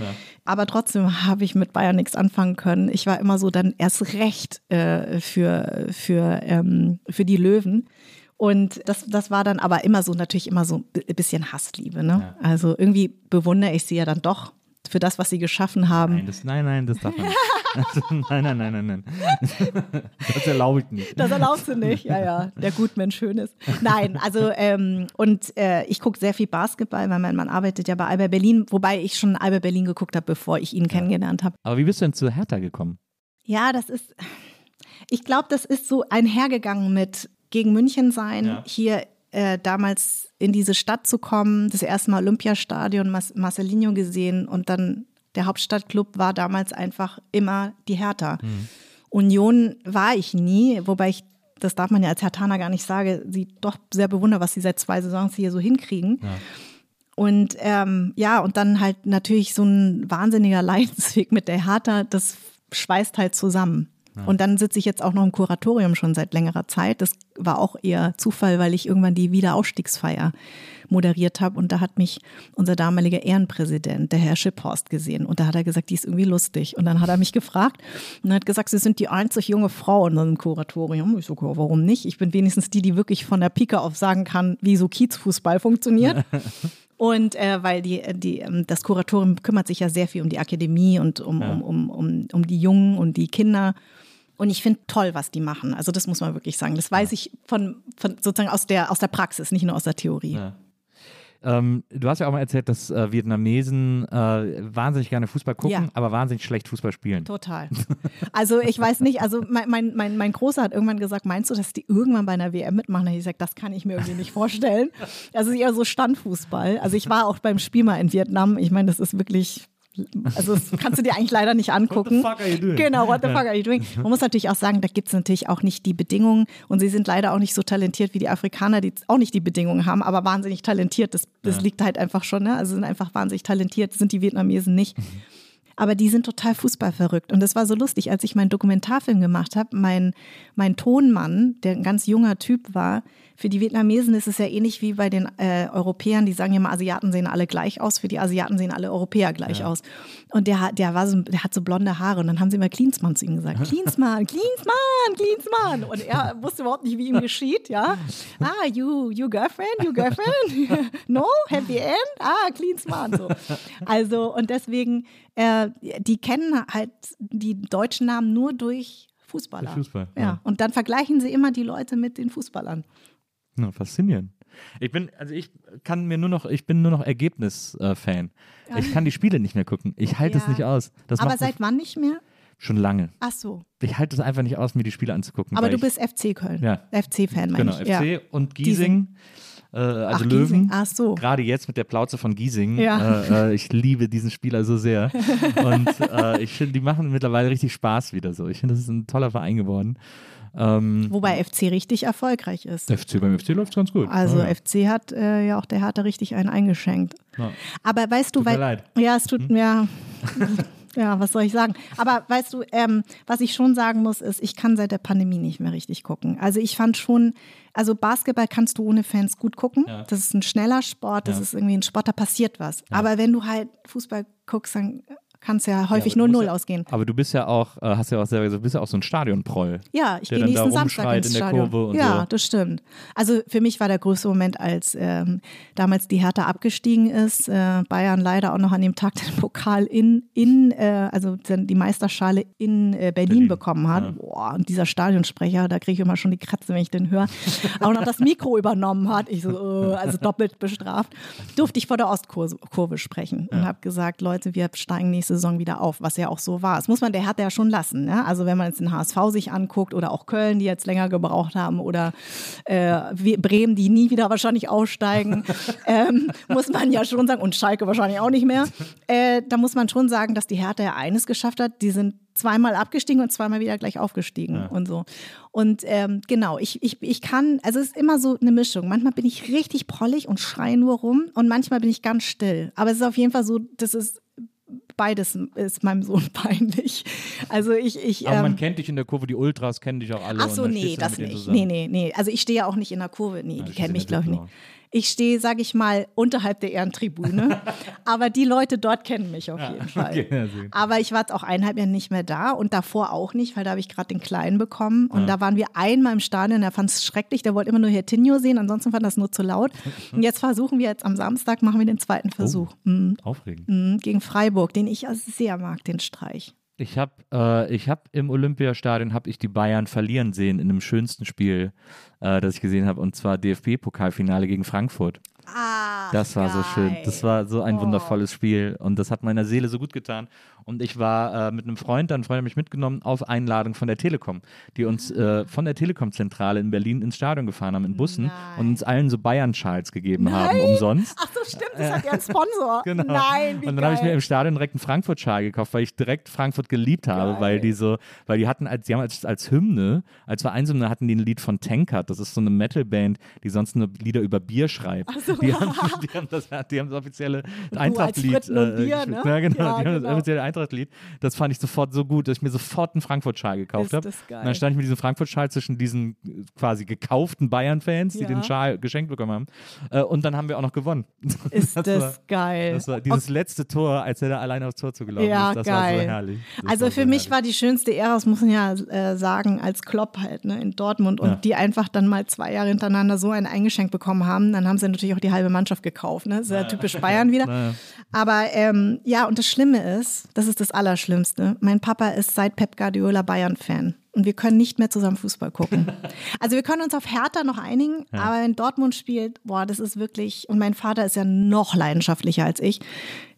Aber trotzdem habe ich mit Bayern nichts anfangen können. Ich war immer so dann erst recht äh, für, für, ähm, für die Löwen. Und das, das war dann aber immer so, natürlich immer so ein bisschen Hassliebe. Ne? Also irgendwie bewundere ich sie ja dann doch für das, was sie geschaffen haben. Nein, das, nein, nein, das darf man nicht. Nein, nein, nein, nein, nein. Das erlaube ich nicht. Das erlaubst du nicht, ja, ja. Der Gutmensch schön ist. Nein, also ähm, und äh, ich gucke sehr viel Basketball, weil mein Mann arbeitet ja bei Alba Berlin, wobei ich schon Alba Berlin geguckt habe, bevor ich ihn kennengelernt habe. Aber wie bist du denn zu Hertha gekommen? Ja, das ist, ich glaube, das ist so einhergegangen mit gegen München sein, Ja. hier äh, damals in diese Stadt zu kommen, das erste Mal Olympiastadion, Mas Marcelinho gesehen und dann der Hauptstadtclub war damals einfach immer die Hertha. Union war ich nie, wobei ich, das darf man ja als Hertaner gar nicht sagen, sie doch sehr bewundere, was sie seit zwei Saisons hier so hinkriegen. Und ähm, ja, und dann halt natürlich so ein wahnsinniger Leidensweg mit der Hertha, das schweißt halt zusammen. Und dann sitze ich jetzt auch noch im Kuratorium schon seit längerer Zeit. Das war auch eher Zufall, weil ich irgendwann die Wiederaufstiegsfeier moderiert habe. Und da hat mich unser damaliger Ehrenpräsident, der Herr Schipphorst, gesehen. Und da hat er gesagt, die ist irgendwie lustig. Und dann hat er mich gefragt und hat gesagt, Sie sind die einzig junge Frau in unserem Kuratorium. Ich so, ja, warum nicht? Ich bin wenigstens die, die wirklich von der Pike auf sagen kann, wie so Kiezfußball funktioniert. Und äh, weil die, die, ähm, das Kuratorium kümmert sich ja sehr viel um die Akademie und um, um, um, um, um die Jungen und die Kinder. Und ich finde toll, was die machen. Also das muss man wirklich sagen. Das weiß ich von, von sozusagen aus der, aus der Praxis, nicht nur aus der Theorie. Ja. Ähm, du hast ja auch mal erzählt, dass äh, Vietnamesen äh, wahnsinnig gerne Fußball gucken, Ja. aber wahnsinnig schlecht Fußball spielen. Total. Also ich weiß nicht, also mein, mein, mein, mein Großer hat irgendwann gesagt, meinst du, dass die irgendwann bei einer WM mitmachen? Da hab ich gesagt, das kann ich mir irgendwie nicht vorstellen. Das ist eher so Standfußball. Also ich war auch beim Spiel mal in Vietnam. Ich meine, das ist wirklich, also das kannst du dir eigentlich leider nicht angucken. fuck are you doing? Genau, what the fuck are you doing? Man muss natürlich auch sagen, da gibt es natürlich auch nicht die Bedingungen und sie sind leider auch nicht so talentiert wie die Afrikaner, die auch nicht die Bedingungen haben, aber wahnsinnig talentiert. Das, das liegt halt einfach schon, ne? Also sind einfach wahnsinnig talentiert, sind die Vietnamesen nicht. Aber die sind total fußballverrückt. Und das war so lustig, als ich meinen Dokumentarfilm gemacht habe. Mein, mein Tonmann, der ein ganz junger Typ war, für die Vietnamesen ist es ja ähnlich wie bei den äh, Europäern. Die sagen ja immer, Asiaten sehen alle gleich aus. Für die Asiaten sehen alle Europäer gleich aus. Und der, hat- der, war so, der hat so blonde Haare. Und dann haben sie immer Klinsmann zu ihm gesagt. Klinsmann, Klinsmann, Klinsmann. Und er wusste überhaupt nicht, wie ihm geschieht. Ja. Ah, you, you girlfriend, you girlfriend? no, happy end? Ah, Klinsmann. So. Also, und deswegen, äh, die kennen halt die deutschen Namen nur durch Fußballer. Durch Fußball, ja. ja. Und dann vergleichen sie immer die Leute mit den Fußballern. Ja, faszinierend. Ich bin, also ich kann mir nur noch, ich bin nur noch Ergebnis-Fan. Ich kann die Spiele nicht mehr gucken. Ich halte es Ja. nicht aus. Das Aber seit wann nicht mehr? schon lange. Ach so. Ich halte es einfach nicht aus, mir die Spiele anzugucken. Aber du bist FC Köln. Ja. FC-Fan, meine Genau, ich. FC Ja. und Giesing. Äh, also Ach, Löwen. Giesing. Ach so. Gerade jetzt mit der Plauze von Giesing. Ja. Äh, äh, ich liebe diesen Spieler so sehr. Und äh, ich finde, die machen mittlerweile richtig Spaß wieder so. Ich finde, das ist ein toller Verein geworden. Ähm, Wobei FC richtig erfolgreich ist. FC beim FC läuft ganz gut. Also ja. FC hat äh, ja auch der Hertha richtig einen eingeschenkt. Ja. Aber weißt du, Tut mir weil leid. Hm? ja, es tut mir ja, was soll ich sagen? Aber weißt du, ähm, was ich schon sagen muss, ist, ich kann seit der Pandemie nicht mehr richtig gucken. Also ich fand schon, also Basketball kannst du ohne Fans gut gucken. Ja. Das ist ein schneller Sport, das Ja. ist irgendwie ein Sport, da passiert was. Aber wenn du halt Fußball guckst, dann kann es ja häufig du 0-0 musst ja- ausgehen. Aber du bist ja auch, äh, hast ja auch selber gesagt, du bist ja auch so ein Stadionproll. Ja, ich gehe nächsten Samstag ins Stadion. Ja, so. das stimmt. Also für mich war der größte Moment, als ähm, damals die Hertha abgestiegen ist, äh, Bayern leider auch noch an dem Tag den Pokal in, in äh, also die Meisterschale in äh, Berlin, Berlin, bekommen hat. Boah, und dieser Stadionsprecher, da kriege ich immer schon die Kratze, wenn ich den höre, auch noch das Mikro übernommen hat. Ich so, äh, also doppelt bestraft. Durfte ich vor der Ostkurve Kurve sprechen und habe gesagt, Leute, wir steigen nächste Saison wieder auf, was ja auch so war. Das muss man der Hertha ja schon lassen. Ne? Also wenn man jetzt den HSV sich anguckt oder auch Köln, die jetzt länger gebraucht haben oder äh, Bremen, die nie wieder wahrscheinlich aussteigen, ähm, muss man ja schon sagen, und Schalke wahrscheinlich auch nicht mehr, äh, da muss man schon sagen, dass die Hertha ja eines geschafft hat, die sind zweimal abgestiegen und zweimal wieder gleich aufgestiegen und so. Und ähm, genau, ich, ich, ich kann, also es ist immer so eine Mischung. Manchmal bin ich richtig prollig und schreie nur rum und manchmal bin ich ganz still. Aber es ist auf jeden Fall so, das ist beides ist meinem Sohn peinlich. Also ich, ich Aber man ähm, kennt dich in der Kurve, die Ultras kennen dich auch alle. Ach so, nee, das nicht. Nee, nee, nee. Also ich stehe ja auch nicht in der Kurve. Nee, die stehst kennen mich, glaube ich, nicht. Ich stehe, sage ich mal, unterhalb der Ehrentribüne. Aber die Leute dort kennen mich auf jeden Fall. okay, ja. Aber ich war jetzt auch eineinhalb Jahre nicht mehr da und davor auch nicht, weil da habe ich gerade den Kleinen bekommen. Und da waren wir einmal im Stadion, der fand es schrecklich, der wollte immer nur Hertinho sehen, ansonsten fand das nur zu laut. Und jetzt versuchen wir jetzt am Samstag, machen wir den zweiten Versuch. Mhm. Aufregend. Mhm, Gegen Freiburg, den ich also sehr mag, den Streich. Ich habe äh, ich hab im Olympiastadion habe ich die Bayern verlieren sehen in dem schönsten Spiel, äh, das ich gesehen habe, und zwar DFB-Pokalfinale gegen Frankfurt. Ah, Das war so schön. Das war so ein wundervolles Spiel und das hat meiner Seele so gut getan. Und ich war äh, mit einem Freund, ein Freund hat mich mitgenommen, auf Einladung von der Telekom, die uns äh, von der Telekom-Zentrale in Berlin ins Stadion gefahren haben in Bussen und uns allen so Bayern-Schals gegeben haben, umsonst. Ach so, stimmt, das hat ja einen Sponsor. Genau. Nein, wie und dann habe ich mir geil. im Stadion direkt einen Frankfurt-Schal gekauft, weil ich direkt Frankfurt geliebt habe, weil die so, weil die hatten als, die haben als, als Hymne, als Vereinshymne hatten die ein Lied von Tankard. Das ist so eine Metal-Band, die sonst nur Lieder über Bier schreibt. Die haben, die haben, das, die haben das offizielle Eintrachtlied. Und Bier, ne? Ja, genau. Ja, die haben genau. das offizielle Eintrachtlied. Das fand ich sofort so gut, dass ich mir sofort einen Frankfurt-Schal gekauft habe. das dann stand ich mit diesem Frankfurt-Schal zwischen diesen äh, quasi gekauften Bayern-Fans, die Ja. den Schal geschenkt bekommen haben. Äh, und dann haben wir auch noch gewonnen. Ist das, war, geil. Das war dieses letzte Tor, als er da alleine aufs Tor zugelaufen Ja, ist. Das geil. war so herrlich. Das also für so mich herrlich. war die schönste Ära, das muss man ja äh, sagen, als Klopp halt ne, in Dortmund und Ja. die einfach dann mal zwei Jahre hintereinander so ein eingeschenkt bekommen haben, dann haben sie natürlich auch die halbe Mannschaft gekauft. Ne? Das ist ja typisch Bayern wieder. Aber ähm, ja, und das Schlimme ist, das ist das Allerschlimmste. Mein Papa ist seit Pep Guardiola Bayern-Fan. Und wir können nicht mehr zusammen Fußball gucken. Also wir können uns auf Hertha noch einigen, aber wenn Dortmund spielt, boah, das ist wirklich, und mein Vater ist ja noch leidenschaftlicher als ich.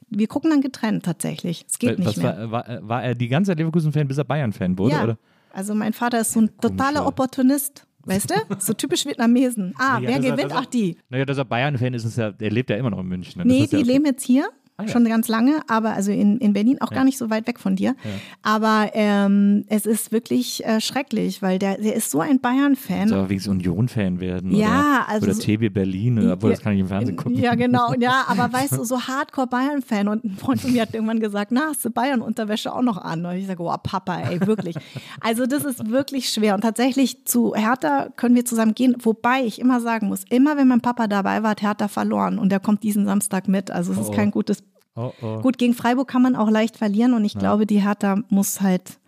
Wir gucken dann getrennt tatsächlich. Es geht nicht Was mehr. war, war, war er die ganze Zeit Leverkusen-Fan, bis er Bayern-Fan wurde? ja, Oder? also mein Vater ist so ein totaler. Opportunist. Weißt du? So typisch Vietnamesen. Ah, Ja, wer er- gewinnt? er- Ach, die. Naja, dass er Bayern-Fan ist, ist ja, der lebt ja immer noch in München. ne? Das Nee, ja die okay. leben jetzt hier. Ja. Schon ganz lange, aber also in, in Berlin auch gar nicht so weit weg von dir. Aber ähm, es ist wirklich äh, schrecklich, weil der, der ist so ein Bayern-Fan. Soll wenigstens Union-Fan werden? Ja, oder, also Oder TB Berlin, oder, obwohl das kann ich im Fernsehen gucken. Ja, genau. Ja, aber weißt du, so Hardcore-Bayern-Fan. Und ein Freund von mir hat irgendwann gesagt, na, hast du Bayern-Unterwäsche auch noch an? Und ich sage, oh, Papa, ey, wirklich. Also das ist wirklich schwer. Und tatsächlich zu Hertha können wir zusammen gehen. Wobei ich immer sagen muss, immer wenn mein Papa dabei war, hat Hertha verloren. Und der kommt diesen Samstag mit. Also es ist Oh, oh. kein gutes Oh, oh. Gut, gegen Freiburg kann man auch leicht verlieren und ich glaube, die Hertha muss halt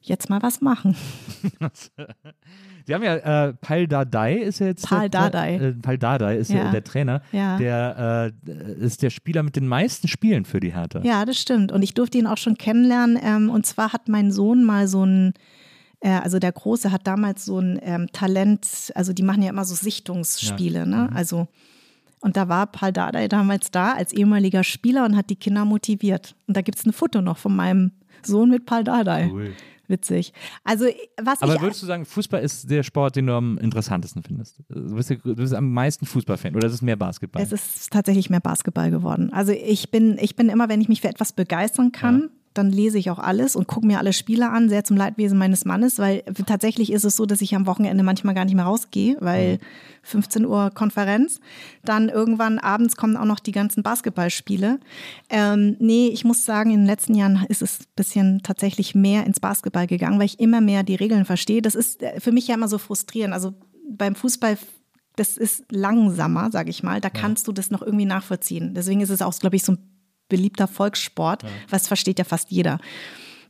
jetzt mal was machen. Sie haben ja, äh, Pal Dardai ist ja jetzt. Pal der, Dardai. Äh, Pal Dardai ist ja. Ja. der Trainer. Ja. Der äh, ist der Spieler mit den meisten Spielen für die Hertha. Ja, das stimmt. Und ich durfte ihn auch schon kennenlernen. Ähm, und zwar hat mein Sohn mal so ein, äh, also der Große hat damals so ein ähm, Talent, also die machen ja immer so Sichtungsspiele, ne? Also und da war Paul Dardai damals da als ehemaliger Spieler und hat die Kinder motiviert. Und da gibt es ein Foto noch von meinem Sohn mit Paul Dardai. Cool. Witzig. Also was Aber würdest du sagen, Fußball ist der Sport, den du am interessantesten findest? Du bist, ja- du bist am meisten Fußballfan oder ist es mehr Basketball? Es ist tatsächlich mehr Basketball geworden. Also ich bin, ich bin immer, wenn ich mich für etwas begeistern kann, dann lese ich auch alles und gucke mir alle Spiele an, sehr zum Leidwesen meines Mannes, weil tatsächlich ist es so, dass ich am Wochenende manchmal gar nicht mehr rausgehe, weil 15 Uhr Konferenz. Dann irgendwann abends kommen auch noch die ganzen Basketballspiele. Ähm, nee, ich muss sagen, in den letzten Jahren ist es ein bisschen tatsächlich mehr ins Basketball gegangen, weil ich immer mehr die Regeln verstehe. Das ist äh, für mich ja immer so frustrierend. Also beim Fußball das ist langsamer, sage ich mal. Da kannst du das noch irgendwie nachvollziehen. Deswegen ist es auch, glaube ich, so ein beliebter Volkssport. Was versteht ja fast jeder.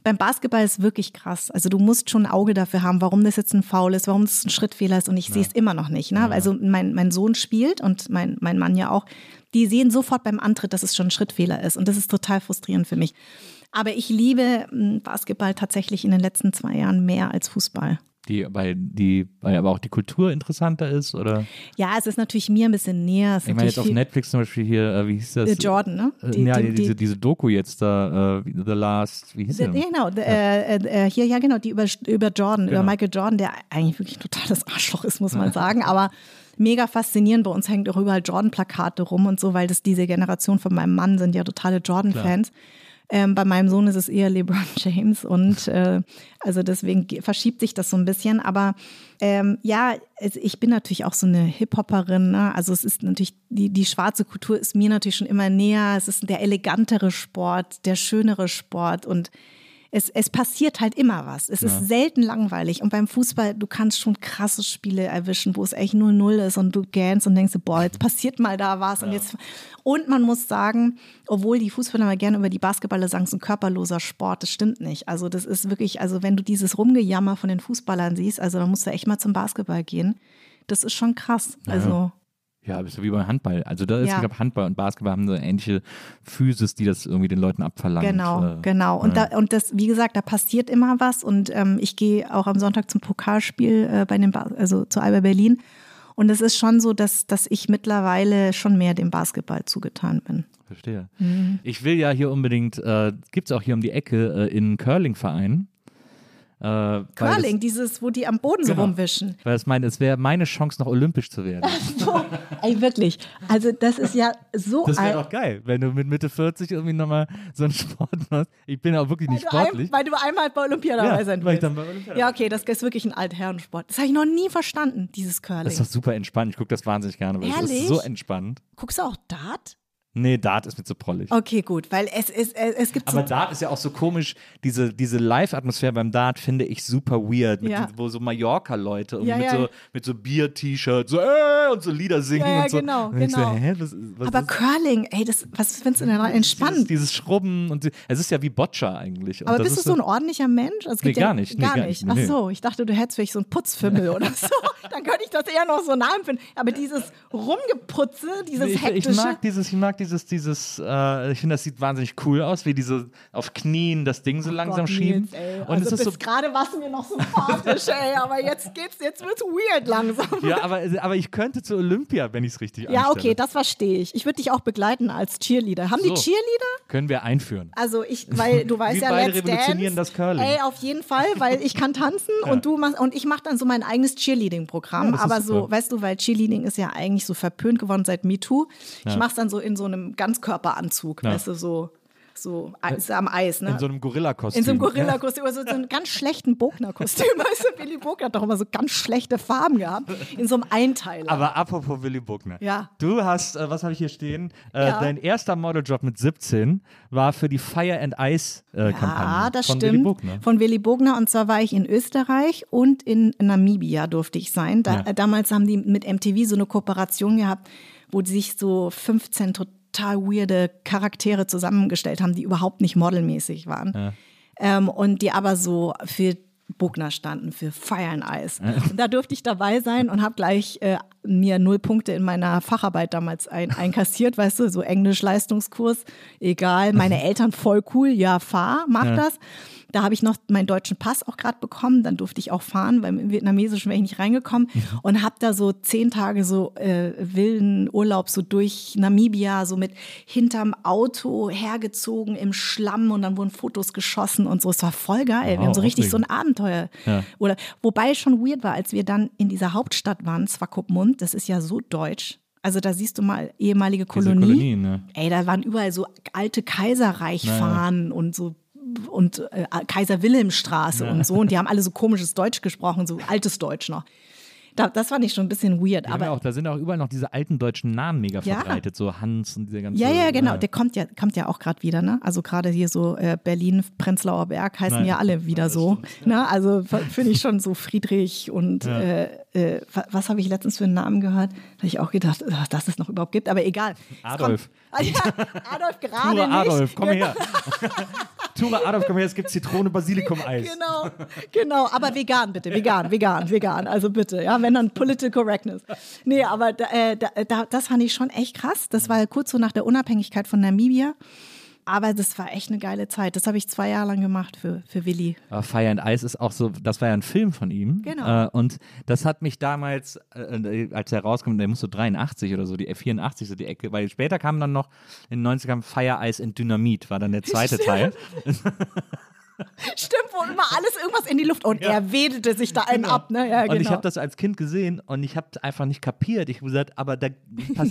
Beim Basketball ist wirklich krass. Also du musst schon ein Auge dafür haben, warum das jetzt ein Foul ist, warum das ein Schrittfehler ist und ich sehe es immer noch nicht. Ne? Also mein, mein Sohn spielt und mein, mein Mann ja auch. Die sehen sofort beim Antritt, dass es schon ein Schrittfehler ist und das ist total frustrierend für mich. Aber ich liebe m, Basketball tatsächlich in den letzten zwei Jahren mehr als Fußball. Die, weil, die, weil aber auch die Kultur interessanter ist? Oder? Ja, es ist natürlich mir ein bisschen näher. Ich meine jetzt auf Netflix zum Beispiel hier, äh, wie hieß das? The Jordan, ne? Äh, Die- ja, die- diese, die- diese Doku jetzt da, äh, The Last, wie hieß The, die? genau, the, äh, äh, hier, ja genau, die über, über Jordan, Genau. über Michael Jordan, der eigentlich wirklich ein totales Arschloch ist, muss man sagen, aber mega faszinierend. Bei uns hängt auch überall Jordan-Plakate rum und so, weil das diese Generation von meinem Mann sind ja totale Jordan-Fans. Ähm, bei meinem Sohn ist es eher LeBron James und äh, also deswegen ge- verschiebt sich das so ein bisschen. Aber ähm, ja, ich bin natürlich auch so eine Hip-Hopperin. Ne? Also es ist natürlich, die, die schwarze Kultur ist mir natürlich schon immer näher. Es ist der elegantere Sport, der schönere Sport und es, es passiert halt immer was. Es ist selten langweilig. Und beim Fußball, du kannst schon krasse Spiele erwischen, wo es echt 0-0 ist und du gähnst und denkst, boah, jetzt passiert mal da was. Und, jetzt, und man muss sagen, obwohl die Fußballer mal gerne über die Basketballer sagen, es ist ein körperloser Sport, das stimmt nicht. Also das ist wirklich, also wenn du dieses Rumgejammer von den Fußballern siehst, also dann musst du echt mal zum Basketball gehen. Das ist schon krass. Also Ja, bist du wie beim Handball. Also da ist, Ja. ich glaube, Handball und Basketball haben so ähnliche Physis, die das irgendwie den Leuten abverlangt. Genau, Äh, genau. Und, ja. da, und das, wie gesagt, da passiert immer was. Und ähm, ich gehe auch am Sonntag zum Pokalspiel äh, bei den ba also zu Alba Berlin. Und es ist schon so, dass, dass ich mittlerweile schon mehr dem Basketball zugetan bin. Verstehe. Mhm. Ich will ja hier unbedingt, äh, gibt es auch hier um die Ecke äh, in Curling-Verein. Weil Curling, dieses, wo die am Boden so Genau. rumwischen. Das, weil das meine, es wäre meine Chance, noch olympisch zu werden. So, ey, wirklich. Also, das ist ja so Das wäre doch geil, wenn du mit Mitte 40 irgendwie nochmal so einen Sport machst. Ich bin auch wirklich weil nicht du, ein, sportlich. weil du einmal bei Olympia dabei Ja, sein weil ich willst. dann bei Olympia ja, okay, das ist wirklich ein Altherrensport. Das habe ich noch nie verstanden, dieses Curling. Das ist doch super entspannt. Ich gucke das wahnsinnig gerne, weil es Ehrlich? ist so entspannt. Guckst du auch Dart? Nee, Dart ist mir zu prollig. Okay, gut, weil es, es, es, es gibt so Aber Dart ist ja auch so komisch, diese, diese Live-Atmosphäre beim Dart finde ich super weird. Ja. diesen- wo so Mallorca-Leute Ja, mit, ja. so, mit so Bier-T-Shirts so, äh, und so Lieder singen Ja, und so. genau, und genau. So, hä, was, was Aber ist Curling, ey, das, was findest du denn daran dieses, entspannt? dieses Schrubben und die, es ist ja wie Boccia eigentlich. Und Aber bist du so ein ordentlicher Mensch? Also, Nee, gar nicht. Nee, Gar gar nicht. nicht. Ach Nee. so, ich dachte, du hättest vielleicht so einen Putzfimmel oder so. Dann könnte ich das eher noch so nachempfinden. Aber dieses Rumgeputze, dieses ich, hektische. ich mag dieses, ich mag dieses, dieses, äh, ich finde, das sieht wahnsinnig cool aus, wie diese auf Knien das Ding so langsam Gott, schieben. Nils, und also es ist so gerade warst du mir noch sympathisch, ey, aber jetzt geht's, jetzt wird's weird langsam. Ja, aber, aber ich könnte zu Olympia, wenn ich es richtig Ja, anstelle. okay, das verstehe ich. Ich würde dich auch begleiten als Cheerleader. Haben So. die Cheerleader? Können wir einführen. Also ich, weil du weißt Wir ja, beide Let's revolutionieren Dance. das Curling. Ey, auf jeden Fall, weil ich kann tanzen und du machst und ich mache dann so mein eigenes Cheerleading-Programm. Ja, aber so, weißt du, weil Cheerleading ist ja eigentlich so verpönt geworden seit MeToo. Ich mach's dann so in so einem Ganzkörperanzug, Ja. weißt du, so so am Eis, ne? In so einem Gorilla-Kostüm. In so einem Gorilla-Kostüm, oder so, einem ganz schlechten Bogner-Kostüm. Weißt du, Billy Bogner hat doch immer so ganz schlechte Farben gehabt. In so einem Einteiler. Aber apropos Willy Buckner. Ja. Du hast, äh, was habe ich hier stehen? Äh, Ja. Dein erster Modeljob mit 17 war für die Fire and Ice äh, Ja, das von stimmt. Willy. Von Willy Bogner. Und zwar war ich in Österreich und in Namibia durfte ich sein. Da, Ja. äh, Damals haben die mit MTV so eine Kooperation gehabt, wo die sich so 15 total weirde Charaktere zusammengestellt haben, die überhaupt nicht modelmäßig waren. Ähm, und die aber so für Bogner standen, für Fire and Ice. Und da durfte ich dabei sein und habe gleich äh, mir null Punkte in meiner Facharbeit damals ein, einkassiert, weißt du, so Englisch-Leistungskurs, egal, meine Eltern voll cool, ja, fahr, mach das. Da habe ich noch meinen deutschen Pass auch gerade bekommen, dann durfte ich auch fahren, weil im Vietnamesischen wäre ich nicht reingekommen und habe da so zehn Tage so äh, wilden Urlaub so durch Namibia, so mit hinterm Auto hergezogen im Schlamm und dann wurden Fotos geschossen und so. Es war voll geil. Wir Wow, haben so richtig so ein. Abenteuer. Ja. Oder, wobei es schon weird war, als wir dann in dieser Hauptstadt waren, Swakopmund, das ist ja so deutsch. Also da siehst du mal ehemalige Kolonie. Kolonien, ne? Ey, da waren überall so alte Kaiserreichfahnen und so und äh, Kaiser Wilhelmstraße und so und die haben alle so komisches Deutsch gesprochen, so altes Deutsch noch. Da, das fand ich schon ein bisschen weird, Die haben ja aber auch, da sind auch überall noch diese alten deutschen Namen mega Ja. verbreitet, so Hans und diese ganze. ja, ja, genau. Der kommt ja, kommt ja auch gerade wieder, ne? Also gerade hier so äh, Berlin, Prenzlauer Berg heißen Nein. ja alle wieder so. Ne? Also finde ich schon so Friedrich und äh, äh, wa- was habe ich letztens für einen Namen gehört? Da habe ich auch gedacht, ach, dass es noch überhaupt gibt, aber egal. Adolf. Kommt, ah, ja, Adolf gerade. Adolf, komm her. Tura Adolf, komm her, es gibt Zitrone-Basilikum-Eis. Genau, genau, aber vegan bitte, vegan, vegan, vegan, also bitte, ja, wenn dann Political Correctness. Nee, aber äh, da, das fand ich schon echt krass. Das war kurz so nach der Unabhängigkeit von Namibia. Aber das war echt eine geile Zeit. Das habe ich zwei Jahre lang gemacht für, für Willi. Fire and Ice ist auch so, das war ja ein Film von ihm. Genau. Äh, und das hat mich damals, äh, als er rauskommt, der muss so 83 oder so, die 84 so die Ecke, weil später kam dann noch in den 90ern Fire Ice and Dynamit, war dann der zweite Teil. Stimmt, wo immer alles irgendwas in die Luft und er wedelte sich da einen ab, ne? Ja, genau. Und ich habe das als Kind gesehen und ich habe einfach nicht kapiert. Ich habe gesagt, aber da,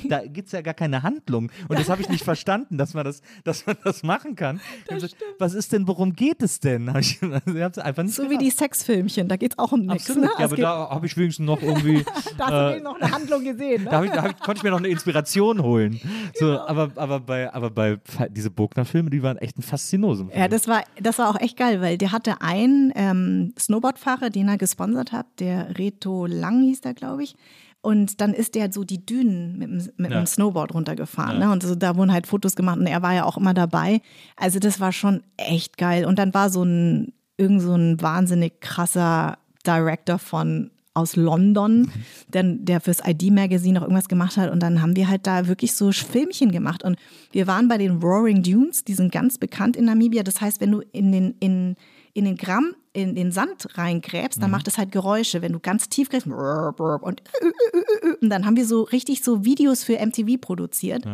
da gibt es ja gar keine Handlung. Und das habe ich nicht verstanden, dass man das, dass man das machen kann. Hab gesagt, Was ist denn, worum geht es denn? Ich, also ich einfach nicht so wie die Sexfilmchen, da geht es auch um nichts. Absolut, Ne? ja, aber da habe ich wenigstens noch irgendwie. da hast du wenigstens noch eine Handlung gesehen. Ne? Da, ich, da ich, konnte ich mir noch eine Inspiration holen. So, Genau. aber, aber bei, aber bei diese Bogner-Filme, die waren echt ein Faszinosum. Ja, das war, das war auch echt geil, weil der hatte einen ähm, Snowboardfahrer, den er gesponsert hat, der Reto Lang hieß der, glaube ich. Und dann ist der so die Dünen mit, dem- mit Ja. dem Snowboard runtergefahren. Ne? Und so, da wurden halt Fotos gemacht und er war ja auch immer dabei. Also das war schon echt geil. Und dann war so ein, irgend so ein wahnsinnig krasser Director von aus London, denn der fürs ID-Magazin noch irgendwas gemacht hat. Und dann haben wir halt da wirklich so Filmchen gemacht. Und wir waren bei den Roaring Dunes, die sind ganz bekannt in Namibia. Das heißt, wenn du in den, in, in den Gramm, in den Sand reingräbst, dann macht es halt Geräusche. Wenn du ganz tief gräbst, und, und dann haben wir so richtig so Videos für MTV produziert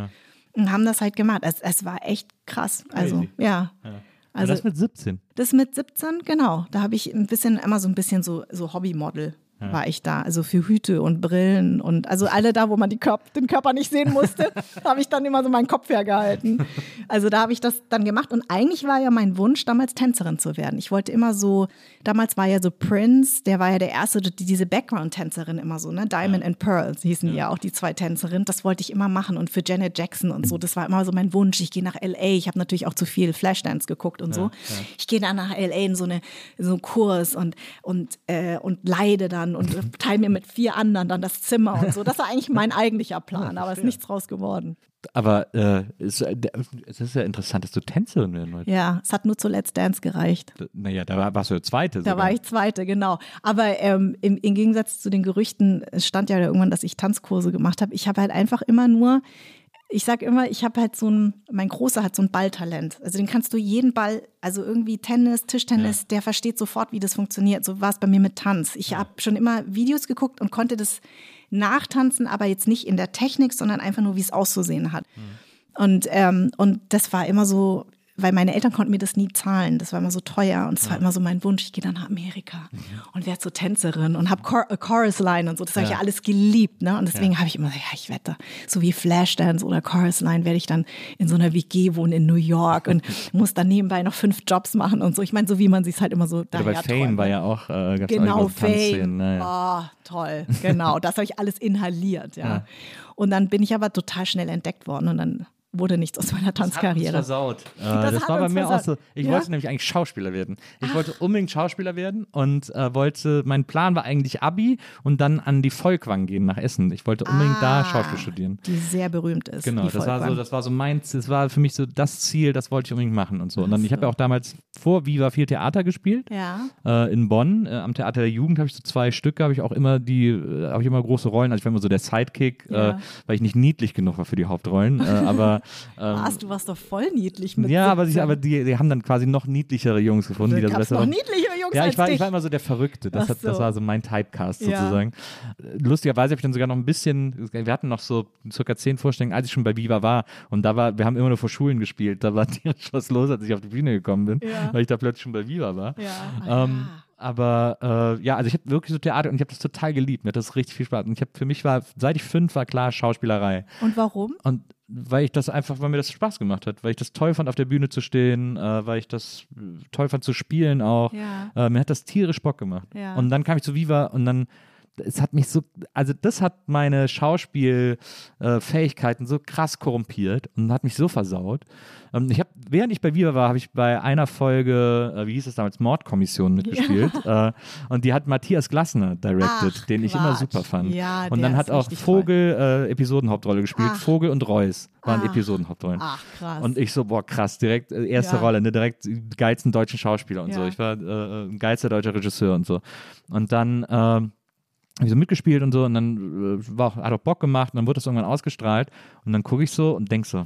und haben das halt gemacht. Es, es war echt krass. Also, Crazy. ja. Also Also das mit 17. das mit 17, genau. Da habe ich ein bisschen, immer so ein bisschen so, so Hobbymodel war ich da. Also für Hüte und Brillen und also alle da, wo man die Körp den Körper nicht sehen musste, habe ich dann immer so meinen Kopf hergehalten. Also da habe ich das dann gemacht und eigentlich war ja mein Wunsch, damals Tänzerin zu werden. Ich wollte immer so, damals war ja so Prince, der war ja der erste, die- diese Background-Tänzerin immer so, ne? Diamond and Pearl hießen die ja auch, die zwei Tänzerinnen. Das wollte ich immer machen und für Janet Jackson und so, das war immer so mein Wunsch. Ich gehe nach L.A., ich habe natürlich auch zu viel Flashdance geguckt und so. Ich gehe dann nach L.A. in so, eine, in so einen Kurs und, und, äh, und leide dann und teile mir mit vier anderen dann das Zimmer und so. Das war eigentlich mein eigentlicher Plan, aber ist nichts draus geworden. Aber äh, es, äh, der- es ist ja interessant, dass du Tänzerin werden wolltest. Ja, es hat nur zu Let's Dance gereicht. Naja, da war, warst du der Zweite. Da sogar. war ich Zweite, genau. Aber ähm, im, im Gegensatz zu den Gerüchten, es stand ja irgendwann, dass ich Tanzkurse gemacht habe. Ich habe halt einfach immer nur, ich sag immer, ich habe halt so ein, mein Großer hat so ein Balltalent. Also den kannst du jeden Ball, also irgendwie Tennis, Tischtennis, der versteht sofort, wie das funktioniert. So war es bei mir mit Tanz. Ich habe schon immer Videos geguckt und konnte das nachtanzen, aber jetzt nicht in der Technik, sondern einfach nur, wie es auszusehen hat. Und, ähm, und das war immer so, weil meine Eltern konnten mir das nie zahlen. Das war immer so teuer und es war immer so mein Wunsch, ich gehe dann nach Amerika und werde so Tänzerin und habe Chor äh, Chorus Line und so. Das habe ich ja alles geliebt. Ne? Und deswegen habe ich immer gesagt, ja, ich wette, so wie Flashdance oder Chorus Line werde ich dann in so einer WG wohnen in New York und muss dann nebenbei noch fünf Jobs machen und so. Ich meine, so wie man sich halt immer so bei daher Fame träumt. war ja auch, äh, gab's Genau, auch. Fame. Naja. Oh, toll. Genau, das habe ich alles inhaliert, ja. Und dann bin ich aber total schnell entdeckt worden und dann wurde nichts aus meiner Tanzkarriere. versaut. Äh, das, hat war bei mir auch so. versaut. Ich Ja? wollte nämlich eigentlich Schauspieler werden. Ich wollte unbedingt Schauspieler werden und äh, wollte, mein Plan war eigentlich Abi und dann an die Volkwang gehen nach Essen. Ich wollte unbedingt da Schauspiel studieren. Die sehr berühmt ist. Genau, die das war so, Volkwang. das war so meins, das war für mich so das Ziel, das wollte ich unbedingt machen und so. Und dann, ich habe ja auch damals vor Viva viel Theater gespielt. Ja. Äh, in Bonn, äh, am Theater der Jugend habe ich so zwei Stücke, habe ich auch immer die, äh, habe ich immer große Rollen. Also ich war immer so der Sidekick, äh, Ja. weil ich nicht niedlich genug war für die Hauptrollen. äh, aber ähm, Was, du warst doch voll niedlich mit ja, aber, sie, 17. aber die, die haben dann quasi noch niedlichere Jungs gefunden, die Da das besser noch waren. niedlichere Jungs Ja, ich war, ich war immer so der Verrückte. Das, hat, das so. war so mein Typecast Ja. sozusagen. Lustigerweise habe ich dann sogar noch ein bisschen, wir hatten noch so circa zehn Vorstellungen, als ich schon bei Viva war. Und da war, wir haben immer nur vor Schulen gespielt. Da war tierisch was los, als ich auf die Bühne gekommen bin, Ja. weil ich da plötzlich schon bei Viva war. Ja. Ähm, aber äh, ja, also ich habe wirklich so Theater und ich habe das total geliebt. Mir hat das richtig viel Spaß. Und ich habe für mich war, seit ich fünf war klar, Schauspielerei. Und warum? Und weil ich das einfach, weil mir das Spaß gemacht hat, weil ich das toll fand, auf der Bühne zu stehen, äh, weil ich das äh, toll fand zu spielen auch. Ja. Äh, mir hat das tierisch Bock gemacht. Ja. Und dann kam ich zu Viva und dann, es hat mich so, also das hat meine Schauspielfähigkeiten so krass korrumpiert und hat mich so versaut. Ähm, ich habe, während ich bei Viva war, habe ich bei einer Folge, äh, wie hieß es damals, Mordkommission mitgespielt. Äh, und die hat Matthias Glassner directed, Ach, den ich immer super fand. Ja, und dann hat auch Vogel äh, Episodenhauptrolle gespielt. Ach. Vogel und Reus waren Ach. Episodenhauptrollen. Ach, krass. Und ich so, boah, krass, direkt äh, erste Ja. Rolle, ne, direkt geilsten deutschen Schauspieler und so. Ja. Ich war äh, ein geilster deutscher Regisseur und so. Und dann habe ich so mitgespielt und so und dann äh, war auch, hat auch Bock gemacht und dann wurde das irgendwann ausgestrahlt und dann gucke ich so und denk so,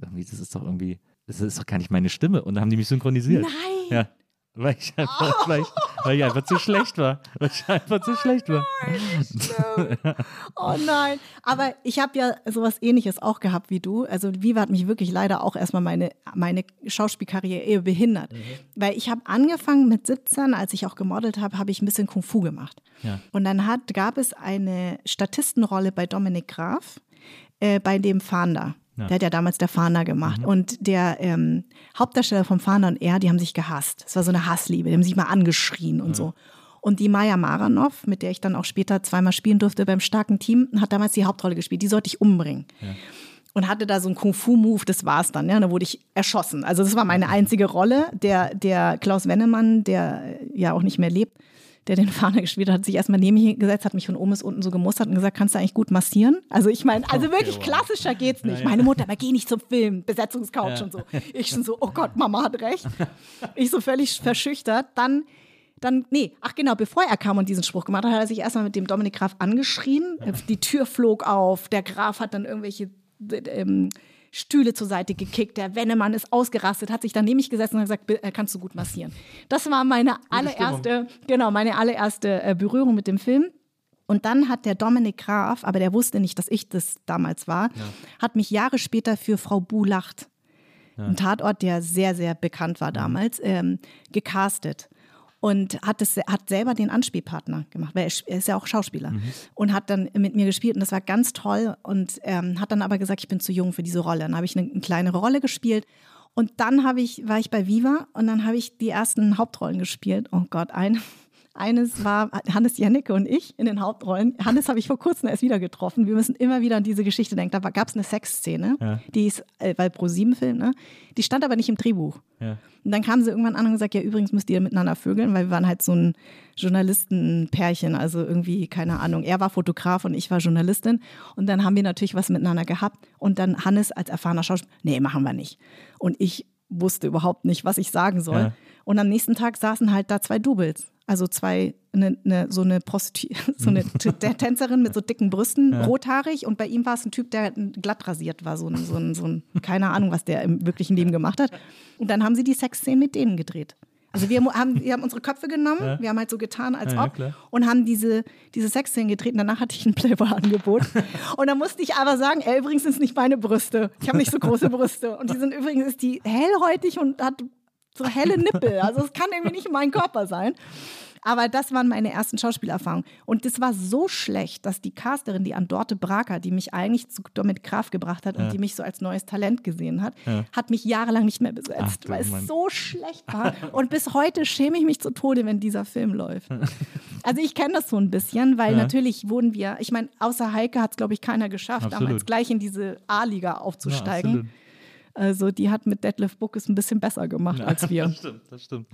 irgendwie, das ist doch irgendwie, das ist doch gar nicht meine Stimme und dann haben die mich synchronisiert. Nein. Ja. Weil ich, einfach, weil, ich, weil ich einfach zu schlecht war. Weil ich einfach zu schlecht war. Oh nein. Aber ich habe ja sowas ähnliches auch gehabt wie du. Also Viva hat mich wirklich leider auch erstmal meine, meine Schauspielkarriere eher behindert. Weil ich habe angefangen mit 17, als ich auch gemodelt habe, habe ich ein bisschen Kung Fu gemacht. Ja. Und dann hat, gab es eine Statistenrolle bei Dominik Graf, äh, bei dem Fahnder. Der hat ja damals der Fahnder gemacht. Und der ähm, Hauptdarsteller vom Fahnder und er, die haben sich gehasst. Es war so eine Hassliebe. Die haben sich mal angeschrien und so. Und die Maya Maranov, mit der ich dann auch später zweimal spielen durfte beim starken Team, hat damals die Hauptrolle gespielt. Die sollte ich umbringen. Und hatte da so einen Kung-Fu-Move, das war's dann. Ja, da wurde ich erschossen. Also das war meine einzige Rolle. Der, der Klaus Wennemann, der äh, ja auch nicht mehr lebt, der den Fahner gespielt hat, hat sich erstmal neben mich gesetzt, hat mich von oben bis unten so gemustert und gesagt, kannst du eigentlich gut massieren? Also ich meine, also wirklich klassischer geht's nicht. Meine Mutter, aber geh nicht zum Film, Besetzungscouch und so. Ich schon so, oh Gott, Mama hat recht. Ich so völlig verschüchtert. Dann dann, nee, ach genau, bevor er kam und diesen Spruch gemacht hat, hat er sich erstmal mit dem Dominik Graf angeschrien. Die Tür flog auf, der Graf hat dann irgendwelche ähm, Stühle zur Seite gekickt, der Wennemann ist ausgerastet, hat sich dann neben mich gesessen und gesagt, "Bi- äh, kannst du gut massieren. Das war meine allererste, genau, meine allererste äh, Berührung mit dem Film. Und dann hat der Dominik Graf, aber der wusste nicht, dass ich das damals war, hat mich Jahre später für Frau Bu lacht. Ein Tatort, der sehr, sehr bekannt war damals, ähm, gecastet und hat, es, hat selber den Anspielpartner gemacht, weil er ist- ja auch Schauspieler und hat dann mit mir gespielt und das war ganz toll und ähm, hat dann aber gesagt, ich bin zu jung für diese Rolle. Dann habe ich eine, eine kleinere Rolle gespielt und dann habe ich, war ich bei Viva und dann habe ich die ersten Hauptrollen gespielt. Oh Gott, ein, eines war Hannes Jennecke und ich in den Hauptrollen. Hannes habe ich vor kurzem erst wieder getroffen. Wir müssen immer wieder an diese Geschichte denken. Da gab es eine Sexszene, die ist, äh, weil Pro 7 Film, ne? Die stand aber nicht im Drehbuch. Ja. Und dann kamen sie irgendwann an und gesagt, ja, übrigens müsst ihr miteinander vögeln, weil wir waren halt so ein Journalistenpärchen, also irgendwie, keine Ahnung, er war Fotograf und ich war Journalistin. Und dann haben wir natürlich was miteinander gehabt. Und dann Hannes als erfahrener Schauspieler, nee, machen wir nicht. Und ich wusste überhaupt nicht, was ich sagen soll. Ja. Und am nächsten Tag saßen halt da zwei Doubles. Also zwei, ne, ne, so eine Prostitu so eine Tänzerin mit so dicken Brüsten, rothaarig. Und bei ihm war es ein Typ, der glatt rasiert war. So ein, so ein, so ein, keine Ahnung, was der im wirklichen Leben gemacht hat. Und dann haben sie die Sexszenen mit denen gedreht. Also wir haben, wir haben unsere Köpfe genommen, wir haben halt so getan, als Ja, ja, ob, klar. und haben diese, diese Sexszenen gedreht. Und danach hatte ich ein Playboy-Angebot. und dann musste ich aber sagen, ey, übrigens sind es nicht meine Brüste. Ich habe nicht so große Brüste. Und die sind übrigens, ist die hellhäutig und hat so helle Nippel. Also es kann irgendwie nicht mein Körper sein. Aber das waren meine ersten Schauspielerfahrungen. Und das war so schlecht, dass die Casterin, die Andorte Braker, die mich eigentlich zu Dominic Graf gebracht hat und die mich so als neues Talent gesehen hat, hat mich jahrelang nicht mehr besetzt, Ach weil es Mann. so schlecht war. Und bis heute schäme ich mich zu Tode, wenn dieser Film läuft. Also ich kenne das so ein bisschen, weil natürlich wurden wir, ich meine, außer Heike hat es, glaube ich, keiner geschafft, Absolut. damals gleich in diese A-Liga Ja, aufzusteigen. absolut. also die hat mit Detlef Book es ein bisschen besser gemacht als wir. Das stimmt, das stimmt.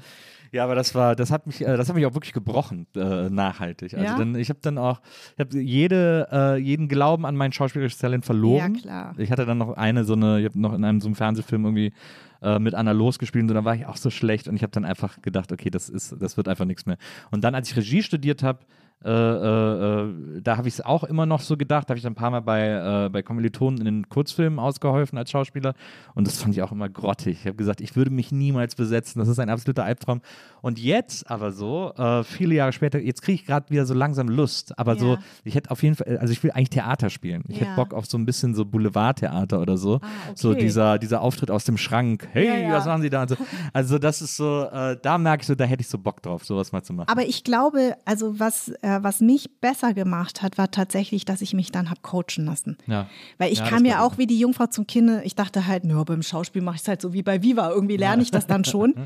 Ja, aber das war, das hat mich, äh, das hat mich auch wirklich gebrochen, äh, nachhaltig. Also Ja? dann, ich habe dann auch, ich habe jede, äh, jeden Glauben an mein schauspielerisches Talent verloren. Ja, klar. Ich hatte dann noch eine, so eine, ich habe noch in einem so einem Fernsehfilm irgendwie äh, mit Anna losgespielt und so, dann war ich auch so schlecht und ich habe dann einfach gedacht, okay, das ist, das wird einfach nichts mehr. Und dann, als ich Regie studiert habe, äh, äh, äh, da habe ich es auch immer noch so gedacht, da habe ich ein paar Mal bei, äh, bei Kommilitonen in den Kurzfilmen ausgeholfen als Schauspieler und das fand ich auch immer grottig. Ich habe gesagt, ich würde mich niemals besetzen, das ist ein absoluter Albtraum. Und jetzt aber so, äh, viele Jahre später, jetzt kriege ich gerade wieder so langsam Lust, aber so, Ja. ich hätte auf jeden Fall, also ich will eigentlich Theater spielen. Ich hätte Ja. Bock auf so ein bisschen so Boulevardtheater oder so. Ah, okay. So dieser, dieser Auftritt aus dem Schrank, hey, Ja, was machen Sie da? So. Also das ist so, äh, da merke ich so, da hätte ich so Bock drauf, sowas mal zu machen. Aber ich glaube, also was, äh, was mich besser gemacht hat, war tatsächlich, dass ich mich dann habe coachen lassen. Ja. Weil ich Ja, kam ja auch wie die Jungfrau zum Kinde. Ich dachte halt, nur beim Schauspiel mache ich es halt so wie bei Viva. Irgendwie lerne ich das dann schon.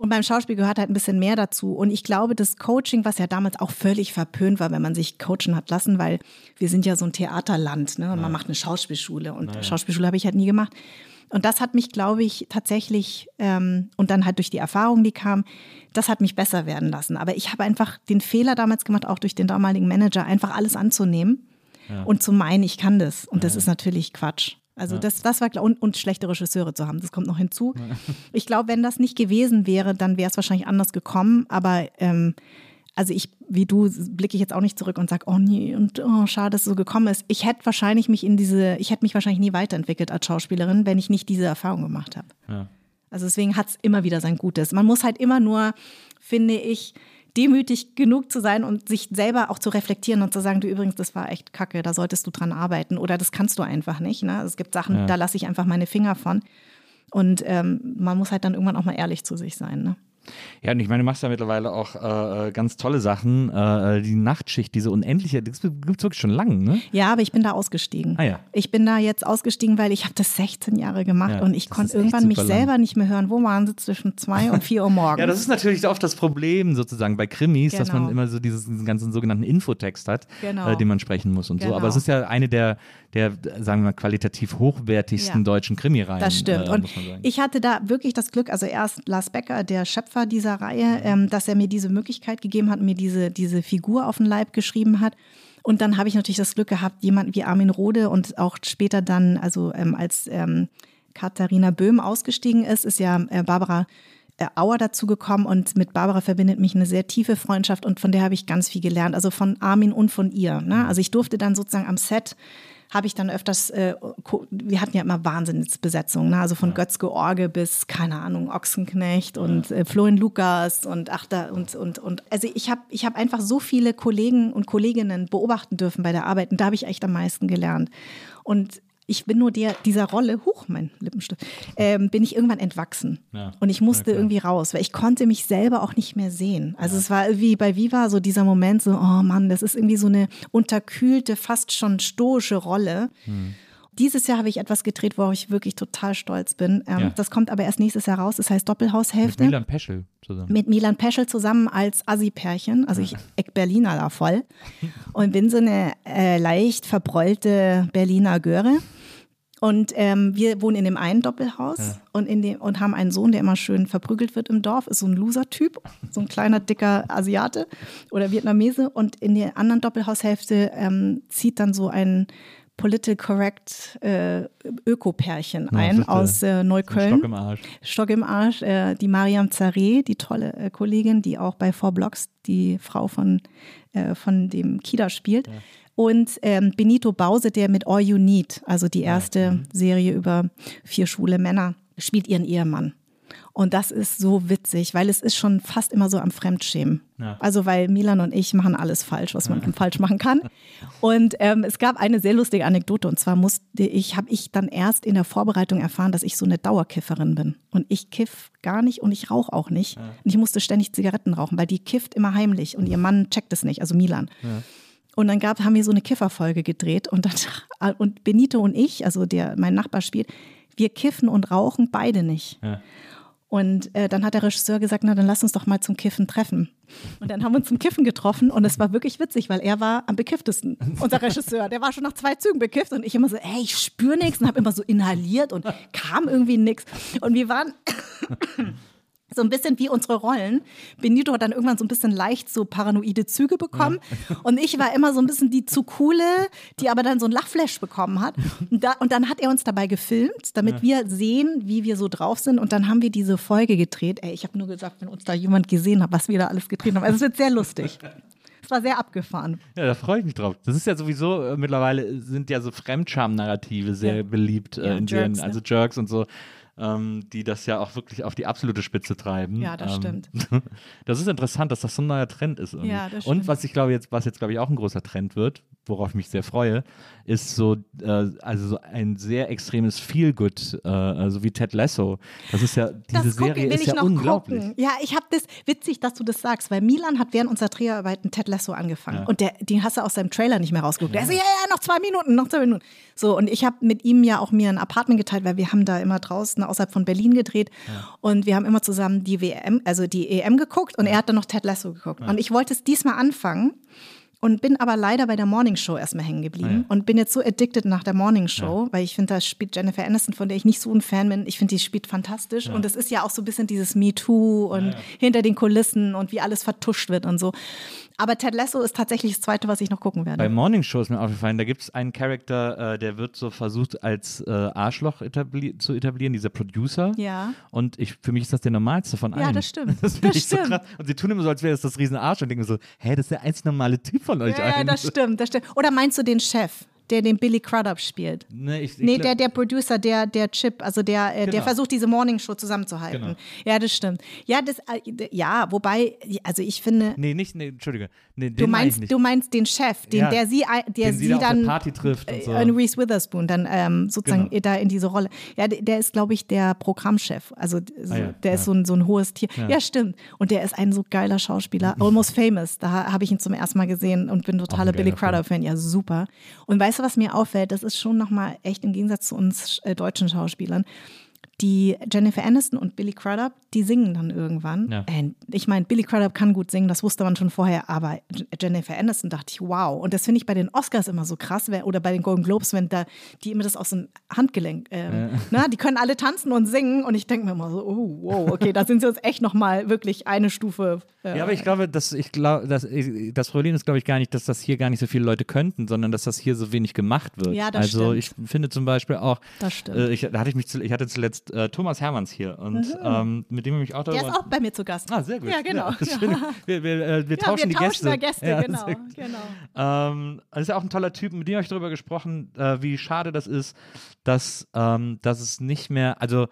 Und beim Schauspiel gehört halt ein bisschen mehr dazu. Und ich glaube, das Coaching, was ja damals auch völlig verpönt war, wenn man sich coachen hat lassen, weil wir sind ja so ein Theaterland, ne? Und man macht eine Schauspielschule. Und Schauspielschule habe ich halt nie gemacht. Und das hat mich, glaube ich, tatsächlich, ähm, und dann halt durch die Erfahrung, die kam, das hat mich besser werden lassen. Aber ich habe einfach den Fehler damals gemacht, auch durch den damaligen Manager, einfach alles anzunehmen und zu meinen, ich kann das. Und das ist natürlich Quatsch. Also das, das war klar. Und, und schlechte Regisseure zu haben, das kommt noch hinzu. Ich glaube, wenn das nicht gewesen wäre, dann wäre es wahrscheinlich anders gekommen. Aber ähm, also ich, wie du, blicke ich jetzt auch nicht zurück und sage, oh nee, und oh, schade, dass es so gekommen ist. Ich hätte wahrscheinlich mich in diese, ich hätte mich wahrscheinlich nie weiterentwickelt als Schauspielerin, wenn ich nicht diese Erfahrung gemacht habe. Ja. Also deswegen hat es immer wieder sein Gutes. Man muss halt immer nur, finde ich, demütig genug zu sein und sich selber auch zu reflektieren und zu sagen, du übrigens, das war echt kacke, da solltest du dran arbeiten oder das kannst du einfach nicht. Ne? Es gibt Sachen, Ja. da lasse ich einfach meine Finger von. Und ähm, man muss halt dann irgendwann auch mal ehrlich zu sich sein. Ne? Ja, und ich meine, du machst ja mittlerweile auch äh, äh, ganz tolle Sachen. Äh, die Nachtschicht, diese unendliche, das gibt es wirklich schon lange, ne? Ja, aber ich bin da ausgestiegen. Ah ja. Ich bin da jetzt ausgestiegen, weil ich habe das 16 Jahre gemacht Ja, und ich konnte irgendwann mich lang. selber nicht mehr hören. Wo waren sie zwischen zwei und vier Uhr morgens? Ja, das ist natürlich oft das Problem sozusagen bei Krimis, dass man Genau. immer so dieses, diesen ganzen sogenannten Infotext hat, Genau. äh, den man sprechen muss und so. Genau. Aber es ist ja eine der, der, sagen wir mal, qualitativ hochwertigsten Ja. deutschen Krimireihen. Das stimmt. Äh, und ich hatte da wirklich das Glück, also erst Lars Becker, der Schöpfer dieser Reihe, ähm, dass er mir diese Möglichkeit gegeben hat, mir diese, diese Figur auf den Leib geschrieben hat. Und dann habe ich natürlich das Glück gehabt, jemanden wie Armin Rohde und auch später dann, also ähm, als ähm, Katharina Böhm ausgestiegen ist, ist ja äh, Barbara äh, Auer dazu gekommen und mit Barbara verbindet mich eine sehr tiefe Freundschaft und von der habe ich ganz viel gelernt, also von Armin und von ihr. Ne? Also ich durfte dann sozusagen am Set habe ich dann öfters, äh, wir hatten ja immer Wahnsinnsbesetzungen, ne? also von Götz George bis, keine Ahnung, Ochsenknecht und äh, Florian Lukas und ach da und, und, und also ich habe ich hab einfach so viele Kollegen und Kolleginnen beobachten dürfen bei der Arbeit und da habe ich echt am meisten gelernt. Und ich bin nur der, dieser Rolle, huch, mein Lippenstift, ähm, bin ich irgendwann entwachsen. Ja. Und ich musste Ja, irgendwie raus, weil ich konnte mich selber auch nicht mehr sehen. Also es war wie bei Viva so dieser Moment so, oh Mann, das ist irgendwie so eine unterkühlte, fast schon stoische Rolle. Hm. Dieses Jahr habe ich etwas gedreht, worauf ich wirklich total stolz bin. Ähm, Ja. Das kommt aber erst nächstes Jahr raus. Das heißt Mit Doppelhaushälfte Milan Peschel zusammen. mit Milan Peschel zusammen als Assi-Pärchen. Also ich eck Berliner da voll und bin so eine äh, leicht verbrollte Berliner Göre. Und ähm, wir wohnen in dem einen Doppelhaus und, in dem, und haben einen Sohn, der immer schön verprügelt wird im Dorf, ist so ein Loser-Typ, so ein kleiner, dicker Asiate oder Vietnamese. Und in der anderen Doppelhaushälfte ähm, zieht dann so ein political correct äh, Öko-Pärchen Ja, ein bitte. aus äh, Neukölln. Stock im Arsch. Stock im Arsch, äh, die Mariam Zareh, die tolle äh, Kollegin, die auch bei Four Blocks die Frau von, äh, von dem Kida spielt. Und ähm, Benito Bause, der mit All You Need, also die erste Serie über vier schwule Männer, spielt ihren Ehemann. Und das ist so witzig, weil es ist schon fast immer so am Fremdschämen. Ja. Also weil Milan und ich machen alles falsch, was man falsch machen kann. Und ähm, es gab eine sehr lustige Anekdote und zwar musste ich, habe ich dann erst in der Vorbereitung erfahren, dass ich so eine Dauerkifferin bin. Und ich kiff gar nicht und ich rauche auch nicht. Und ich musste ständig Zigaretten rauchen, weil die kifft immer heimlich und ihr Mann checkt es nicht, also Milan. Und dann gab, haben wir so eine Kifferfolge gedreht und, dann, und Benito und ich, also der mein Nachbar spielt, wir kiffen und rauchen beide nicht. Ja. Und äh, dann hat der Regisseur gesagt, na dann lass uns doch mal zum Kiffen treffen. Und dann haben wir uns zum Kiffen getroffen und es war wirklich witzig, weil er war am bekifftesten, unser Regisseur. Der war schon nach zwei Zügen bekifft und ich immer so, ey, ich spüre nichts und habe immer so inhaliert und kam irgendwie nichts. Und wir waren so ein bisschen wie unsere Rollen. Benito hat dann irgendwann so ein bisschen leicht so paranoide Züge bekommen. Und ich war immer so ein bisschen die zu coole, die aber dann so ein Lachflash bekommen hat. Und, da, und dann hat er uns dabei gefilmt, damit wir sehen, wie wir so drauf sind. Und dann haben wir diese Folge gedreht. Ey, ich habe nur gesagt, wenn uns da jemand gesehen hat, was wir da alles gedreht haben. Also es wird sehr lustig. Es war sehr abgefahren. Ja, da freue ich mich drauf. Das ist ja sowieso, äh, mittlerweile sind ja so Fremdscham-Narrative sehr Ja. beliebt äh, Ja, in Jerks, Serien, ne? also Jerks und so, ähm, die das ja auch wirklich auf die absolute Spitze treiben. Ja, das ähm, stimmt. Das ist interessant, dass das so ein neuer Trend ist. irgendwie. Ja, das und stimmt. was ich glaube jetzt, was jetzt glaube ich auch ein großer Trend wird, worauf ich mich sehr freue, ist so, äh, also so ein sehr extremes Feelgood, äh, also wie Ted Lasso. Das ist ja, diese das Serie will ist ja unglaublich. gucken. Ja, ich habe das, witzig, dass du das sagst, weil Milan hat während unserer Dreharbeiten Ted Lasso angefangen. Ja. Und der, den hast du aus seinem Trailer nicht mehr rausgeguckt. Der so, ja, ja, noch zwei Minuten, noch zwei Minuten. So, und ich habe mit ihm ja auch mir ein Apartment geteilt, weil wir haben da immer draußen außerhalb von Berlin gedreht. Und wir haben immer zusammen die WM, also die EM geguckt und er hat dann noch Ted Lasso geguckt. Und ich wollte es diesmal anfangen. Und bin aber leider bei der Morning Show erstmal hängen geblieben und bin jetzt so addicted nach der Morning Show, weil ich finde, da spielt Jennifer Aniston, von der ich nicht so ein Fan bin. Ich finde, die spielt fantastisch. Und es ist ja auch so ein bisschen dieses Me Too und hinter den Kulissen und wie alles vertuscht wird und so. Aber Ted Lasso ist tatsächlich das zweite, was ich noch gucken werde. Bei Morning Show ist mir aufgefallen, da gibt es einen Charakter, äh, der wird so versucht als äh, Arschloch etabli zu etablieren, dieser Producer. Ja. Und ich, für mich ist das der normalste von allen. Ja, das stimmt. Das Das ich so stimmt. krass. Und sie tun immer so, als wäre es das riesen Arsch und denken so, hä, das ist der einzig normale Typ von euch ja, ja, allen. das stimmt, das stimmt. Oder meinst du den Chef, der den Billy Crudup spielt? Nee, ich, ich Nee, der, der Producer, der, der Chip, also der, äh, der Genau. versucht, diese Morning Show zusammenzuhalten. Genau. Ja, das stimmt. Ja, das, äh, ja, wobei, also ich finde, Nee, nicht, nee, Entschuldige. Nee, Du meinst, du meinst den Chef, den Ja, der sie, der den sie, sie der dann Party trifft und so. äh, Reese Witherspoon dann ähm, sozusagen Genau. da in diese Rolle. Ja, der, der ist, glaube ich, der Programmchef. Also so, Ah ja, der ist ja. so ein, so ein hohes Tier. Ja. stimmt. Und der ist ein so geiler Schauspieler. Almost Famous. Da habe ich ihn zum ersten Mal gesehen und bin totaler ein Billy Crudup-Fan. Ja, super. Und weißt du, was mir auffällt? Das ist schon nochmal echt im Gegensatz zu uns äh, deutschen Schauspielern. Die Jennifer Aniston und Billy Crudup, die singen dann irgendwann. Ja. Äh, ich meine, Billy Crudup kann gut singen, das wusste man schon vorher, aber Jennifer Aniston dachte ich, wow. Und das finde ich bei den Oscars immer so krass, oder bei den Golden Globes, wenn da die immer das aus dem Handgelenk, ähm, na, die können alle tanzen und singen und ich denke mir immer so, oh, wow, okay, da sind sie uns echt nochmal wirklich eine Stufe. Äh, Ja, aber ich glaube, dass ich glaube, dass ich, das Problem ist, glaube ich, gar nicht, dass das hier gar nicht so viele Leute könnten, sondern dass das hier so wenig gemacht wird. Ja, das also stimmt. ich finde zum Beispiel auch, Das stimmt. Äh, ich, da hatte ich mich, zu, ich hatte zuletzt äh, Thomas Hermanns hier und ähm, mit dem habe ich mich auch der darüber. ist auch bei mir zu Gast. Ah, sehr gut. Ja, genau. ist schön. Wir, wir, äh, wir Ja, tauschen wir die tauschen Gäste. Gäste, Ja, genau, genau. Ähm, das ist ja auch ein toller Typ, mit dem habe ich darüber gesprochen, äh, wie schade das ist, dass, ähm, dass es nicht mehr, also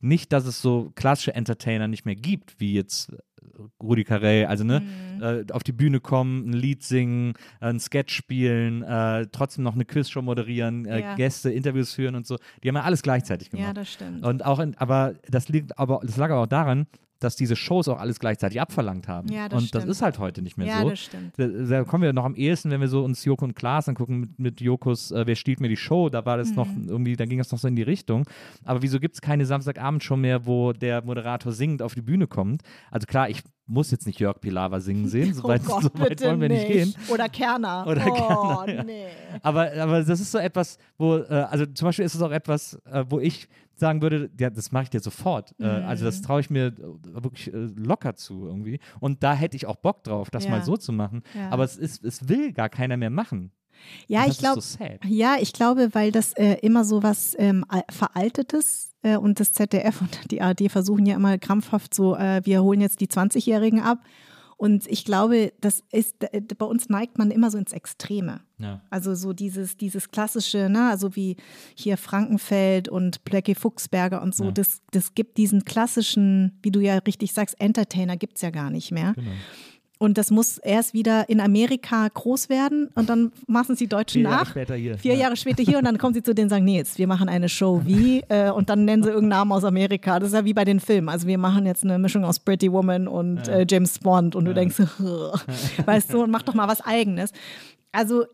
nicht, dass es so klassische Entertainer nicht mehr gibt, wie jetzt Rudi Carell, also ne, Mhm. äh, auf die Bühne kommen, ein Lied singen, äh, ein Sketch spielen, äh, trotzdem noch eine Quizshow moderieren, äh, Ja. Gäste, Interviews führen und so. Die haben ja alles gleichzeitig gemacht. Ja, das stimmt. Und auch in, aber das liegt aber, das lag aber auch daran, dass diese Shows auch alles gleichzeitig abverlangt haben. Ja, das und das stimmt. ist halt heute nicht mehr ja, so. das stimmt. Da, da kommen wir noch am ehesten, wenn wir so uns Joko und Klaas angucken mit, mit Jokos äh, Wer stiehlt mir die Show, da war das noch Mhm. irgendwie, da ging das noch so in die Richtung. Aber wieso gibt es keine Samstagabendshow mehr, wo der Moderator singend auf die Bühne kommt? Also klar, ich muss jetzt nicht Jörg Pilawa singen sehen, soweit, oh Gott, so weit wollen wir nicht gehen. Oder Kerner. Oder oh, Kerner, ja. nee. Aber, aber das ist so etwas, wo, äh, also zum Beispiel ist es auch etwas, äh, wo ich sagen würde, ja, das mache ich dir sofort. Äh, also Mhm. das traue ich mir äh, wirklich äh, locker zu irgendwie. Und da hätte ich auch Bock drauf, das Ja. mal so zu machen. Ja. Aber es ist, es will gar keiner mehr machen. Ja, Und ich glaube, Das so ja, ich glaube, weil das äh, immer so was ähm, al- Veraltetes äh, und das ZDF und die ARD versuchen ja immer krampfhaft so, äh, wir holen jetzt die 20-Jährigen ab. Und ich glaube, das ist, bei uns neigt man immer so ins Extreme. Ja. Also so dieses, dieses klassische, ne, also wie hier Frankenfeld und Plecki Fuchsberger und so, Ja. das, das gibt diesen klassischen, wie du ja richtig sagst, Entertainer gibt es ja gar nicht mehr. Genau. Und das muss erst wieder in Amerika groß werden und dann machen es die Deutschen Vier Jahre nach. später hier. Vier Ja. Jahre später hier und dann kommen sie zu denen und sagen, nee, jetzt, wir machen eine Show wie äh, und dann nennen sie irgendeinen Namen aus Amerika. Das ist ja wie bei den Filmen. Also wir machen jetzt eine Mischung aus Pretty Woman und äh, James Bond und du denkst, weißt du, und mach doch mal was Eigenes. Also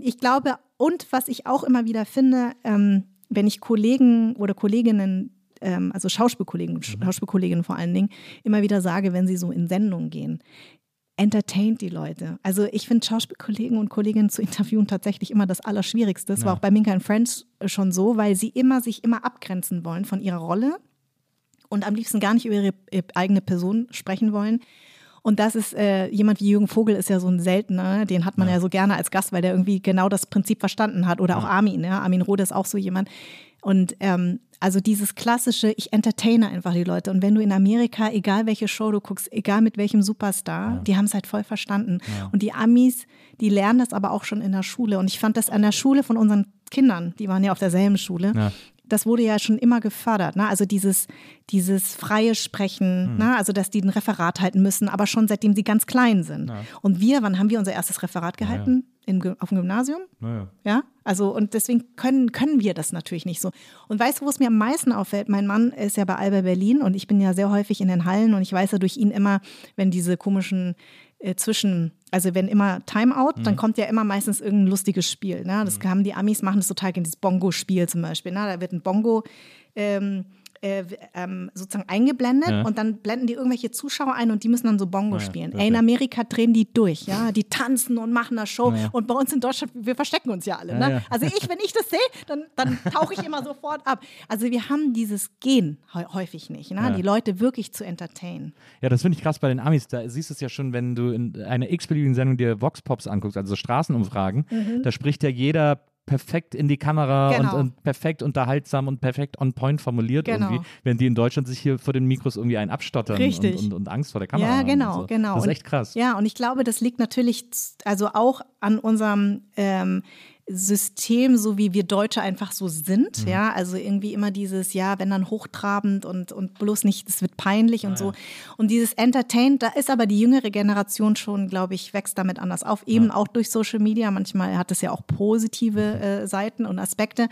ich glaube, und was ich auch immer wieder finde, ähm, wenn ich Kollegen oder Kolleginnen ähm, also Schauspielkollegen und Schauspielkolleginnen vor allen Dingen, immer wieder sage, wenn sie so in Sendungen gehen, entertaint die Leute. Also ich finde Schauspielkollegen und Kolleginnen zu interviewen tatsächlich immer das Allerschwierigste. Das war Ja. auch bei Minka and Friends schon so, weil sie immer sich immer abgrenzen wollen von ihrer Rolle und am liebsten gar nicht über ihre äh, eigene Person sprechen wollen. Und das ist äh, jemand wie Jürgen Vogel ist ja so ein seltener, den hat man ja. so gerne als Gast, weil der irgendwie genau das Prinzip verstanden hat. Oder auch Armin, ja. Armin Rohde ist auch so jemand. Und ähm, also dieses klassische, ich entertaine einfach die Leute. Und wenn du in Amerika, egal welche Show du guckst, egal mit welchem Superstar, die haben es halt voll verstanden. Und die Amis, die lernen das aber auch schon in der Schule. Und ich fand das an der Schule von unseren Kindern, die waren ja auf derselben Schule. Ja. Das wurde ja schon immer gefördert, ne? Also dieses, dieses freie Sprechen, ne? also dass die ein Referat halten müssen, aber schon seitdem sie ganz klein sind. Und wir, wann haben wir unser erstes Referat gehalten? Im, Gy- auf dem Gymnasium? Naja. Ja, also und deswegen können, können wir das natürlich nicht so. Und weißt du, wo es mir am meisten auffällt? Mein Mann ist ja bei Alba Berlin und ich bin ja sehr häufig in den Hallen und ich weiß ja durch ihn immer, wenn diese komischen äh, Zwischen, also wenn immer Timeout, dann kommt ja immer meistens irgendein lustiges Spiel. Ne? Das haben die Amis machen das total gerne, dieses Bongo-Spiel zum Beispiel. Ne? Da wird ein Bongo ähm, äh, ähm, sozusagen eingeblendet Ja. und dann blenden die irgendwelche Zuschauer ein und die müssen dann so Bongo ja, spielen. Ey, in Amerika drehen die durch, ja, die tanzen und machen da Show Ja. und bei uns in Deutschland, wir verstecken uns ja alle. Ne? Also ich, wenn ich das sehe, dann, dann tauche ich immer sofort ab. Also wir haben dieses Gen häu- häufig nicht, ne? Die Leute wirklich zu entertainen. Ja, das finde ich krass bei den Amis. Da siehst du es ja schon, wenn du in einer x-beliebigen Sendung dir Vox Pops anguckst, also so Straßenumfragen. Da spricht ja jeder perfekt in die Kamera. Genau. und, und perfekt unterhaltsam und perfekt on point formuliert Genau. irgendwie, wenn die in Deutschland sich hier vor den Mikros irgendwie einen abstottern. Und, und, und Angst vor der Kamera Ja, haben genau, und so. genau. Das ist echt krass. Ja, und ich glaube, das liegt natürlich also auch an unserem ähm, System, so wie wir Deutsche einfach so sind. Mhm. Ja, also irgendwie immer dieses, ja, wenn dann hochtrabend und, und bloß nicht, es wird peinlich und so. Und dieses Entertain, da ist aber die jüngere Generation schon, glaube ich, wächst damit anders auf. Eben auch durch Social Media. Manchmal hat es ja auch positive äh, Seiten und Aspekte.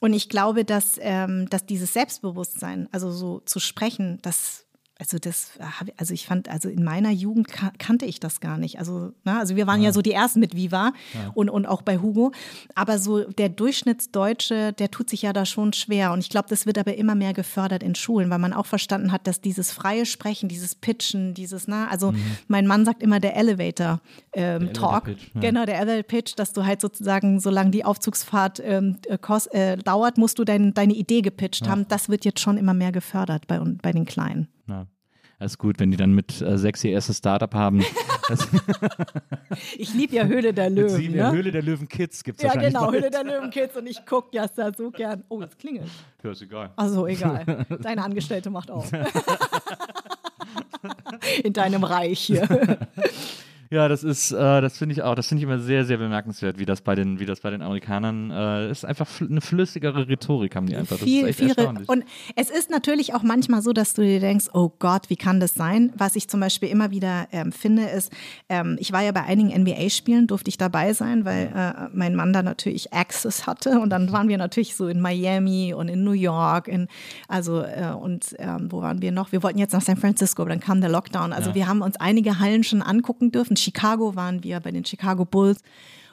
Und ich glaube, dass, ähm, dass dieses Selbstbewusstsein, also so zu sprechen, das also das, ich- also ich fand, also in meiner Jugend ka kannte ich das gar nicht. Also, ne, also wir waren ja, so die ersten mit Viva und, und auch bei Hugo. Aber so der Durchschnittsdeutsche, der tut sich ja da schon schwer. Und ich glaube, das wird aber immer mehr gefördert in Schulen, weil man auch verstanden hat, dass dieses freie Sprechen, dieses Pitchen, dieses, ne, also mein Mann sagt immer der Elevator ähm, Talk. Pitch, ja. Genau, der Elevator Pitch, dass du halt sozusagen, solange die Aufzugsfahrt ähm, äh, kost, äh, dauert, musst du dein, deine Idee gepitcht haben. Das wird jetzt schon immer mehr gefördert bei, bei den Kleinen. Ja. Das ist gut, wenn die dann mit äh, sechs ihr erstes Startup haben. Ich liebe ja Höhle der Löwen. sieben, ne? Höhle der Löwen Kids gibt es Ja, genau, bald. Höhle der Löwen Kids und ich gucke ja da so gern. Oh, es klingelt. Ja, ist egal. Also egal. Deine Angestellte macht auf. In deinem Reich hier. Ja, das ist, äh, das finde ich auch, das finde ich immer sehr, sehr bemerkenswert, wie das bei den, wie das bei den Amerikanern äh, ist. Einfach fl eine flüssigere Rhetorik haben die einfach. Das viel, viel, erstaunlich. und es ist natürlich auch manchmal so, dass du dir denkst, oh Gott, wie kann das sein? Was ich zum Beispiel immer wieder ähm, finde, ist, ähm, ich war ja bei einigen NBA-Spielen, durfte ich dabei sein, weil äh, mein Mann da natürlich Access hatte und dann waren wir natürlich so in Miami und in New York, in, also äh, und ähm, wo waren wir noch? Wir wollten jetzt nach San Francisco, aber dann kam der Lockdown. Also wir haben uns einige Hallen schon angucken dürfen. Chicago waren wir bei den Chicago Bulls.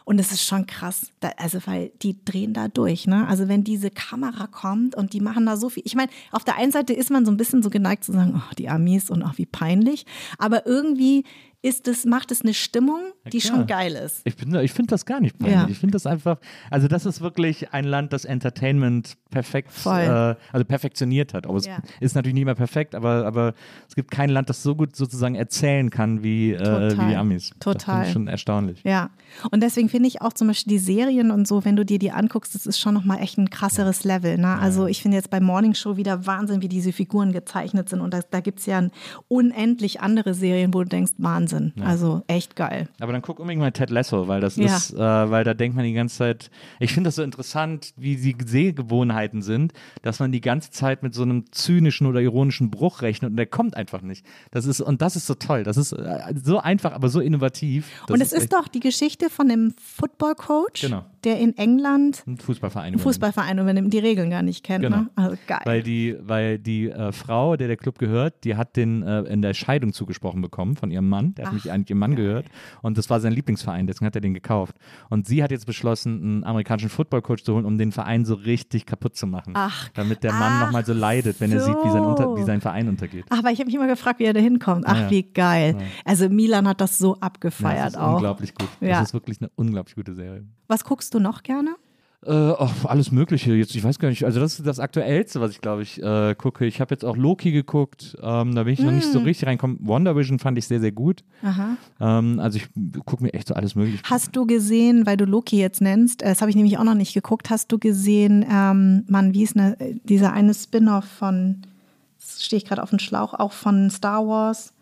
Und es ist schon krass, da, also weil die drehen da durch, ne? Also wenn diese Kamera kommt und die machen da so viel. Ich meine, auf der einen Seite ist man so ein bisschen so geneigt zu sagen, oh, die Amis und auch wie peinlich. Aber irgendwie ist es, macht es eine Stimmung, die klar. schon geil ist. Ich, bin- ich finde das gar nicht peinlich. Ja. Ich finde das einfach, also das ist wirklich ein Land, das Entertainment perfekt, äh, also perfektioniert hat. Aber es Ja. ist natürlich nicht mehr perfekt, aber, aber es gibt kein Land, das so gut sozusagen erzählen kann wie, äh, Total. wie die Amis. Das Total. ich schon erstaunlich. Ja, und deswegen finde ich auch zum Beispiel die Serien und so, wenn du dir die anguckst, das ist schon nochmal echt ein krasseres Level. Ne? Also ich finde jetzt bei Morning Show wieder Wahnsinn, wie diese Figuren gezeichnet sind. Und da, da gibt es ja unendlich andere Serien, wo du denkst, Wahnsinn. Also echt geil. Aber dann guck unbedingt mal Ted Lasso, weil das Ja. ist, äh, weil da denkt man die ganze Zeit, ich finde das so interessant, wie die Sehgewohnheiten sind, dass man die ganze Zeit mit so einem zynischen oder ironischen Bruch rechnet und der kommt einfach nicht. Das ist, und das ist so toll. Das ist äh, so einfach, aber so innovativ. Das und es ist echt doch die Geschichte von einem Football-Coach, Genau. der in England ein Fußballverein. einen. Fußballverein übernimmt, die Regeln gar nicht kennt. Genau. Ne? Also geil. Weil die, weil die äh, Frau, der der Club gehört, die hat den äh, in der Scheidung zugesprochen bekommen von ihrem Mann. Der hat nicht eigentlich ihrem Mann gehört. Und das war sein Lieblingsverein, deswegen hat er den gekauft. Und sie hat jetzt beschlossen, einen amerikanischen Footballcoach zu holen, um den Verein so richtig kaputt zu machen. Ach, damit der Mann ach nochmal so leidet, wenn er sieht, wie sein, so. Unter, wie sein Verein untergeht. Aber ich habe mich immer gefragt, wie er da hinkommt. Ach, Ja. wie geil. Also Milan hat das so Ja, abgefeiert das ist auch. unglaublich gut. Ja. Das ist wirklich eine unglaublich gute Serie. Was guckst du noch gerne? Äh, oh, alles Mögliche. Jetzt, ich weiß gar nicht. Also das ist das Aktuellste, was ich glaube ich äh, gucke. Ich habe jetzt auch Loki geguckt. Ähm, da bin ich noch nicht Mm. so richtig reingekommen. Wonder Vision fand ich sehr, sehr gut. Aha. Ähm, also ich gucke mir echt so alles Mögliche. Hast du gesehen, weil du Loki jetzt nennst, äh, das habe ich nämlich auch noch nicht geguckt, hast du gesehen, ähm, Mann, wie ist ne, äh, dieser eine Spin-off von, jetzt stehe ich gerade auf dem Schlauch, auch von Star Wars,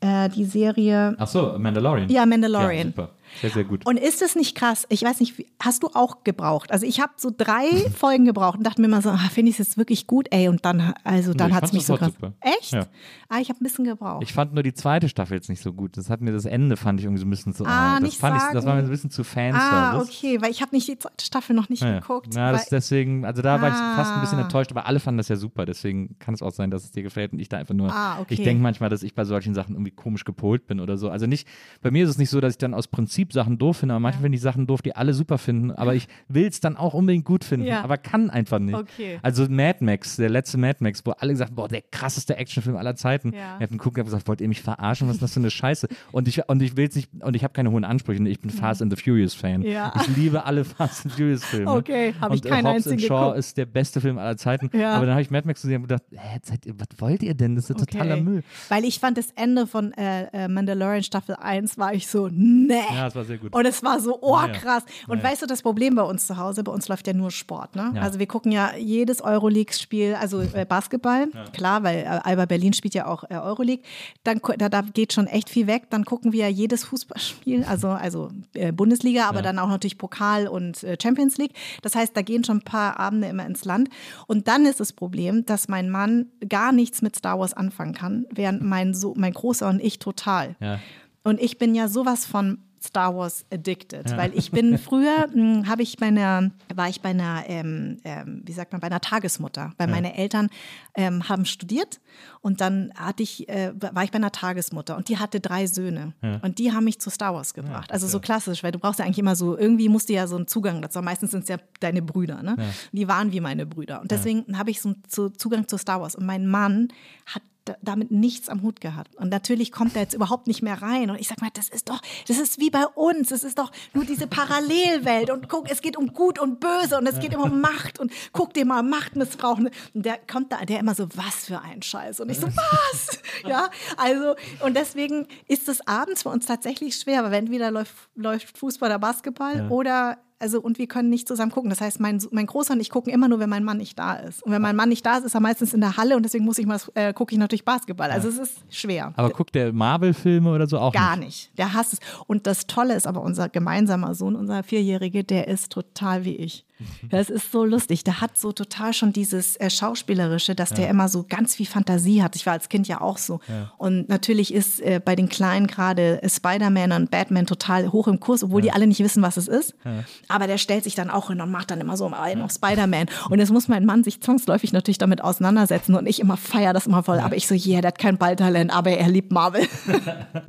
äh, die Serie. Ach so, Mandalorian. Ja, Mandalorian. Ja, super. Sehr, sehr gut. Und ist es nicht krass? Ich weiß nicht, hast du auch gebraucht? Also ich habe so drei Folgen gebraucht und dachte mir immer so, ah, finde ich es jetzt wirklich gut, ey. Und dann, also dann ich hat es mich so krass. super. Echt? Ja. Ah, ich habe ein bisschen gebraucht. Ich fand nur die zweite Staffel jetzt nicht so gut. Das hat mir das Ende fand ich irgendwie so ein bisschen zu. Ah, das nicht fand ich, das sagen. war mir ein bisschen zu Fanservice. ah, okay, weil ich habe nicht die zweite Staffel noch nicht Ja, geguckt. ja das deswegen, also da war ich fast ein bisschen Ah. enttäuscht, aber alle fanden das ja super. Deswegen kann es auch sein, dass es dir gefällt und ich da einfach nur. Ah, okay. Ich denke manchmal, dass ich bei solchen Sachen irgendwie komisch gepolt bin oder so. Also nicht, bei mir ist es nicht so, dass ich dann aus Prinzip Sachen doof finde, aber manchmal finde ich Sachen doof, die alle super finden. Aber ich will es dann auch unbedingt gut finden, Ja. aber kann einfach nicht. Okay. Also Mad Max, der letzte Mad Max, wo alle gesagt haben, boah, der krasseste Actionfilm aller Zeiten. Ja. Ich habe geguckt und gesagt, wollt ihr mich verarschen? Was ist das für eine Scheiße? Und ich, und ich will nicht, und ich habe keine hohen Ansprüche. Ich bin Fast and the Furious Fan. Ja. Ich liebe alle Fast and Furious Filme. Okay, hab ich keinen Hobbs einzigen and Shaw geguckt. ist der beste Film aller Zeiten. Ja. Aber dann habe ich Mad Max gesehen und gedacht, hä, seid ihr, was wollt ihr denn? Das ist ja totaler Okay. Müll. Weil ich fand das Ende von äh, äh, Mandalorian Staffel 1 war ich so, nee. Ja, das war sehr gut. Und es war so, oh Ja, krass. Und Ja, weißt du, das Problem bei uns zu Hause, bei uns läuft ja nur Sport. Ne? Ja. Also wir gucken ja jedes Euroleague-Spiel, also äh, Basketball, klar, weil äh, Alba Berlin spielt ja auch äh, Euroleague. Dann, da, da geht schon echt viel weg. Dann gucken wir ja jedes Fußballspiel, also, also äh, Bundesliga, aber dann auch natürlich Pokal und äh, Champions League. Das heißt, da gehen schon ein paar Abende immer ins Land. Und dann ist das Problem, dass mein Mann gar nichts mit Star Wars anfangen kann, während mein, so mein Großer und ich total. Und ich bin ja sowas von Star Wars addicted, weil ich bin früher hm, habe ich bei einer war ich bei einer ähm, ähm, wie sagt man bei einer Tagesmutter, weil meine Eltern ähm, haben studiert und dann hatte ich äh, war ich bei einer Tagesmutter und die hatte drei Söhne und die haben mich zu Star Wars gebracht. also so klassisch, weil du brauchst ja eigentlich immer so irgendwie musst du ja so einen Zugang dazu. Meistens sind es ja deine Brüder, ne? Die waren wie meine Brüder. Und deswegen habe ich so einen zu- Zugang zu Star Wars. Und mein Mann hat damit nichts am Hut gehabt. Und natürlich kommt er jetzt überhaupt nicht mehr rein. Und ich sag mal, das ist doch, das ist wie bei uns. Es ist doch nur diese Parallelwelt. Und guck, es geht um Gut und Böse und es geht immer um Macht. Und guck dir mal Machtmissbrauch. Und der kommt da, der immer so, was für ein Scheiß. Und ich so, was? Ja, also, und deswegen ist es abends für uns tatsächlich schwer, weil entweder läuft, läuft Fußball oder Basketball oder also und wir können nicht zusammen gucken. Das heißt, mein, mein Großer und ich gucken immer nur, wenn mein Mann nicht da ist. Und wenn mein Mann nicht da ist, ist er meistens in der Halle und deswegen muss ich mal, äh, gucke ich natürlich Basketball. Also es ist schwer. Aber guckt der Marvel-Filme oder so auch Gar nicht? nicht. Der hasst es. Und das Tolle ist aber, unser gemeinsamer Sohn, unser Vierjährige, der ist total wie ich. Das ist so lustig. Der hat so total schon dieses äh, Schauspielerische, dass der immer so ganz viel Fantasie hat. Ich war als Kind ja auch so. Und natürlich ist äh, bei den Kleinen gerade äh, Spider-Man und Batman total hoch im Kurs, obwohl die alle nicht wissen, was es ist. Aber der stellt sich dann auch hin und macht dann immer so einen auf Spider-Man. Und jetzt muss mein Mann sich zwangsläufig natürlich damit auseinandersetzen und ich immer feiere das immer voll. Aber ich so, yeah, der hat kein Balltalent, aber er liebt Marvel.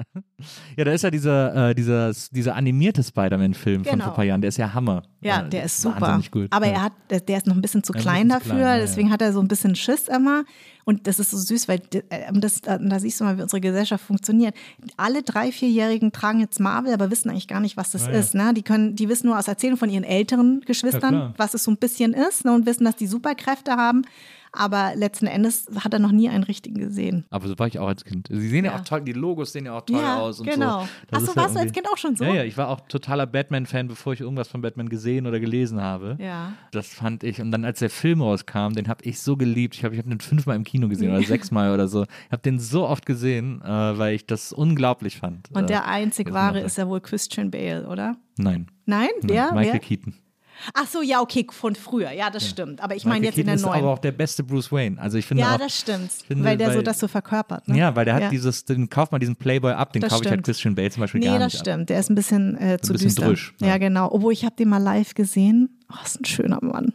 Ja, da ist ja dieser, äh, dieser, dieser animierte Spider-Man-Film von Genau. vor ein paar Jahren, der ist ja Hammer. Ja, Äh, der ist super. Gut. Aber ja. er hat, der, ist noch ein bisschen zu ein klein bisschen dafür, klein, deswegen ja. hat er so ein bisschen Schiss immer. Und das ist so süß, weil äh, das, da, da siehst du mal, wie unsere Gesellschaft funktioniert. Alle drei, vierjährigen tragen jetzt Marvel, aber wissen eigentlich gar nicht, was das Ja, ja. ist. Ne? Die können, die wissen nur aus Erzählungen von ihren älteren Geschwistern, was es so ein bisschen ist, ne? und wissen, dass die Superkräfte haben. Aber letzten Endes hat er noch nie einen richtigen gesehen. Aber so war ich auch als Kind. Sie sehen ja, Ja. auch toll, die Logos sehen ja auch toll Ja, aus und genau. so. Ach so, ist ja warst du als Kind auch schon so? Ja, ja, ich war auch totaler Batman-Fan, bevor ich irgendwas von Batman gesehen oder gelesen habe. Ja. Das fand ich. Und dann, als der Film rauskam, den habe ich so geliebt. Ich habe ich hab den fünfmal im Kino gesehen oder sechsmal oder so. Ich habe den so oft gesehen, äh, weil ich das unglaublich fand. Und äh, der einzig wahre ist ja wohl Christian Bale, oder? Nein. Nein, wer? Michael wer? Keaton. Ach so, ja, okay, von früher. Ja, das stimmt. Aber ich meine jetzt in Keaton der ist neuen. aber auch der beste Bruce Wayne. Also ich finde Ja, auch, das stimmt. finde, weil der so weil- das so verkörpert. Ne? Ja, weil der hat Ja. dieses, den kauft man diesen Playboy ab, den Das kaufe ich halt. Christian Bale zum Beispiel Nee, gar das nicht ab. stimmt. Der ist ein bisschen äh, zu bisschen düster. drüsch, ja. ja. genau. Obwohl ich habe den mal live gesehen. Oh, ist ein schöner Mann.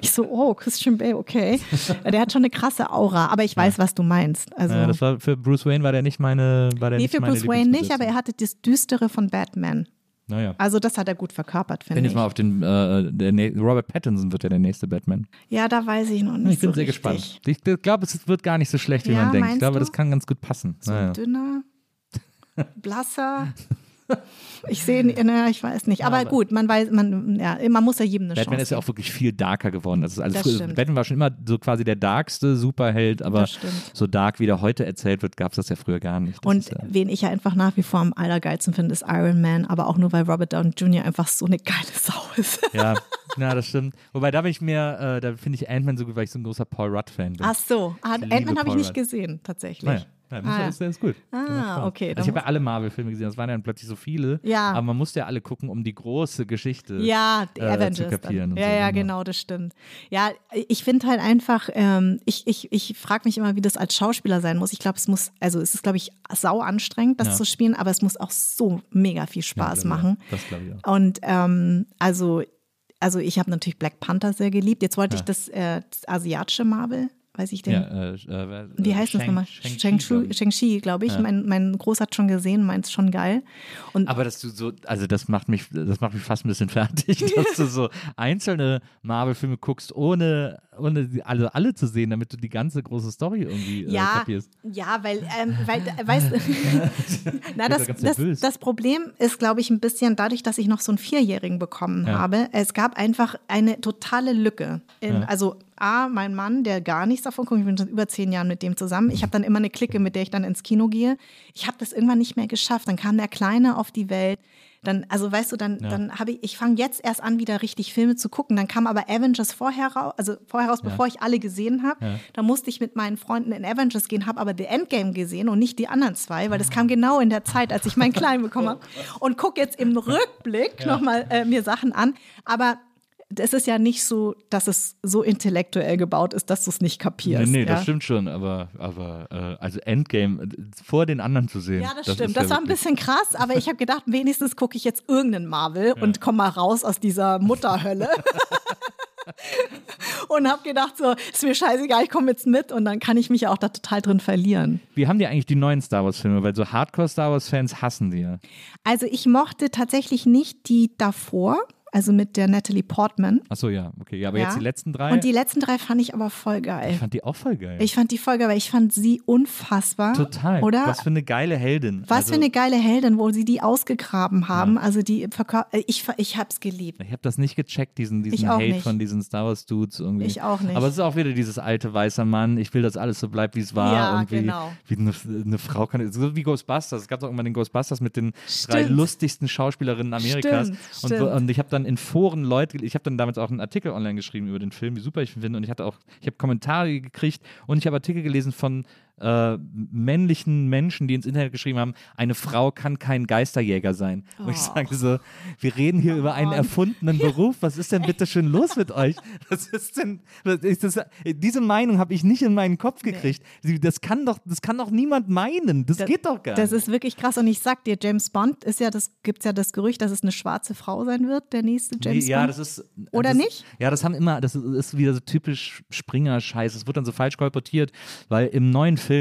Ich so, oh, Christian Bale, okay. Ja, Der hat schon eine krasse Aura, aber ich weiß, was du meinst. Also, Ja, das war für Bruce Wayne war der nicht meine, war der nee, nicht für Bruce Wayne nicht, aber er hatte das Düstere von Batman. Naja. Also das hat er gut verkörpert, Bin finde jetzt ich. mal auf den, äh, Robert Pattinson wird ja der nächste Batman. Ja, da weiß ich noch nicht Ich bin so sehr richtig. gespannt. Ich glaube, es wird gar nicht so schlecht, wie Ja, man denkt. Ich glaube, du? das kann ganz gut passen. So Naja. dünner, blasser. Ich sehe, ne, ich weiß nicht. Aber gut, man weiß, man, ja, man muss ja jedem eine Batman Chance ist ja auch wirklich viel darker geworden. Das ist also Das. Batman war schon immer so quasi der darkste Superheld, aber so dark, wie der heute erzählt wird, gab es das ja früher gar nicht. Das Und ja, wen ich ja einfach nach wie vor am allergeilsten finde, ist Iron Man, aber auch nur, weil Robert Downey Jr. einfach so eine geile Sau ist. ja, ja, das stimmt. Wobei da bin ich mir, äh, da finde ich Ant-Man so gut, weil ich so ein großer Paul Rudd-Fan bin. Ach so, Ah, Ant-Man habe ich nicht gesehen, tatsächlich. Naja, ja, das Ah, ist, das ist gut. Ah, okay, Also ich habe ja alle Marvel-Filme gesehen, das waren ja dann plötzlich so viele. Ja. Aber man musste ja alle gucken, um die große Geschichte Ja, die äh, Avengers. zu kapieren. Ja, so, ja, genau, das stimmt. Ja, ich finde halt einfach, ähm, ich, ich, ich frage mich immer, wie das als Schauspieler sein muss. Ich glaube, es muss, also es ist, glaube ich, sau anstrengend, das Ja. zu spielen, aber es muss auch so mega viel Spaß Ja, machen. auch. Das glaube ich auch. Und ähm, also, also ich habe natürlich Black Panther sehr geliebt. Jetzt wollte Ja. ich das, äh, das asiatische Marvel, weiß ich den. Ja, äh, äh, Wie heißt das Shang- nochmal? Shang-Chi. Shang-Chi, glaube ich. Ja. Mein, mein Groß hat schon gesehen, meint es schon geil. Und Aber dass du so, also das macht mich, das macht mich fast ein bisschen fertig, dass du so einzelne Marvel-Filme guckst, ohne, ohne die alle, alle zu sehen, damit du die ganze große Story irgendwie äh, ja, kapierst. ja, weil, ähm, weil äh, weißt du, na, das, das, das Problem ist, glaube ich, ein bisschen dadurch, dass ich noch so einen Vierjährigen bekommen Ja. habe. Es gab einfach eine totale Lücke. In, Ja. Also, A, mein Mann, der gar nichts davon guckt, ich bin schon über zehn Jahren mit dem zusammen. Ich habe dann immer eine Clique, mit der ich dann ins Kino gehe. Ich habe das irgendwann nicht mehr geschafft. Dann kam der Kleine auf die Welt. Dann, also weißt du, dann, Ja. dann habe ich, ich fange jetzt erst an, wieder richtig Filme zu gucken. Dann kam aber Avengers vorher raus, also vorher raus, Ja. bevor ich alle gesehen habe. Ja. Da musste ich mit meinen Freunden in Avengers gehen, habe aber The Endgame gesehen und nicht die anderen zwei, weil das Ah. kam genau in der Zeit, als ich meinen Kleinen bekommen habe. Und gucke jetzt im Rückblick Ja. nochmal äh, mir Sachen an. Aber es ist ja nicht so, dass es so intellektuell gebaut ist, dass du es nicht kapierst. Nee, nee, ja? das stimmt schon, aber, aber äh, also Endgame vor den anderen zu sehen. Ja, das, ist stimmt. ja Das war ein bisschen krass, aber ich habe gedacht, wenigstens gucke ich jetzt irgendeinen Marvel und komme mal raus aus dieser Mutterhölle. und habe gedacht, so, ist mir scheißegal, ich komme jetzt mit und dann kann ich mich ja auch da total drin verlieren. Wie haben die eigentlich die neuen Star Wars-Filme? Weil so Hardcore-Star Wars-Fans hassen die ja. Also ich mochte tatsächlich nicht die davor, also mit der Natalie Portman. Achso, ja, okay. Ja, aber Ja. jetzt die letzten drei. Und die letzten drei fand ich aber voll geil. ich fand die auch voll geil. Ich fand die voll geil, weil ich fand sie unfassbar. Total. Oder? Was für eine geile Heldin. Was also, für eine geile Heldin, wo sie die ausgegraben haben. Also die ich, ich hab's geliebt. Ich habe das nicht gecheckt, diesen, diesen Hate nicht. von diesen Star Wars Dudes irgendwie. Ich auch nicht. Aber es ist auch wieder dieses alte weißer Mann. Ich will, dass alles so bleibt, wie es war. Ja, und wie, genau. wie eine, eine Frau kann. So wie Ghostbusters. Es gab doch immer den Ghostbusters mit den drei Stimmt. lustigsten Schauspielerinnen Amerikas. Stimmt, und, stimmt. und ich habe dann in Foren Leute, ich habe dann damals auch einen Artikel online geschrieben über den Film, wie super ich ihn finde und ich hatte auch, ich habe Kommentare gekriegt und ich habe Artikel gelesen von äh, männlichen Menschen, die ins Internet geschrieben haben, eine Frau kann kein Geisterjäger sein. Und ich Oh. sage so, wir reden hier über einen erfundenen Beruf. Was ist denn bitte schön los mit euch? Was ist denn, was ist das, diese Meinung habe ich nicht in meinen Kopf gekriegt. Sie- Das kann doch, das kann doch niemand meinen. Das, geht doch gar Das nicht. ist wirklich krass. Und ich sag dir, James Bond ist ja das, gibt's ja das Gerücht, dass es eine schwarze Frau sein wird, der nächste James Nee, ja, Bond. das ist. Oder das, nicht? Ja, das haben immer, das ist, ist wieder so typisch Springer-Scheiß. Es wird dann so falsch kolportiert, weil im neuen Film,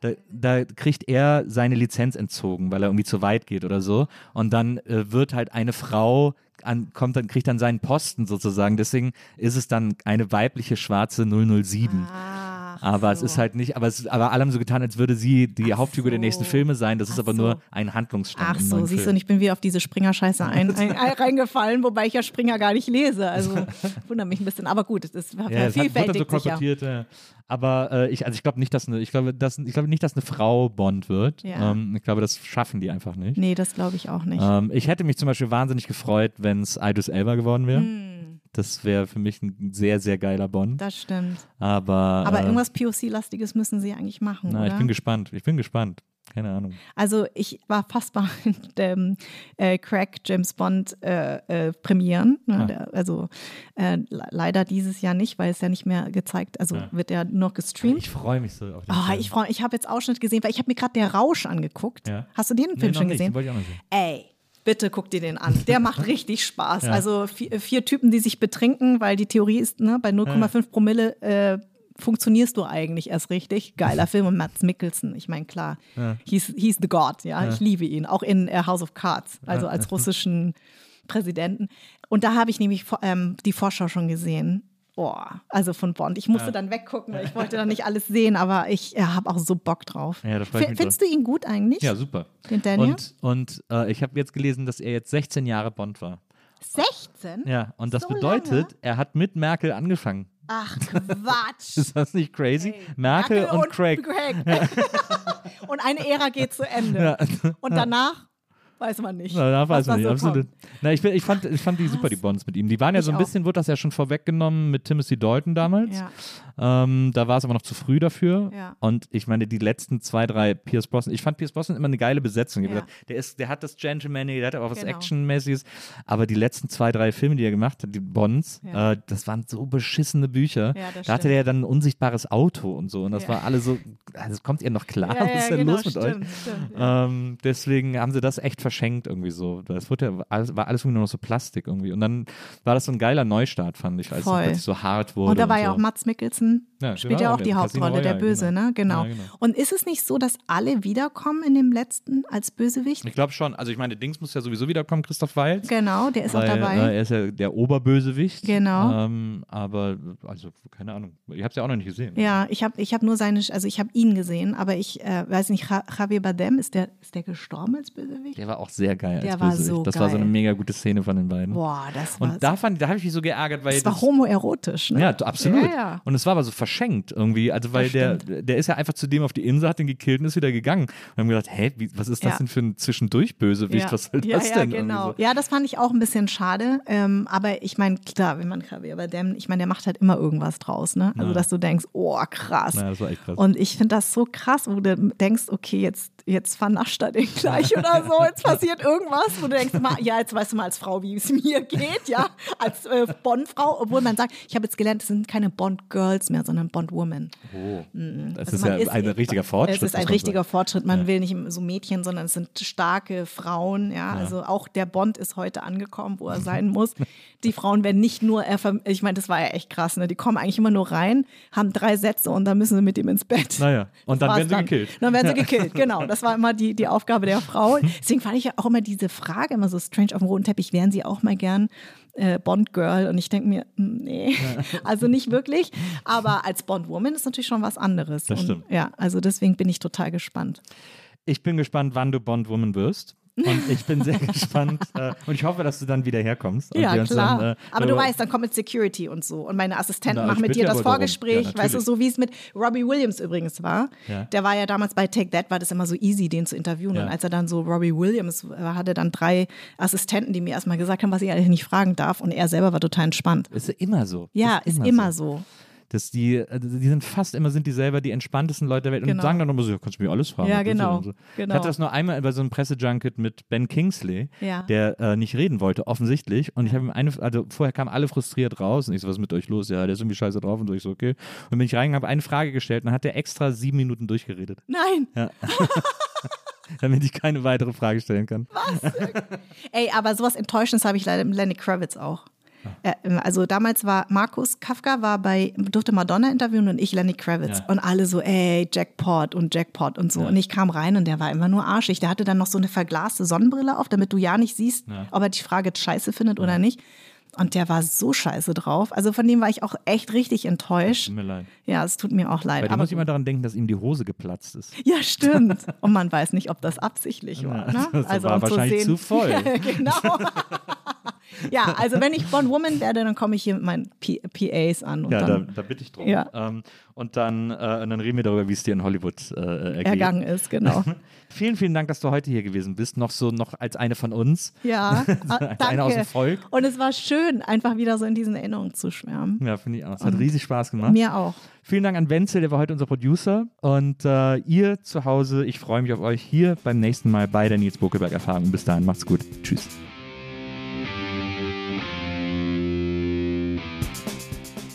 da, da kriegt er seine Lizenz entzogen, weil er irgendwie zu weit geht oder so. Und dann äh, wird halt eine Frau. An, kommt dann, kriegt dann seinen Posten sozusagen. Deswegen ist es dann eine weibliche schwarze 007. Ach, Aber es so. ist halt nicht, aber, es, aber alle haben so getan, als würde sie die Hauptfigur der nächsten so. Filme sein. Das ist Ach aber so. nur ein Handlungsstrang. Ach im so, siehst du, und ich bin wieder auf diese Springer-Scheiße ein, ein, ein, reingefallen, wobei ich ja Springer gar nicht lese. Also wundert mich ein bisschen. Aber gut, es ist Ja, es hat, so vielfältig kolportiert. Ja. Aber äh, ich, also ich glaube nicht, dass eine, ich glaube, dass, ich glaube nicht, dass eine Frau Bond wird. Ja. Ähm, ich glaube, das schaffen die einfach nicht. Nee, das glaube ich auch nicht. Ähm, ich hätte mich zum Beispiel wahnsinnig gefreut, wenn es Idris Elba geworden wäre. Hm. Das wäre für mich ein sehr, sehr geiler Bond. Das stimmt. Aber, Aber äh, irgendwas POC-lastiges müssen sie eigentlich machen, Na, oder? ich bin gespannt. Ich bin gespannt. Keine Ahnung. Also ich war fast bei dem äh, Crack James Bond äh, äh, Premieren. Ne? Ah. Der, also äh, le- leider dieses Jahr nicht, weil es ja nicht mehr gezeigt, also wird ja nur noch gestreamt. Ich freue mich so auf den Oh, Film. ich freu, ich habe jetzt Ausschnitt gesehen, weil ich habe mir gerade der Rausch angeguckt. Ja. Hast du den Nee, Film noch schon nicht. gesehen? Wollte ich auch noch sehen. Ey, bitte guck dir den an. Der macht richtig Spaß. Ja. Also vier, vier Typen, die sich betrinken, weil die Theorie ist, ne, bei 0,5 Promille äh, funktionierst du eigentlich erst richtig. Geiler Film und Mats Mikkelsen, ich meine, klar, he's, he's the God, ja? ich liebe ihn, auch in äh, House of Cards, also als russischen Präsidenten. Und da habe ich nämlich ähm, die Vorschau schon gesehen. Oh, also von Bond. Ich musste dann weggucken, weil ich wollte dann nicht alles sehen, aber ich ja, habe auch so Bock drauf. Ja, Findest du ihn gut eigentlich? Ja, super. Den Daniel? Und, und äh, ich habe jetzt gelesen, dass er jetzt 16 Jahre Bond war. 16? Ja, und das So bedeutet, lange? er hat mit Merkel angefangen. Ach, Quatsch. Ist das nicht crazy? Merkel, und, Craig. und eine Ära geht zu Ende. Und danach weiß man nicht. Na, da weiß man nicht, so absolut. kommt. Na, ich, ich, fand, ich fand die super, die Bonds mit ihm. Die waren ja Ich so ein auch. bisschen, wurde das ja schon vorweggenommen mit Timothy Dalton damals. Ja. Ähm, da war es aber noch zu früh dafür. Ja. Und ich meine, die letzten zwei, drei Pierce Brosnan, ich fand Pierce Brosnan immer eine geile Besetzung. Ja. der, ist, der hat das Gentleman, der hat auch was Genau. Actionmäßiges. Aber die letzten zwei, drei Filme, die er gemacht hat, die Bonds, äh, das waren so beschissene Bücher. Da hatte stimmt. der ja dann ein unsichtbares Auto und so. Und das war alle so, also kommt ihr noch klar? Was ist denn genau, los mit euch? stimmt, stimmt, ja. Ähm, deswegen haben sie das echt verschenkt irgendwie so. Das wurde ja, alles, war alles irgendwie nur noch so Plastik irgendwie. Und dann war das so ein geiler Neustart, fand ich, als es Voll. plötzlich so hart wurde. Und da war so. ja auch Mats Mikkelsen, Ja, spielt ja war auch die in Casino Hauptrolle, der Böse, genau. ne? Genau. Ja, genau. Und ist es nicht so, dass alle wiederkommen in dem letzten als Bösewicht? Ich glaube schon. Also ich meine, Dings muss ja sowieso wiederkommen, Christoph Waltz. Genau, der ist weil, auch dabei. Äh, er ist ja der Oberbösewicht. Genau. Ähm, aber, also, keine Ahnung. Ich habe es ja auch noch nicht gesehen. Ja, ich habe ich hab nur seine, also ich habe ihn gesehen, aber ich äh, weiß nicht, Ja- Javier Bardem, ist der, ist der gestorben als Bösewicht? Der war auch sehr geil als Der war Bösewicht. so das war so eine geil. mega gute Szene von den beiden. Boah, das war, Und da fand da habe ich mich so geärgert, weil das war homoerotisch, ne? Ja, absolut. Ja, ja. Und es war aber so verschenkt irgendwie. Also, weil der, der ist ja einfach zu dem auf die Insel, hat den gekillt und ist wieder gegangen. Und haben gedacht, hä, wie, was ist das Ja. denn für ein Zwischendurch-Bösewicht? Was soll das ja, denn? genau. Irgendwie Ja, das fand ich auch ein bisschen schade. Ähm, aber ich meine, klar, wenn man Javier Bardem, ich meine, der macht halt immer irgendwas draus, ne? Also, dass du denkst, oh, krass. So. Naja, das war echt krass. Und ich finde das so krass, wo du denkst, okay, jetzt, jetzt vernascht er den gleich oder so, jetzt passiert irgendwas, wo du denkst, mal, ja, jetzt weißt du mal als Frau, wie es mir geht, ja, als äh, Bond-Frau, obwohl man sagt, ich habe jetzt gelernt, es sind keine Bond-Girls mehr, sondern Bond-Women. oh. Das Also ist ja ein richtiger Fortschritt. Es ist ein richtiger. Fortschritt. Man will nicht so Mädchen, sondern es sind starke Frauen. Ja, also auch der Bond ist heute angekommen, wo er sein muss. Die Frauen werden nicht nur, ich meine, das war ja echt krass. Ne? Die kommen eigentlich immer nur rein, haben drei Sätze und dann müssen sie mit ihm ins Bett. Naja, und dann werden sie gekillt. Dann werden sie gekillt, genau. Das war immer die, die Aufgabe der Frau. Deswegen fand ich ja auch immer diese Frage immer so strange auf dem roten Teppich, wären sie auch mal gern äh, Bond-Girl? Und ich denke mir, hm, nee, also nicht wirklich. Aber als Bond-Woman ist natürlich schon was anderes. Das Und, stimmt. Ja, also deswegen bin ich total gespannt. Ich bin gespannt, wann du Bond-Woman wirst. Und ich bin sehr gespannt. Äh, und ich hoffe, dass du dann wieder herkommst. Ja, klar. Dann, äh, Aber du weißt, dann kommt mit Security und so. Und meine Assistenten machen mit dir das. Vorgespräch. Ja, weißt du, so wie es mit Robbie Williams übrigens war. Ja. Der war ja damals bei Take That, war das immer so easy, den zu interviewen. Ja. Und als er dann so Robbie Williams war, hatte dann drei Assistenten, die mir erstmal gesagt haben, was ich eigentlich nicht fragen darf. Und er selber war total entspannt. Ist immer so. Ja, ist immer so. Dass die, äh, die sind fast immer sind die selber die entspanntesten Leute der Welt und Genau. sagen dann immer so, ja, kannst du mir alles fragen. Ja, was genau, So. genau. Ich hatte das nur einmal bei so einem Pressejunket mit Ben Kingsley, Ja. der äh, nicht reden wollte, offensichtlich. Und ich habe ihm eine, also vorher kamen alle frustriert raus und ich so, was ist mit euch los? Ja, der ist irgendwie scheiße drauf und so, ich so, okay. Und bin ich reingegangen, habe eine Frage gestellt und dann hat der extra sieben Minuten durchgeredet, Nein. damit ich keine weitere Frage stellen kann. Ey, aber sowas Enttäuschendes habe ich leider mit Lenny Kravitz auch. Ah. Äh, Also damals war Markus Kafka war bei durfte Madonna interviewen und ich Lenny Kravitz Ja. und alle so ey Jackpot und Jackpot und so und ich kam rein und der war immer nur arschig. Der hatte dann noch so eine verglaste Sonnenbrille auf, damit du ja nicht siehst, ob er die Frage scheiße findet oder nicht. Und der war so scheiße drauf. Also von dem war ich auch echt richtig enttäuscht. Tut mir leid. Ja, es tut mir auch leid. Aber musst immer daran denken, dass ihm die Hose geplatzt ist. ja, stimmt. Und man weiß nicht, ob das absichtlich war. Ne? das war um wahrscheinlich zu voll. genau. ja, also wenn ich Bond Woman werde, dann komme ich hier mit meinen P PAs an. Und Ja, da, dann da bitte ich drum. Ja. Ähm, und, dann, äh, und dann reden wir darüber, wie es dir in Hollywood äh, ergangen ist, genau. Vielen, vielen Dank, dass du heute hier gewesen bist. Noch so, noch als eine von uns. Ja, ah, Als danke. eine aus dem Volk. Und es war schön, einfach wieder so in diesen Erinnerungen zu schwärmen. Ja, finde ich auch. Es hat riesig Spaß gemacht. Mir auch. Vielen Dank an Wenzel, der war heute unser Producer. Und äh, ihr zu Hause, ich freue mich auf euch hier beim nächsten Mal bei der Nils Bokelberg Erfahrung. Bis dahin, macht's gut. Tschüss.